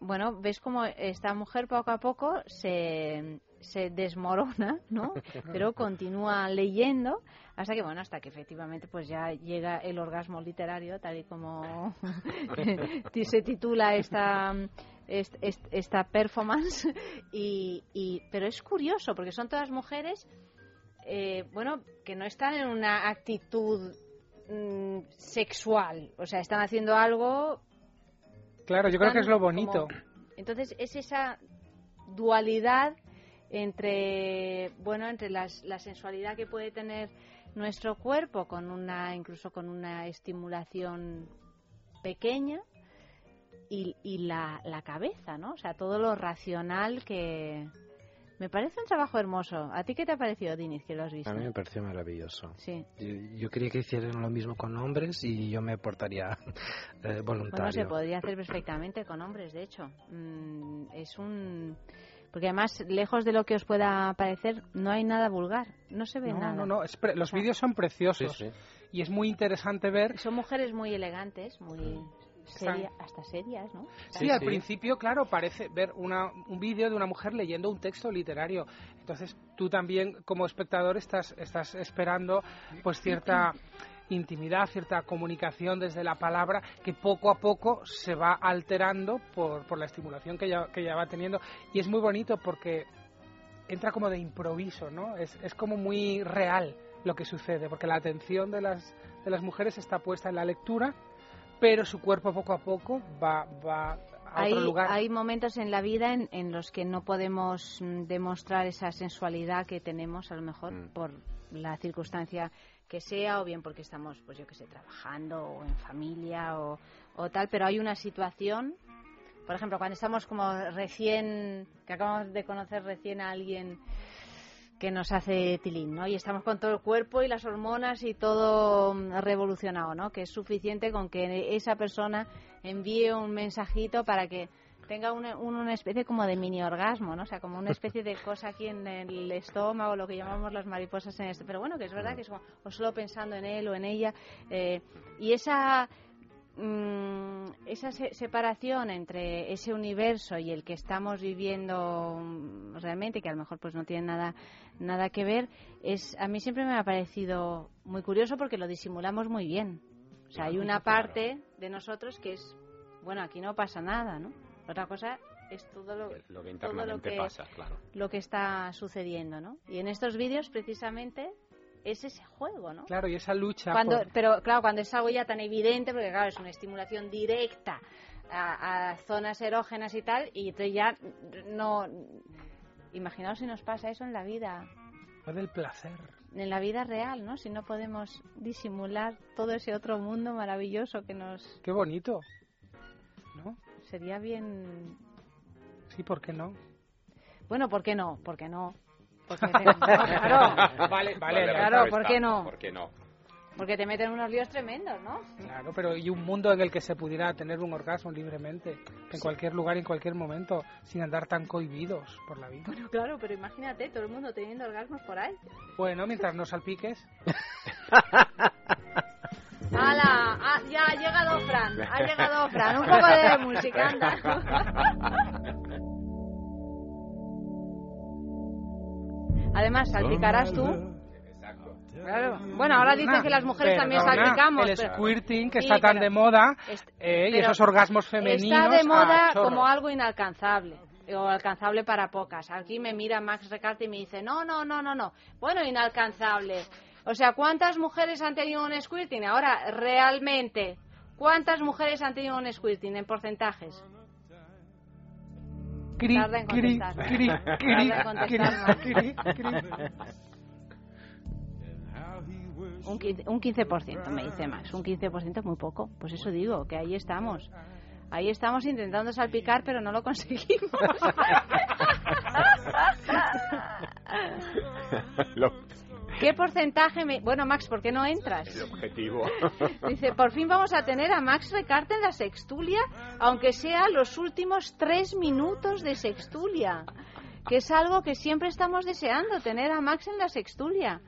bueno, ves como esta mujer poco a poco se, se desmorona, ¿no? Pero continúa leyendo hasta que, bueno, hasta que efectivamente pues ya llega el orgasmo literario, tal y como se titula esta, est- est- esta performance. Y, y, pero es curioso porque son todas mujeres, eh, bueno, que no están en una actitud mm, sexual, o sea, están haciendo algo Claro, yo creo que es lo bonito. como- Entonces es esa dualidad entre bueno entre las, la sensualidad que puede tener nuestro cuerpo con una incluso con una estimulación pequeña y, y la, la cabeza, ¿no? O sea, todo lo racional que me parece un trabajo hermoso. ¿A ti qué te ha parecido, Diniz, que lo has visto? A mí me pareció maravilloso. Sí. Yo, yo quería que hicieran lo mismo con hombres y yo me portaría eh, Bueno, se voluntario. podría hacer perfectamente con hombres, de hecho. Mm, es un... Porque además, lejos de lo que os pueda parecer, no hay nada vulgar. No se ve No, nada. no, no, es pre- los O sea, vídeos son preciosos Sí, sí. y es muy interesante ver. Son mujeres muy elegantes, muy seria- hasta serias, ¿no? Sí, al principio, claro, parece ver una, un vídeo de una mujer leyendo un texto literario. Entonces, tú también, como espectador, estás, estás esperando pues cierta intimidad, cierta comunicación desde la palabra que poco a poco se va alterando por, por la estimulación que ella, que ella va teniendo. Y es muy bonito porque entra como de improviso, ¿no? Es, es como muy real lo que sucede, porque la atención de las, de las mujeres está puesta en la lectura, pero su cuerpo poco a poco va, va a hay, otro lugar. hay momentos en la vida en, en los que no podemos mm, demostrar esa sensualidad que tenemos, a lo mejor Mm. por la circunstancia que sea, o bien porque estamos, pues yo que sé, trabajando o en familia o, o tal, pero hay una situación, por ejemplo, cuando estamos como recién, que acabamos de conocer recién a alguien que nos hace tilín, ¿no? Y estamos con todo el cuerpo y las hormonas y todo revolucionado, ¿no? Que es suficiente con que esa persona envíe un mensajito para que tenga una, un- una especie como de mini orgasmo, ¿no? O sea, como una especie de cosa aquí en el estómago, lo que llamamos las mariposas en esto. Pero bueno, que es verdad que es como, o solo pensando en él o en ella. eh, y esa esa se- separación entre ese universo y el que estamos viviendo mm, realmente, que a lo mejor pues no tiene nada nada que ver, es a mí siempre me ha parecido muy curioso porque lo disimulamos muy bien. O sea, hay una parte de nosotros que es, bueno, aquí no pasa nada, ¿no? Otra cosa es todo lo, Lo que todo lo internamente que, pasa, claro. lo que está sucediendo, ¿no? Y en estos vídeos precisamente es ese juego, ¿no? Claro, y esa lucha. Cuando, por- pero claro, cuando es algo ya tan evidente, porque claro, es una estimulación directa a, a zonas erógenas y tal, y entonces ya no... Imaginaos si nos pasa eso en la vida, Fue del placer. en la vida real, ¿no? Si no podemos disimular todo ese otro mundo maravilloso que nos... Qué bonito. ¿No? Sería bien... Sí, ¿por qué no? Bueno, ¿por qué no? ¿Por qué no? Porque te- no, claro. Vale, vale, Claro, ¿por qué no? ¿Por qué no? Porque te meten unos líos tremendos, ¿no? Claro, pero y un mundo en el que se pudiera tener un orgasmo libremente, en cualquier lugar, en cualquier momento, sin andar tan cohibidos por la vida. Bueno, claro, pero imagínate todo el mundo teniendo orgasmos por ahí. Bueno, mientras no salpiques. ¡Hala! Ah, ya ha llegado Fran, ha llegado Fran. Un poco de música, anda. Además, salpicarás tú. Claro. Bueno, ahora dicen que las mujeres también salpicamos. El pero- squirting, que Sí, está tan pero- de moda, eh, y esos orgasmos femeninos. Está de moda a chorro. como algo inalcanzable o alcanzable para pocas. Aquí me mira Max Recarte y me dice, no, no, no, no, no. Bueno, inalcanzable. O sea, ¿cuántas mujeres han tenido un squirting? Ahora, realmente, ¿cuántas mujeres han tenido un squirting en porcentajes? Cri, Tarda en contestar. cri, cri, Un 15%, un 15% me dice Max. Un 15% es muy poco. Pues eso digo, que ahí estamos. Ahí estamos intentando salpicar, pero no lo conseguimos. Lo- ¿Qué porcentaje me... Bueno, Max, ¿por qué no entras? el objetivo. Dice, por fin vamos a tener a Max Recarte en la sextulia, aunque sea los últimos tres minutos de sextulia, que es algo que siempre estamos deseando, tener a Max en la sextulia.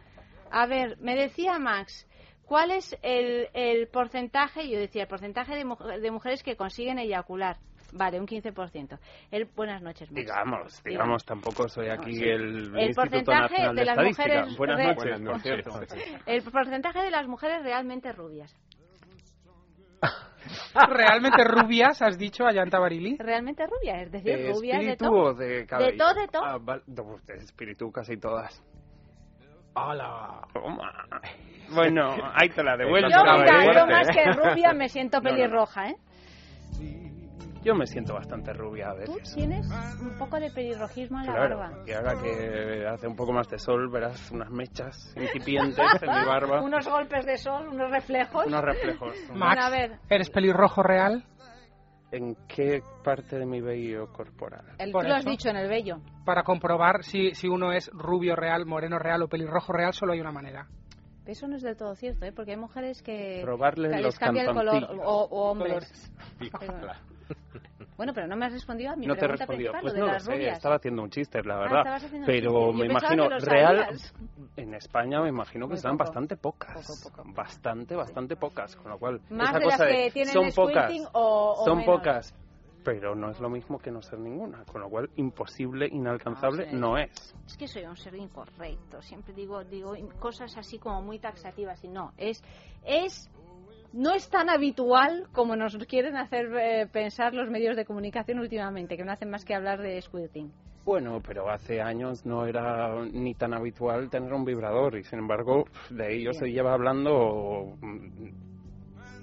A ver, me decía Max, ¿cuál es el, el porcentaje? Yo decía, el porcentaje de, de mujeres que consiguen eyacular. Vale, un 15%. El, buenas noches, Max. Digamos, digamos, tampoco soy aquí sí. el, El Instituto porcentaje Nacional de, de las Estadística. mujeres Buenas re- noches, Buenas por noches. cierto. El porcentaje de las mujeres realmente rubias. Realmente rubias, has dicho, Ayanta Barili. Realmente rubias, es decir, ¿De rubias de todo. de cabello? De todo, de todo. Ah, val- no, de espíritu casi todas. ¡Hala! Toma. Bueno, ahí te la devuelvo. Yo, mira, yo más que rubia me siento No, no, no. pelirroja, ¿eh? Yo me siento bastante rubia a Tú veces. tienes un poco de pelirrojismo en la Claro, barba. y ahora que hace un poco más de sol, verás unas mechas incipientes en mi barba. Unos golpes de sol, unos reflejos. Unos reflejos. Bueno, Max, a ver, ¿eres pelirrojo real? ¿En qué parte de mi vello corporal? el, Por tú lo has eso. dicho en el vello. Para comprobar si, si uno es rubio real, moreno real o pelirrojo real, solo hay una manera. Eso no es del todo cierto, ¿eh? Porque hay mujeres que, Probarles que les los cambia el color, o, o hombres. Claro. Bueno, pero no me has respondido a mi No te principal, Pues lo de no lo las sé, estaba haciendo un chiste, la Ah, verdad. Pero me imagino, real, sabías. en España me imagino que están poco. bastante pocas. Bastante, bastante pocas. Con lo cual, Más esa de las que tienen son pocas, o- o son menos. pocas. Pero no es lo mismo que no ser ninguna. Con lo cual, imposible, inalcanzable, No sé. no es. Es que soy un ser incorrecto. Siempre digo, digo cosas así como muy taxativas y no. Es, es, no es tan habitual como nos quieren hacer eh, pensar los medios de comunicación últimamente, que no hacen más que hablar de squirting. Bueno, pero hace años no era ni tan habitual tener un vibrador y sin embargo de ello se lleva hablando mm,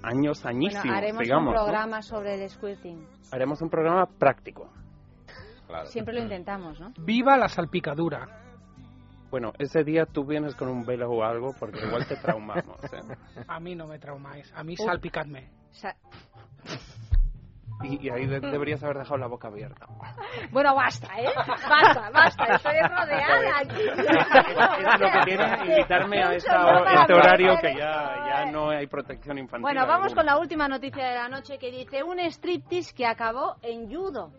años, añísimos, Bueno, haremos digamos. un ¿no? programa sobre el squirting. Haremos un programa práctico. Siempre lo intentamos, ¿no? Viva la salpicadura. Bueno, ese día tú vienes con un velo o algo porque igual te traumamos. ¿eh? A mí no me traumáis, a mí salpicadme. Sa- Y, y ahí de- deberías haber dejado la boca abierta. Bueno, basta, ¿eh? Basta, basta. Estoy rodeada aquí. Es lo que tiene invitarme a esta- este horario que ya, ya no hay protección infantil. Bueno, vamos alguna. con la última noticia de la noche que dice un striptease que acabó en judo.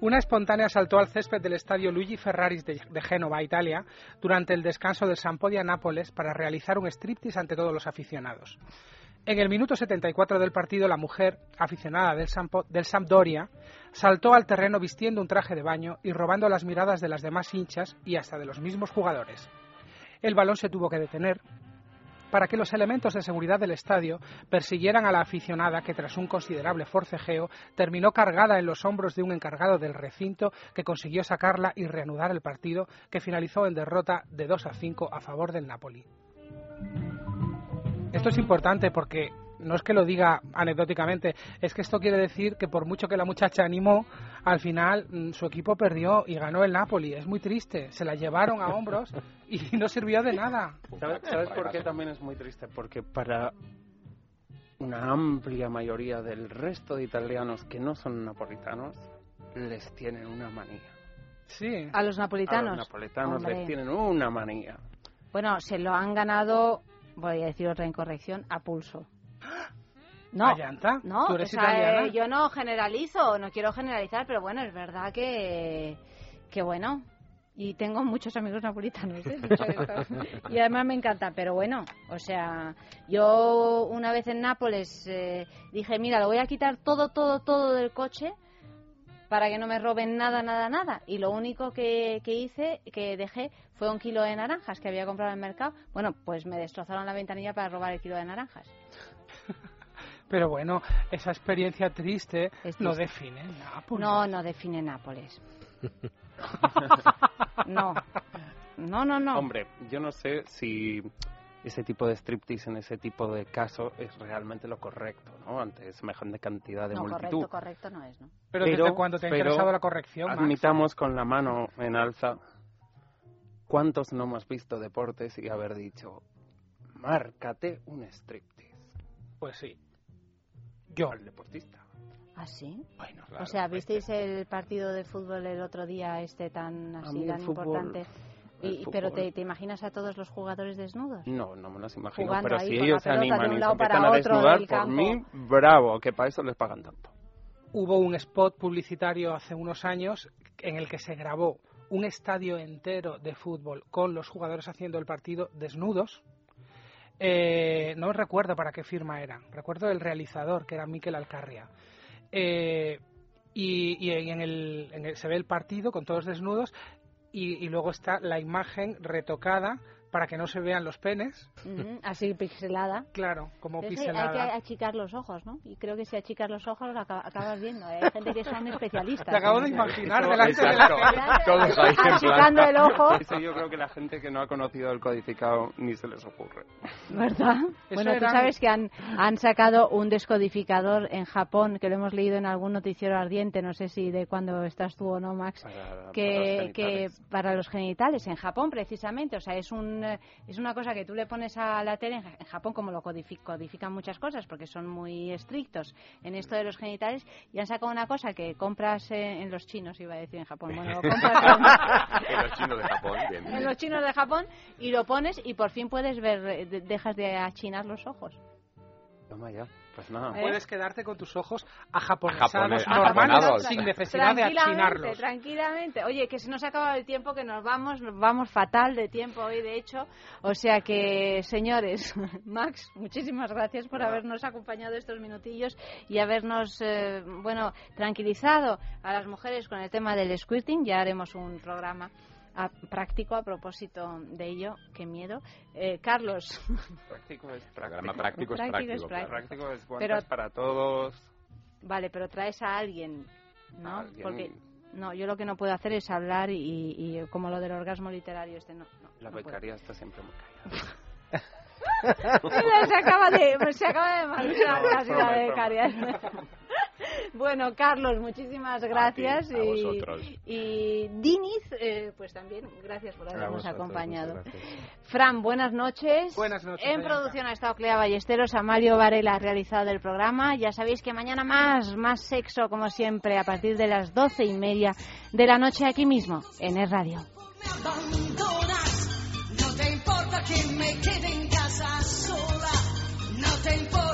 Una espontánea saltó al césped del estadio Luigi Ferraris de, de Génova, Italia, durante el descanso del Sampodia Nápoles para realizar un striptease ante todos los aficionados. En el minuto 74 del partido, la mujer, aficionada del Sampdoria, saltó al terreno vistiendo un traje de baño y robando las miradas de las demás hinchas y hasta de los mismos jugadores. El balón se tuvo que detener para que los elementos de seguridad del estadio persiguieran a la aficionada que tras un considerable forcejeo terminó cargada en los hombros de un encargado del recinto que consiguió sacarla y reanudar el partido que finalizó en derrota de 2 a 5 a favor del Napoli. Esto es importante porque no es que lo diga anecdóticamente, es que esto quiere decir que por mucho que la muchacha animó, al final mm, su equipo perdió y ganó el Napoli. Es muy triste, se la llevaron a hombros y no sirvió de nada. ¿Sabes, sabes por qué también es muy triste? Porque para una amplia mayoría del resto de italianos que no son napolitanos, les tienen una manía. Sí. A los A napolitanos. los napolitanos Hombre. les tienen una manía. Bueno, se lo han ganado, voy a decir otra incorrección, a pulso. No, ¿A llanta? no, ¿Tú eres o sea, italiana? eh, yo no generalizo, no quiero generalizar, pero bueno, es verdad que, que bueno, y tengo muchos amigos napolitanos, ¿eh? Y además me encanta, pero bueno, o sea, yo una vez en Nápoles eh, dije, mira, lo voy a quitar todo, todo, todo del coche para que no me roben nada, nada, nada. Y lo único que, que hice, que dejé, fue un kilo de naranjas que había comprado en el mercado. Bueno, pues me destrozaron la ventanilla para robar el kilo de naranjas. Pero bueno, esa experiencia triste Es no define Nápoles. No, no define Nápoles. No. No, no, no. Hombre, yo no sé si ese tipo de striptease en ese tipo de caso es realmente lo correcto, ¿no? Ante semejante cantidad de no, multitud. correcto, correcto no es, ¿no? Pero ¿desde cuándo te ha pero interesado la corrección, Max? Admitamos con la mano en alza cuántos no hemos visto deportes y haber dicho, márcate un striptease. Pues sí. Yo. Al deportista. ¿Ah, sí? Bueno, o sea, ¿visteis el partido de fútbol el otro día este tan así, tan fútbol- importante? Y, pero te, te imaginas a todos los jugadores desnudos? No, no me los imagino, Jugando pero ahí si ellos se animan y se empiezan a desnudar, por mí, bravo, que para eso les pagan tanto. Hubo un spot publicitario hace unos años en el que se grabó un estadio entero de fútbol con los jugadores haciendo el partido desnudos. Eh, no recuerdo para qué firma era. Recuerdo el realizador, que era Miquel Alcarria. Eh, y en, el, en el- se ve el partido con todos desnudos y luego está la imagen retocada para que no se vean los penes. Así pixelada. Claro, como que hay pixelada. que achicar los ojos, ¿no? Y creo que si achicas los ojos lo acaba- acabas viendo. ¿eh? Hay gente que son especialistas. Te acabo en de imaginar delante de la. Todos ahí Achicando el ojo. Eso yo creo que la gente que no ha conocido el codificado ni se les ocurre. ¿Verdad? Eso Bueno, tú eran- sabes que han, han sacado un descodificador en Japón, que lo hemos leído en algún noticiero ardiente, no sé si de cuándo estás tú o no, Max, Para- que, para que para los genitales, en Japón precisamente, o sea, es, un, eh, es una cosa que tú le pones a la tele, en Ja- en Japón como lo codifi- codifican muchas cosas, porque son muy estrictos en esto de los genitales, y han sacado una cosa que compras eh, en los chinos, iba a decir en Japón, bueno, lo compras en- En los chinos de Japón. bien, bien. en los chinos de Japón y lo pones y por fin puedes ver, eh, de- dejas de achinar los ojos. Toma ya, pues nada. ¿Eh? Puedes quedarte con tus ojos ajaponesados, Ajapone- normales, sin necesidad de Tranquilamente, achinarlos. tranquilamente. Oye, que se nos ha acabado el tiempo, que nos vamos, nos vamos fatal de tiempo hoy, de hecho. O sea que, señores, Max, muchísimas gracias por habernos acompañado estos minutillos y habernos, eh, bueno, tranquilizado a las mujeres con el tema del squirting. Ya haremos un programa a- práctico a propósito de ello. Qué miedo. Eh, Carlos. Práctico es práctico. práctico es Práctico es práctico. práctico. Práctico es Pero- para todos. Vale, pero traes a alguien, ¿no? A alguien. Porque no, yo lo que no puedo hacer es hablar y, y como lo del orgasmo literario este no. no, La no puedo. becaria está siempre muy callada. Se acaba de, se acaba de marchar No, la ciudad de broma, Carias. Bueno, Carlos, muchísimas gracias. a y, y Diniz, eh, pues también, gracias por habernos vosotros, acompañado. Fran, buenas noches. Buenas noches, En producción ha estado Clea Ballesteros, Amalio Varela ha realizado el programa. Ya sabéis que mañana más, más sexo, como siempre, a partir de las doce y media de la noche aquí mismo, en Es Radio. No te importa que me quede en casa sola. No te importa.